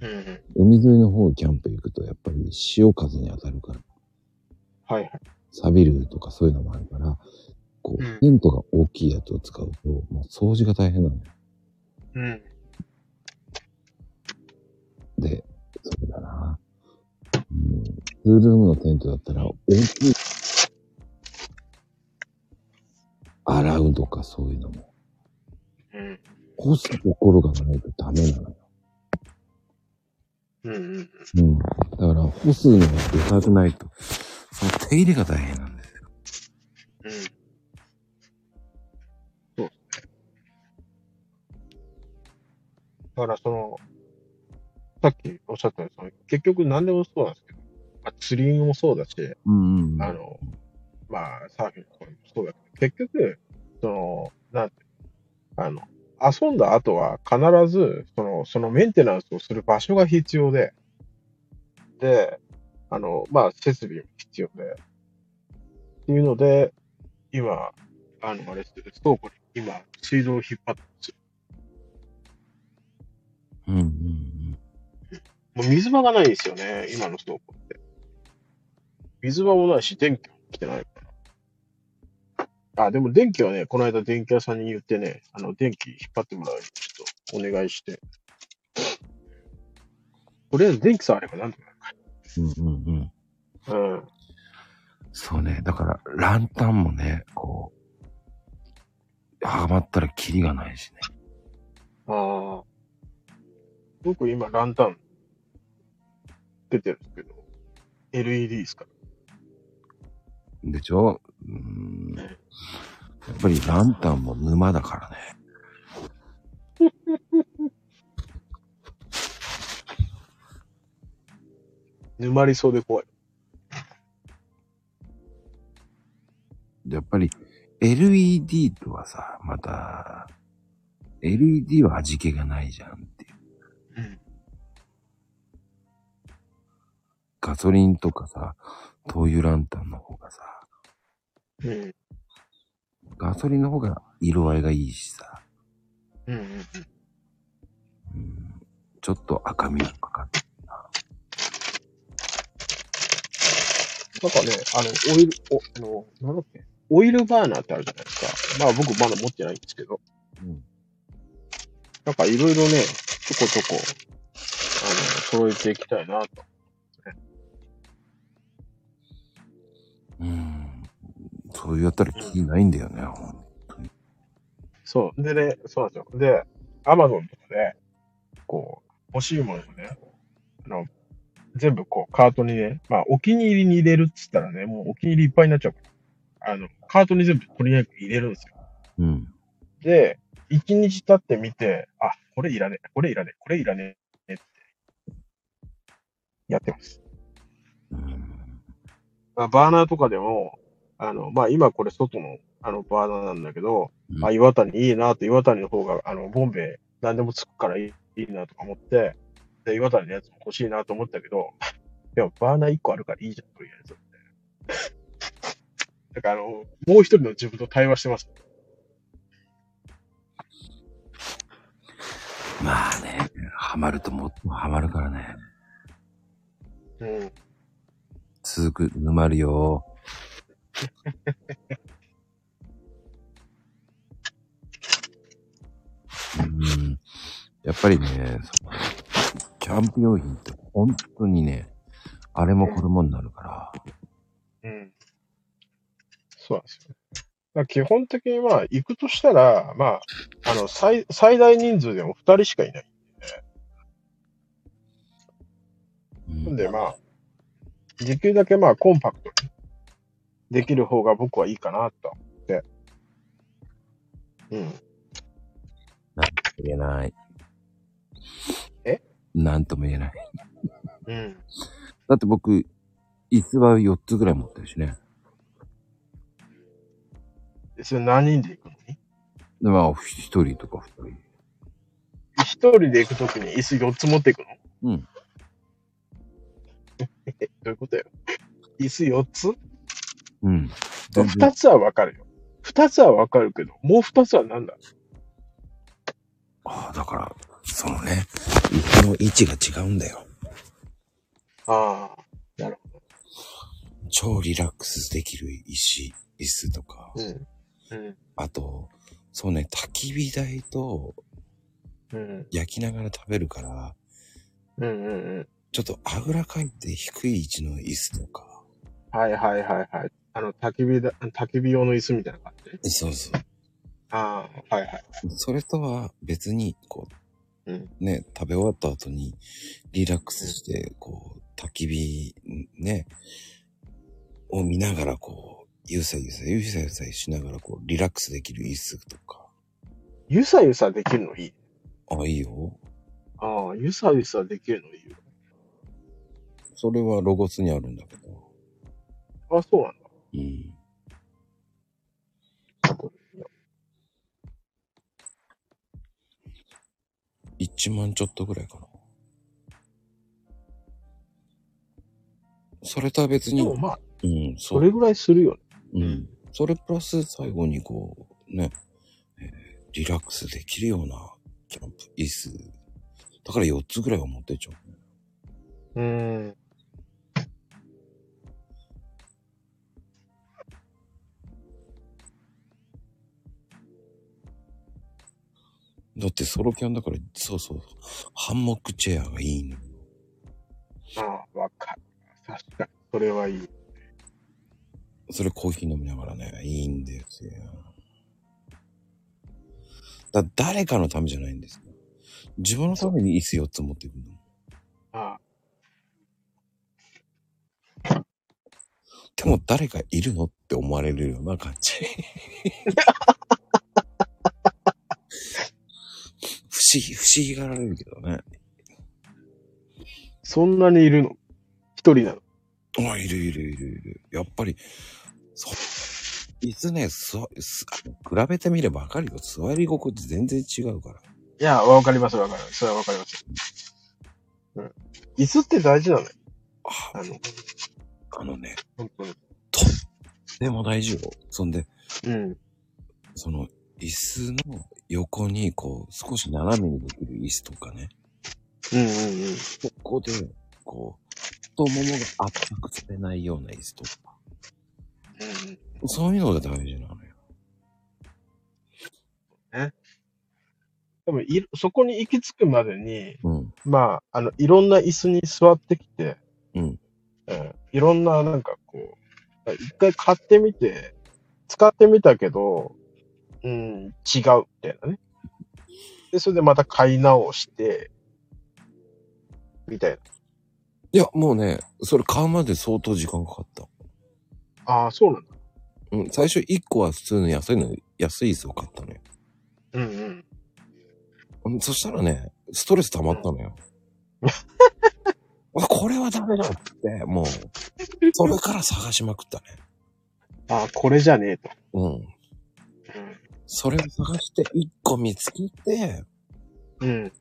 うんうん。海沿いの方キャンプ行くと、やっぱり潮風に当たるから、はいはい。錆びるとかそういうのもあるから、こう、うんテントが大きいやつを使うと、もう掃除が大変なのよ。うん。で、そうだな。うん。ツールームのテントだったら、大きい。洗うとかそういうのも。うん。干すところがないとダメなのよ。うんうん。うん。だから、干すのがでかくないと、その手入れが大変なんですよ。うん。そう。だからその、さっきおっしゃったように、その結局何でもそうなんですけど、まあ、釣りもそうだし、うんうん。あの、まあ、サーフィンとかもそうだけど、結局、その、なんて、あの、遊んだ後は必ず、その、そのメンテナンスをする場所が必要で、で、あの、まあ、設備も必要で、っていうので、今、あの、あれです倉庫に今、水道を引っ張ってますうんうん。もう水場がないんですよね、今の倉庫って。水場もないし、電気も来てないから。あ、でも電気はね、この間電気屋さんに言ってね、あの、電気引っ張ってもらうようにちょっとお願いして。とりあえず電気さえあればなんとかうんうんうん。なる。うん。そうね。だから、ランタンもね、こう、はまったらキリがないしね。ああ。僕今ランタン出てるけど、LED ですか？でしょ？うーん。やっぱりランタンも沼だからね。沼りそうで怖い。やっぱり LED とはさ、また、LED は味気がないじゃんっていう。うん。ガソリンとかさ、灯油ランタンの方がさ、うん。ガソリンの方が色合いがいいしさ、うんうんうん。うん、ちょっと赤みがかかって。なんかね、あの、オイル、お、あの、なんだっけ、オイルバーナーってあるじゃないですか。まあ僕まだ持ってないんですけど、うんなんかいろいろね、ちょこちょこ、あの、揃えていきたいなと。そうやったらキリないんだよね、ほんそう。でね、そうなんですよ。で、アマゾンとかで、こう、欲しいものをね、あの、全部こう、カートにね、まあ、お気に入りに入れるっつったらね、もうお気に入りいっぱいになっちゃうから、あの、カートに全部とりあえず入れるんですよ。うん。で、一日経ってみて、あ、これいらねえ、これいらねえ、これいらねえって、やってます。うん。まあ、バーナーとかでも、あの、まあ、今これ外の、あの、バーナーなんだけど、うんあ、岩谷いいなと、岩谷の方が、あの、ボンベ何でもつくからいいいいなとか思って、で、岩谷のやつも欲しいなと思ったけど、でもバーナー1個あるからいいじゃん、とりあえず。だから、あの、もう一人の自分と対話してます。まあね、ハマるともっとハマるからね。うん。続く、沼るよ。うん。やっぱりね、キャンプ用品って本当にね、あれもこれもになるから。うん。そうなんですよ基本的にまあ、行くとしたら、まあ、あの、最、最大人数でも2人しかいない。うんなんでまあ、できるだけまあ、コンパクトにできる方が僕はいいかなと思って。うん。言えない。え？なんとも言えない。うん。だって僕、椅子は4つぐらい持ってるしね。でそれ何人で行くの？にで、まあ、1人とか2人。一人で行くときに椅子4つ持っていくの？うん。え、どういうことよ？椅子4つ？うん。全然2つはわかるよ。2つはわかるけど、もう2つは何だ？ああ、だから、そのね、椅子の位置が違うんだよ。ああ、なるほ超リラックスできる石、椅子とか。ど。うん。うん。あと、そうね、焚き火台とうん。焼きながら食べるから、うんうんうん。ちょっとあぐらかいて低い位置の椅子とか。はいはいはいはい。あの、焚き火だ、焚き火用の椅子みたいな感じ。そうそう。ああ、はいはい。それとは別に、こうん。う、ね、食べ終わった後にリラックスして、こう、焚き火、ね、を見ながら、こう、ゆさゆさ、ゆさゆさしながら、こう、リラックスできる椅子とか。ゆさゆさできるのいい？あ、いいよ。ああ、ゆさゆさできるのいいよ。それはロゴスにあるんだけど。あ、そうなんだ。うん。1万ちょっとぐらいかな。それとは別に、でもまあ、うん、そ。そうれぐらいするよね。うん。それプラス最後にこう、ね、えーリラックスできるようなキャンプ椅子。だから4つぐらいは持ってっちゃう。うーん。だってソロキャンだから、そうそう、ハンモックチェアがいいの。ああ、わかる。確かに。それはいい。それコーヒー飲みながらね、いいんですよ。だ誰かのためじゃないんですよ。自分のために椅子4つ持っていくの。あでも誰かいるのって思われるような感じ。思議、不思議がられるけどね。そんなにいるの？一人なの？あ、いるいるいるいる。やっぱり、そう。椅子ね、すわ、す、比べてみればわかるよ。座り心地全然違うから。いや、わかりますわかります。それはわかります。うん。椅子って大事なの？よ。ああの、あのね、本当に。でも大事よ。そんで、うん。その、椅子の横に、こう、少し斜めにできる椅子とかね。うんうんうん。そこで、こう、太ももが圧迫されないような椅子とか。うんそういうのが大事なのよ。でもい、そこに行き着くまでに、うん。まあ、あの、いろんな椅子に座ってきて、うん。うん。いろんな、なんかこう、一回買ってみて、使ってみたけど、うん、違う、みたいなね。で、それでまた買い直して、みたいな。いや、もうね、それ買うまで相当時間かかった。ああ、そうなんだ。うん。最初1個は普通の安いの、安い椅子を買ったのよ。うんうん。うんそしたらね、ストレス溜まったのよ。あこれはダメだって、もう、それから探しまくったね。ああ、これじゃねえと。うん。それを探して1個見つけて、うん。うん。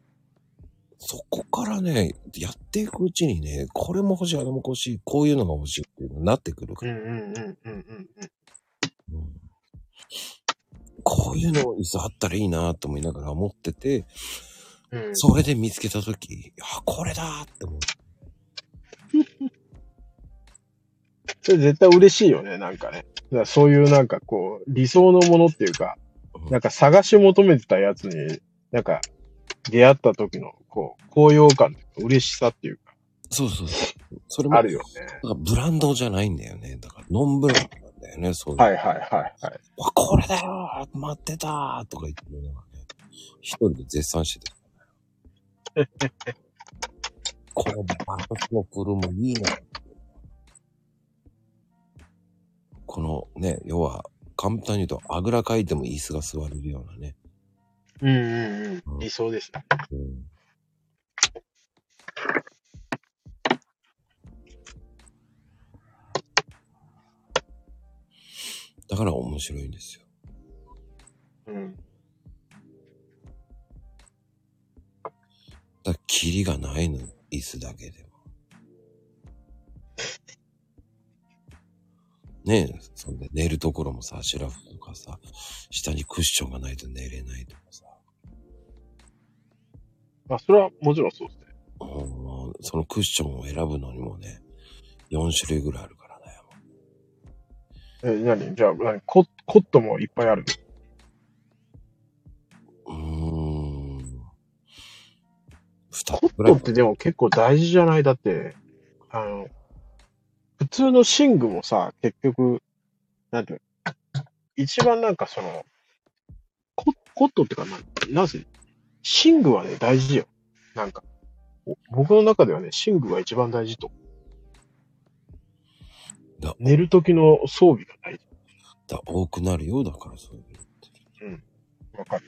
そこからね、やっていくうちにね、これも欲しい、あれも欲しい、こういうのが欲しいっていうのになってくるから。うんうんうんうんうんこういうの椅子あったらいいなと思いながら思ってて、うん。それで見つけたとき、あ、これだって思って。それ絶対嬉しいよね、なんかね。だからそういうなんかこう、理想のものっていうか、なんか探し求めてたやつに、なんか、出会った時の、こう、高揚感、嬉しさっていうか、そうそうそう。それも、あるよね。だからブランドじゃないんだよね。だからノンブランドなんだよね、そういう。はいはいはいはい。わ、これだよ待ってたーとか言ってるのがね、一人で絶賛してた。このバースのプルもいいな。このね、要は、簡単に言うと、あぐらかいても椅子が座れるようなね。うんうんうん。理想ですね。うん。だから面白いんですよ。うん。だキリがないの、椅子だけでねえ、そんで寝るところもさ、シュラフとかさ、下にクッションがないと寝れないとかさ。あ、それはもちろんそうですね。うんそのクッションを選ぶのにもね、4種類ぐらいあるからね。え、何？じゃあ、何？ココットもいっぱいある。うーん。二コットってでも結構大事じゃない？だって、あの、普通の寝具もさ、結局、なんていうの？一番なんかその、ココットってかな、なぜ、寝具はね、大事よ。なんか、お僕の中ではね、寝具が一番大事と。だ寝る時の装備が大事。だ多くなるよ、だからそういうの。わかる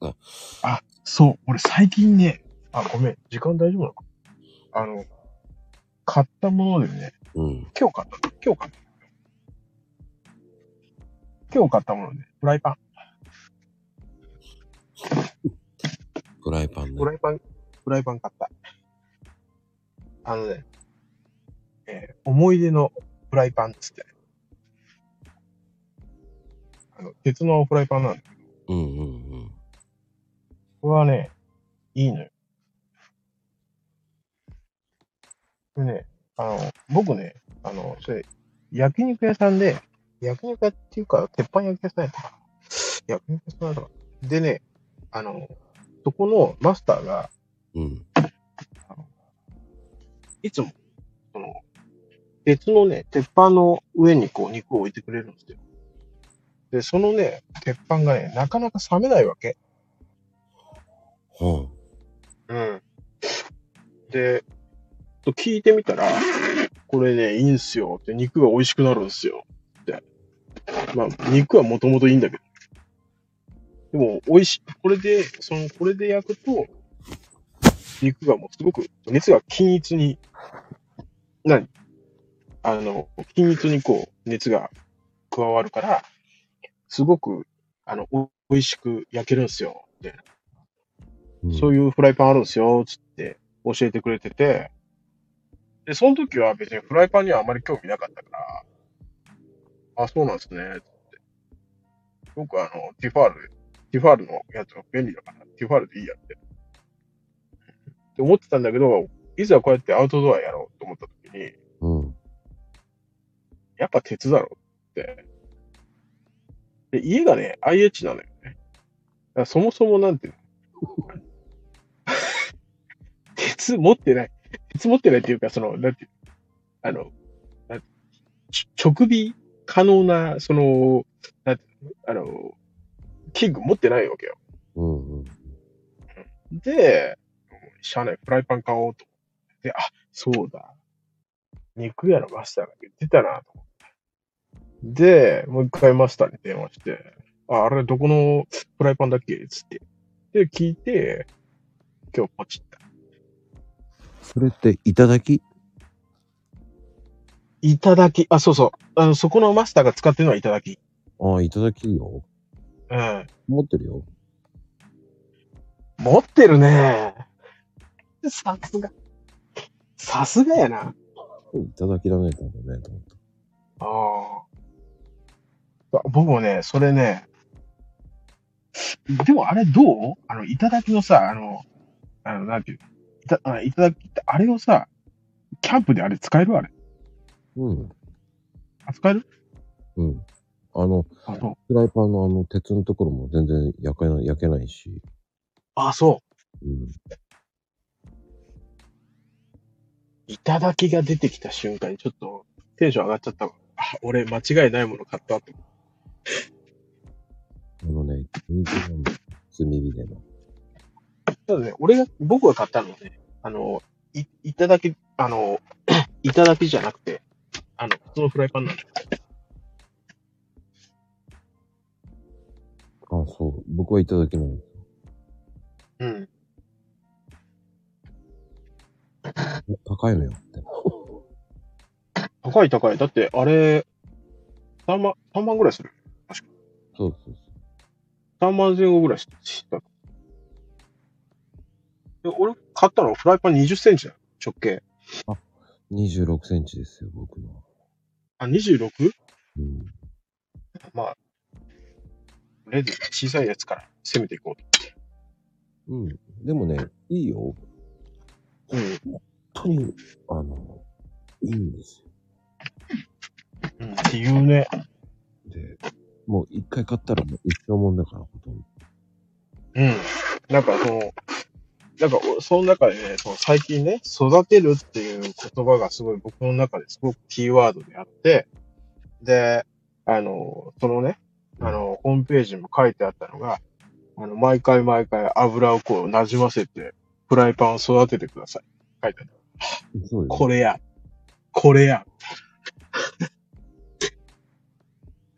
ああ、そう。俺最近ね、あ、ごめん。時間大丈夫なのか？あの、買ったものでね、うん。今日買ったの今日買った。今日買ったもので、フライパン。フライパンねフ。ライパン、フライパン買った。あのね、えー思い出のフライパンっつって。あの、鉄のフライパンなんだけど、うんうんうん。これはね、いいのよ。これね、あの、僕ね、あの、それ、焼肉屋さんで、焼肉屋っていうか、鉄板焼き屋さんやったかな。焼肉屋さんやったかな。でね、あの、そこのマスターが、うん。いつも、その、鉄のね、鉄板の上にこう肉を置いてくれるんですよ。で、そのね、鉄板がね、なかなか冷めないわけ。はうん。で、と聞いてみたら、これね、いいんすよって、肉が美味しくなるんですよって。まあ、肉はもともといいんだけど。でも、美味しい。これで、その、これで焼くと、肉がもうすごく、熱が均一に、何？あの、均一にこう、熱が加わるから、すごく、あの、お美味しく焼けるんですよ。って。うん。そういうフライパンあるんですよ、つって教えてくれてて、で、その時は別にフライパンにはあまり興味なかったから、あ、そうなんですね、つって。僕はあの、ティファール、ティファールのやつが便利だから、ティファールでいいやって。って思ってたんだけど、いざこうやってアウトドアやろうと思った時に、うん。やっぱ鉄だろって。で、家がね、IH なのよね。そもそもなんていうの？鉄持ってない。鉄持ってないっていうか、その、なんていうあの、直火可能な、その、なんてあの、器具持ってないわけよ。うんうん。で、しゃあない、フライパン買おうと思って。で、あ、そうだ。肉屋のマスターが言ってたなと思って。で、もう一回マスターに電話して、あ、あれどこのフライパンだっけ？つって。で、聞いて、今日ポチ。それって、いただき？いただき、あ、そうそう。あの、そこのマスターが使ってるのはいただき。ああ、いただきよ。うん。持ってるよ。持ってるね。さすが。さすがやな。いただきだね、多分ね、と思った。ああ。僕もね、それね、でもあれどう？あの、いただきのさ、あの、あの、なんていうたあいただきって、あれをさ、キャンプであれ使えるあれ？うん。あ、使える？うん。あの、あ、そう。フライパンのあの、鉄のところも全然焼けない、焼けないし。あ、そう。うん。いただきが出てきた瞬間にちょっとテンション上がっちゃったわ。あ、俺間違いないもの買ったって。あのね、人気なんだよ。炭火での。ただね、俺が、僕が買ったのはね、あの、い、いただき、あの、いただきじゃなくて、あの、普通のフライパンなんだよ。あそう。僕はいただきなんですうん。よ。高いのよって。高い高い。だって、あれ、3万、3万ぐらいする。そうそう3万前後ぐらいした。で俺、買ったのフライパン20センチだよ。直径。そう。26センチですよ、僕のは。あ、26? うん。まあ、とりあえず小さいやつから攻めていこうと。うん。でもね、いいよ。うん。本当に、あの、いいんですうん。っていうね。よ。で、もう一回買ったらもう一生もんだから、ほとんど。うん。なんかその、なんか、おその中でね、その最近ね、育てるっていう言葉がすごい僕の中ですごくキーワードであって、で、あの、そのね、あの、ホームページにも書いてあったのが、あの、毎回毎回油をこう馴染ませて、フライパンを育ててください。書いてある。そうです。これや。これや。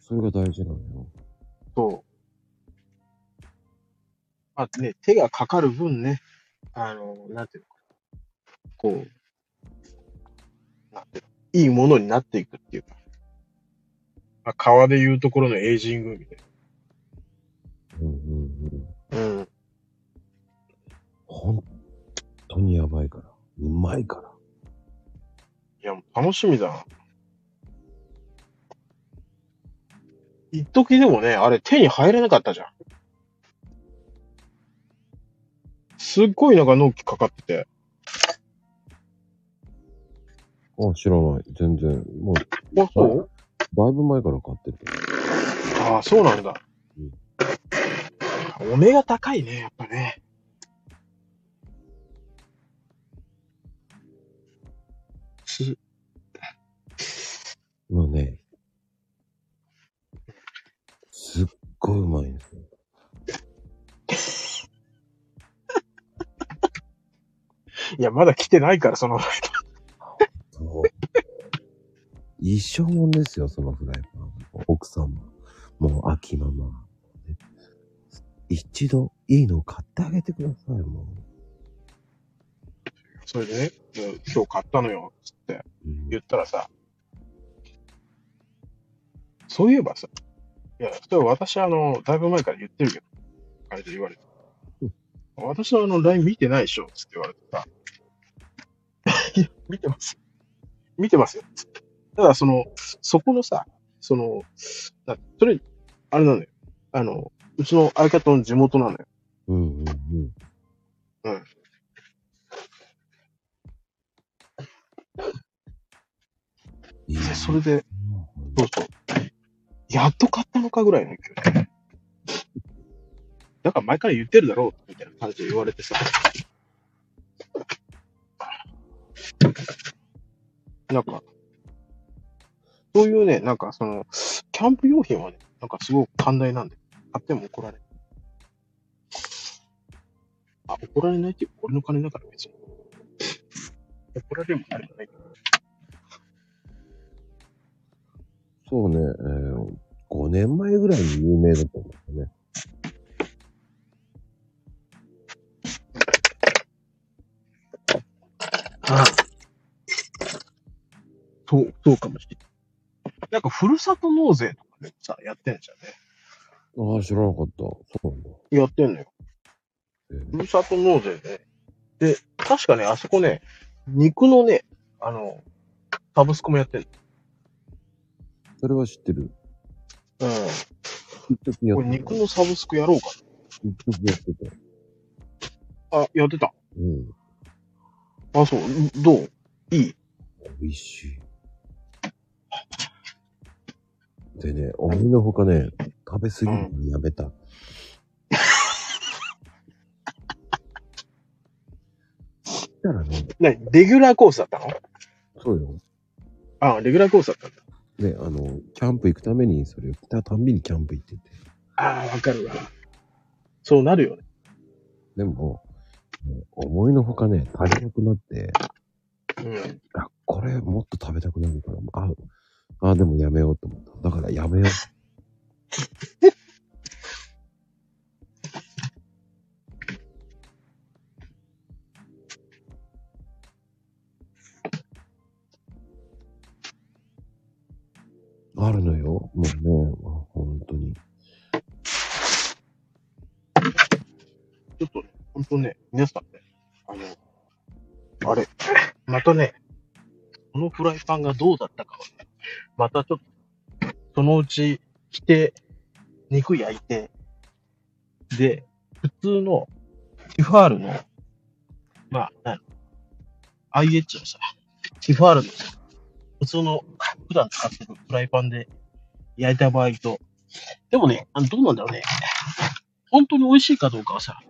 それが大事なのよ。そう。あとね、手がかかる分ね、あの、なんていうのかな。こう、なんていうの、いいものになっていくっていうか。まあ、川で言うところのエイジングみたいうんうんうん。な。うん。本当にやばいから。うまいから。いや、楽しみだな。一時でもね、あれ手に入れなかったじゃん。すっごいなんか納期かかってて。あ、知らない。全然。もう、あ、そう？だいぶ前から買ってる。ああ、そうなんだ。お目が高いね、やっぱね。すもうね、すっごいうまいんですいや、まだ来てないから、その、そう。一生もんですよ、そのフライパン。奥様。もう、秋ママ。ね一度、いいのを買ってあげてください、もそれでね、今日買ったのよ、つって言ったらさ、そういえばさ、いや、それ私あの、だいぶ前から言ってるけど、あれで言われて。私のあの、LINE 見てないでしょつって言われてさ。見てます。見てますよ。ただその、そこのさ、その、だそれ、あれなのよ。あの、うちの相方の地元なのよ。うんうんうん。うん。いそれで、うんそうそう。やっと買ったのかぐらいの勢い。だから前から言ってるだろう、みたいな感じで言われてさ。なんか、そういうね、なんかその、キャンプ用品はね、なんかすごく寛大なんで、買っても怒られない。あ、怒られないって俺の金だから別に。怒られるも何もないけど。そうね、えー、5年前ぐらいに有名だったんだよね。ああそう、そうかもしれない。なんか、ふるさと納税とかでもさ、やってんじゃんね。ああ、知らなかった。そうなんだ。やってんのよ。えーふるさと納税で。で、確かね、あそこね、肉のね、あの、サブスクもやってんそれは知ってる。うん。これ肉のサブスクやろうか一時やってた。な。あ、やってた。うん。あ、そう。んどう？いい？美味しい。でね、思いのほかね、食べ過ぎるのやめた。したらね、なにレギュラーコースだったの？そうよ。あ、レギュラーコースだったんだ。ね、あの、キャンプ行くために、それを来たたんびにキャンプ行ってて。ああ、わかるわ。そうなるよね。でも、ね思いのほかね、足りなくなって、うん。あ、これもっと食べたくなるから、あ、あ、でもやめようと思った。だからやめよう。あるのよ。もうね、本当に。ちょっとね、ほんとね、皆さんね、あの、あれ、またね、このフライパンがどうだったかをね、またちょっと、そのうち着て、肉焼いて、で、普通のティファールの、まあ、なん IH のさ、ティファールのさ、普通の、普段使ってるフライパンで焼いた場合と、でもね、あのどうなんだろうね。本当に美味しいかどうかはさ、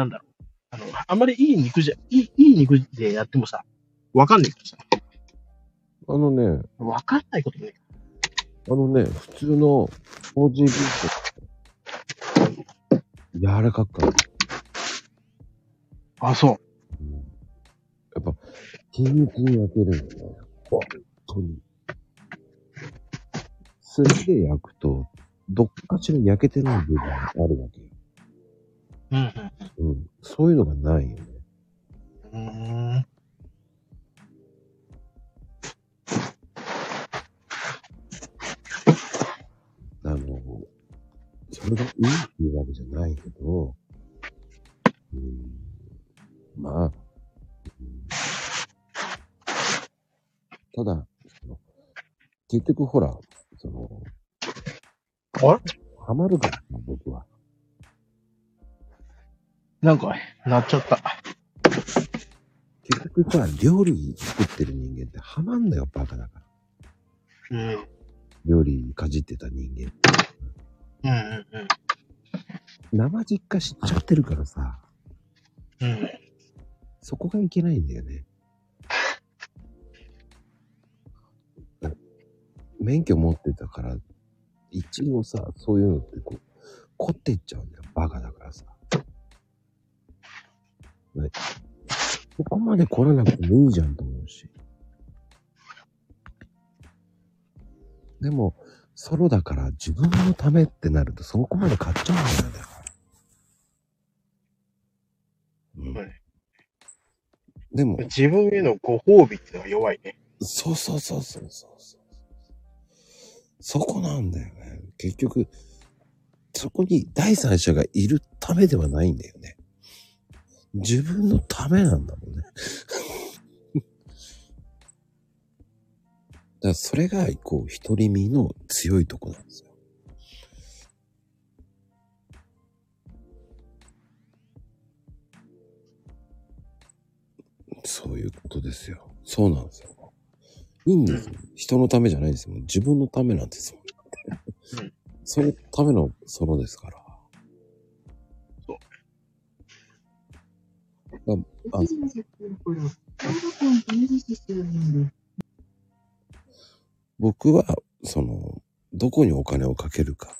なんだろう。あの、あんまりいい肉じゃ、いい、いい肉でやってもさ、わかんないからさ、あのね、わかんないことね。あのね、普通の 4G ビート柔らかく感じあ、そう。うんやっぱ、均一に焼けるんだよね。本当に。炭で焼くと、どっかしら焼けてない部分があるわけよ。うんうん。そういうのがないよね。うん。あの、それがいいっていうわけじゃないけど、うん、まあ、うんただ、その結局ほら、その、あれハマるから、僕は。なんか、なっちゃった。結局さ、料理作ってる人間ってハマんだよ、バカだから。うん。料理かじってた人間。うんうん生実家知っちゃってるからさ、うん。うん。そこがいけないんだよね。免許持ってたから、一応さ、そういうのってこう、凝っていっちゃうんだよ。バカだからさ。ね、そこまで凝らなくてもいいじゃんと思うし。でも、ソロだから自分のためってなるとそこまで買っちゃうんだよ。うんはいでも、自分へのご褒美ってのは弱いね。そうそうそうそうそうそう。そこなんだよね。結局、そこに第三者がいるためではないんだよね。自分のためなんだもんね。だからそれが、こう、独り身の強いとこなんですよ。そういうことですよ。そうなんですよ。いいんですよ。人のためじゃないですよ。自分のためなんですもんそのためのソロですから。ああ僕は、その、どこにお金をかけるか。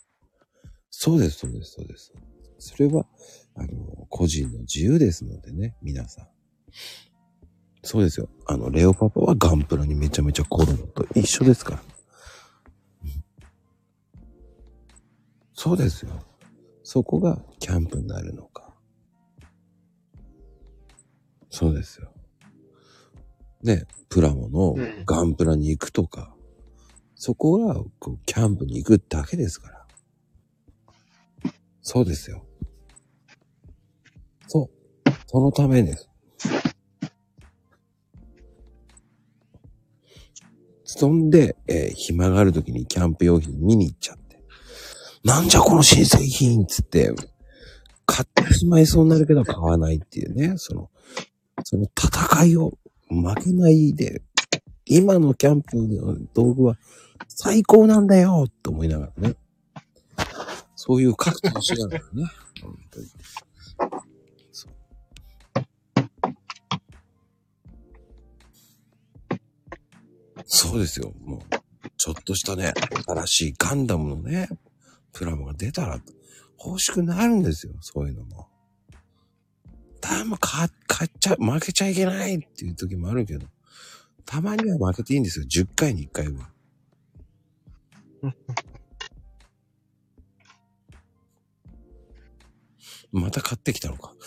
そうです、そうです、そうです。それは、あの、個人の自由ですのでね、皆さん。そうですよ。あの、レオパパはガンプラにめちゃめちゃ凝るのと一緒ですから。そうですよ。そこがキャンプになるのか。そうですよ。で、プラモのうんガンプラに行くとか、そこがこうキャンプに行くだけですから。そうですよ。そう。そのためです。そんで、えー暇がある時にキャンプ用品見に行っちゃって。なんじゃこの新製品っつって、買ってしまいそうになるけど買わないっていうね、その、その戦いを負けないで、今のキャンプの道具は最高なんだよと思いながらね。そういう格闘しながらね。本当に。そうですよ。もう、ちょっとしたね、新しいガンダムのね、プラモが出たら欲しくなるんですよ。そういうのも。たま、買買っちゃ、負けちゃいけないっていう時もあるけど、たまには負けていいんですよ。10回に1回は。また買ってきたのか。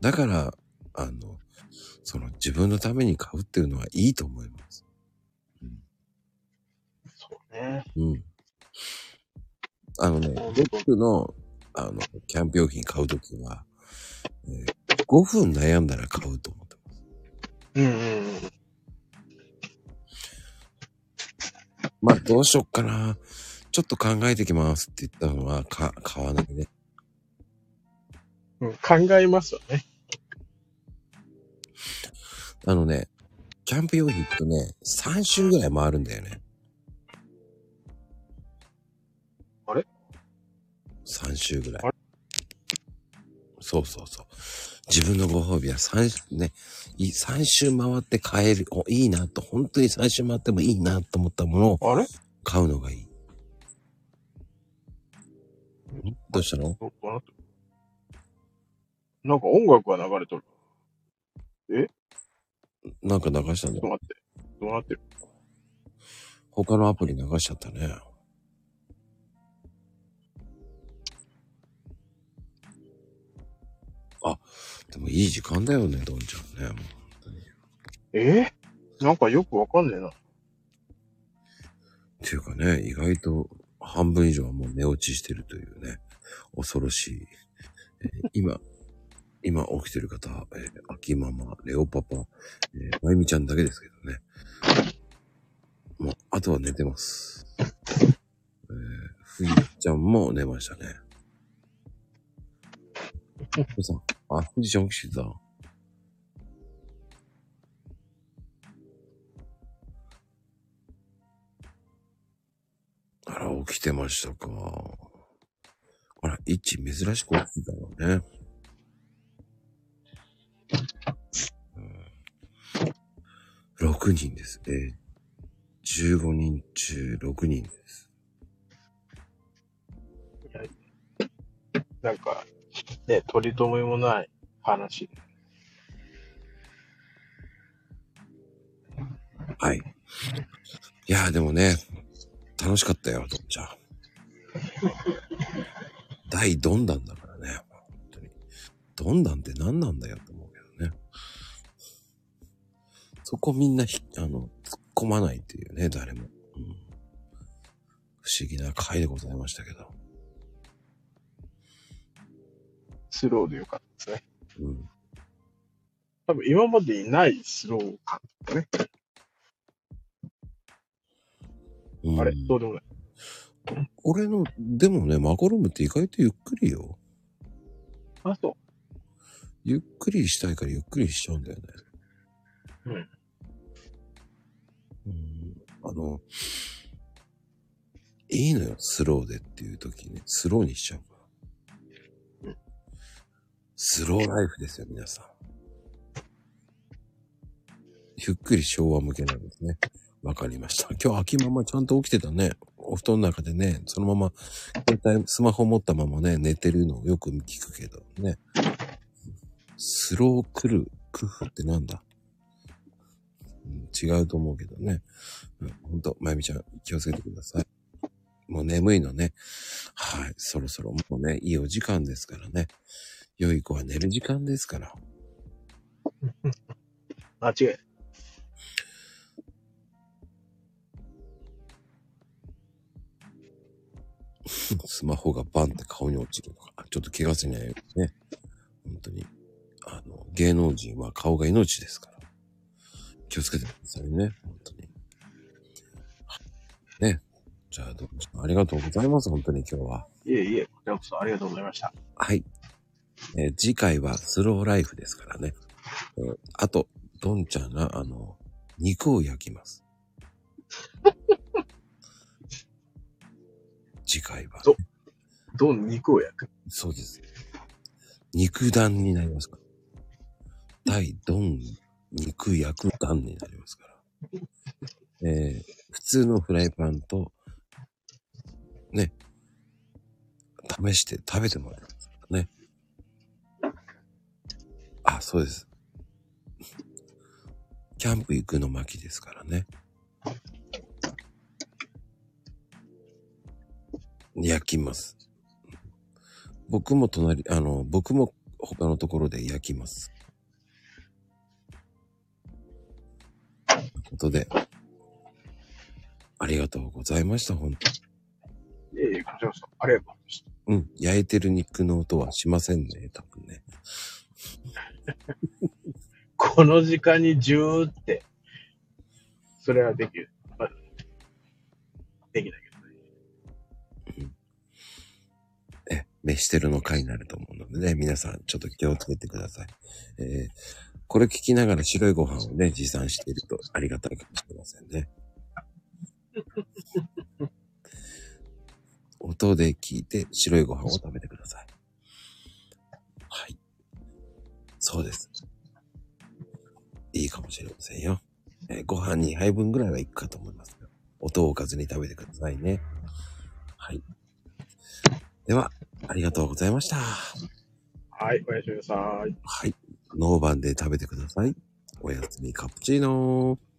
だから、あの、その自分のために買うっていうのはいいと思います。そうね。うん。あのね、僕の、あの、キャンプ用品買うときは、えー5分悩んだら買うと思ってます。うんうんうん。まあ、どうしよっかな。ちょっと考えてきますって言ったのは、か、買わないね。うん、考えますよね。あのね、キャンプ用品ってね、3周ぐらい回るんだよね。?3 周ぐらい。そうそうそう。自分のご褒美は3、ね、い3周回って買える、お、いいなと、本当に3周回ってもいいなと思ったものをあれ？買うのがいい。ん？どうしたの？どどうなんか音楽が流れとる。なんか流したんだちょっと待って。どうなってる？他のアプリ流しちゃったね。でもいい時間だよね、どんちゃんね。もう本当にえ？ーなんかよくわかんねえな。っていうかね、意外と半分以上はもう寝落ちしてるというね、恐ろしい。えー今、今起きてる方、えー、秋ママ、レオパパ、えー、まゆみちゃんだけですけどね。もう、あとは寝てます。えー、ふゆちゃんも寝ましたね。ふさん、あ、ふじちゃん起きてた。あら、起きてましたか。あら、一珍しく起きてたのね。6人です。えー、15人中6人です。なんか、ね、取り留めもない話。はい。いやーでもね、楽しかったよ、どんちゃん。大どんだんだからね、本当に。どんだんって何なんだよって思うけどね。そこみんなひ、あの、突っ込まないっていうね、誰も。うん、不思議な回でございましたけど。スローでよかったですね。うん。多分今までにないスロー感だね。うんあれ？どうでもない。俺の、でもね、マコロムって意外とゆっくりよ。あ、そゆっくりしたいからゆっくりしちゃうんだよね。うん。うん。あの、いいのよ、スローでっていう時ね、スローにしちゃうから。スローライフですよ、皆さん。ゆっくり昭和向けなんですね。わかりました。今日秋ママちゃんと起きてたね。お布団の中でね、そのまま、携帯、スマホ持ったままね、寝てるのをよく聞くけどね。スロー来る工夫ってなんだ、うん違うと思うけどね。うん、ほんと、まゆみちゃん気をつけてください。もう眠いのね。はい。そろそろもうね、いいお時間ですからね。良い子は寝る時間ですから。間違いない。スマホがバンって顔に落ちるのか。ちょっと怪我せないようにね。本当に。あの、芸能人は顔が命ですから。気をつけてくださいね。本当に。ね。じゃあ、どうもありがとうございます。本当に今日は。いえいえ、こちらこそありがとうございました。はい。えー次回はスローライフですからね。えーあと、どんちゃんが、あの、肉を焼きます。次回は。どどん肉を焼く？そうです。肉弾になりますから。大ドン肉焼く弾になりますから。えー普通のフライパンと、ね、試して食べてもらいますからね。あ、そうです。キャンプ行くの巻ですからね。焼きます。僕も隣、あの、僕も他のところで焼きます。ということで、ありがとうございました、本当に。いえいえ、こちらこそありがとうございました。うん、焼いてる肉の音はしませんね、多分ね。この時間にジューって、それはできる。まあできないけどね。飯テロの回になると思うのでね、皆さんちょっと気をつけてください。えーこれ聞きながら白いご飯をね、持参しているとありがたいかもしれませんね。音で聞いて白いご飯を食べてください。そうです。いいかもしれませんよ。えーご飯2杯分ぐらいはいくかと思いますよ。音を置かずに食べてくださいね。はい。では、ありがとうございました。はい、おやすみなさい。はい。ノーバンで食べてください。おやすみカプチーノー。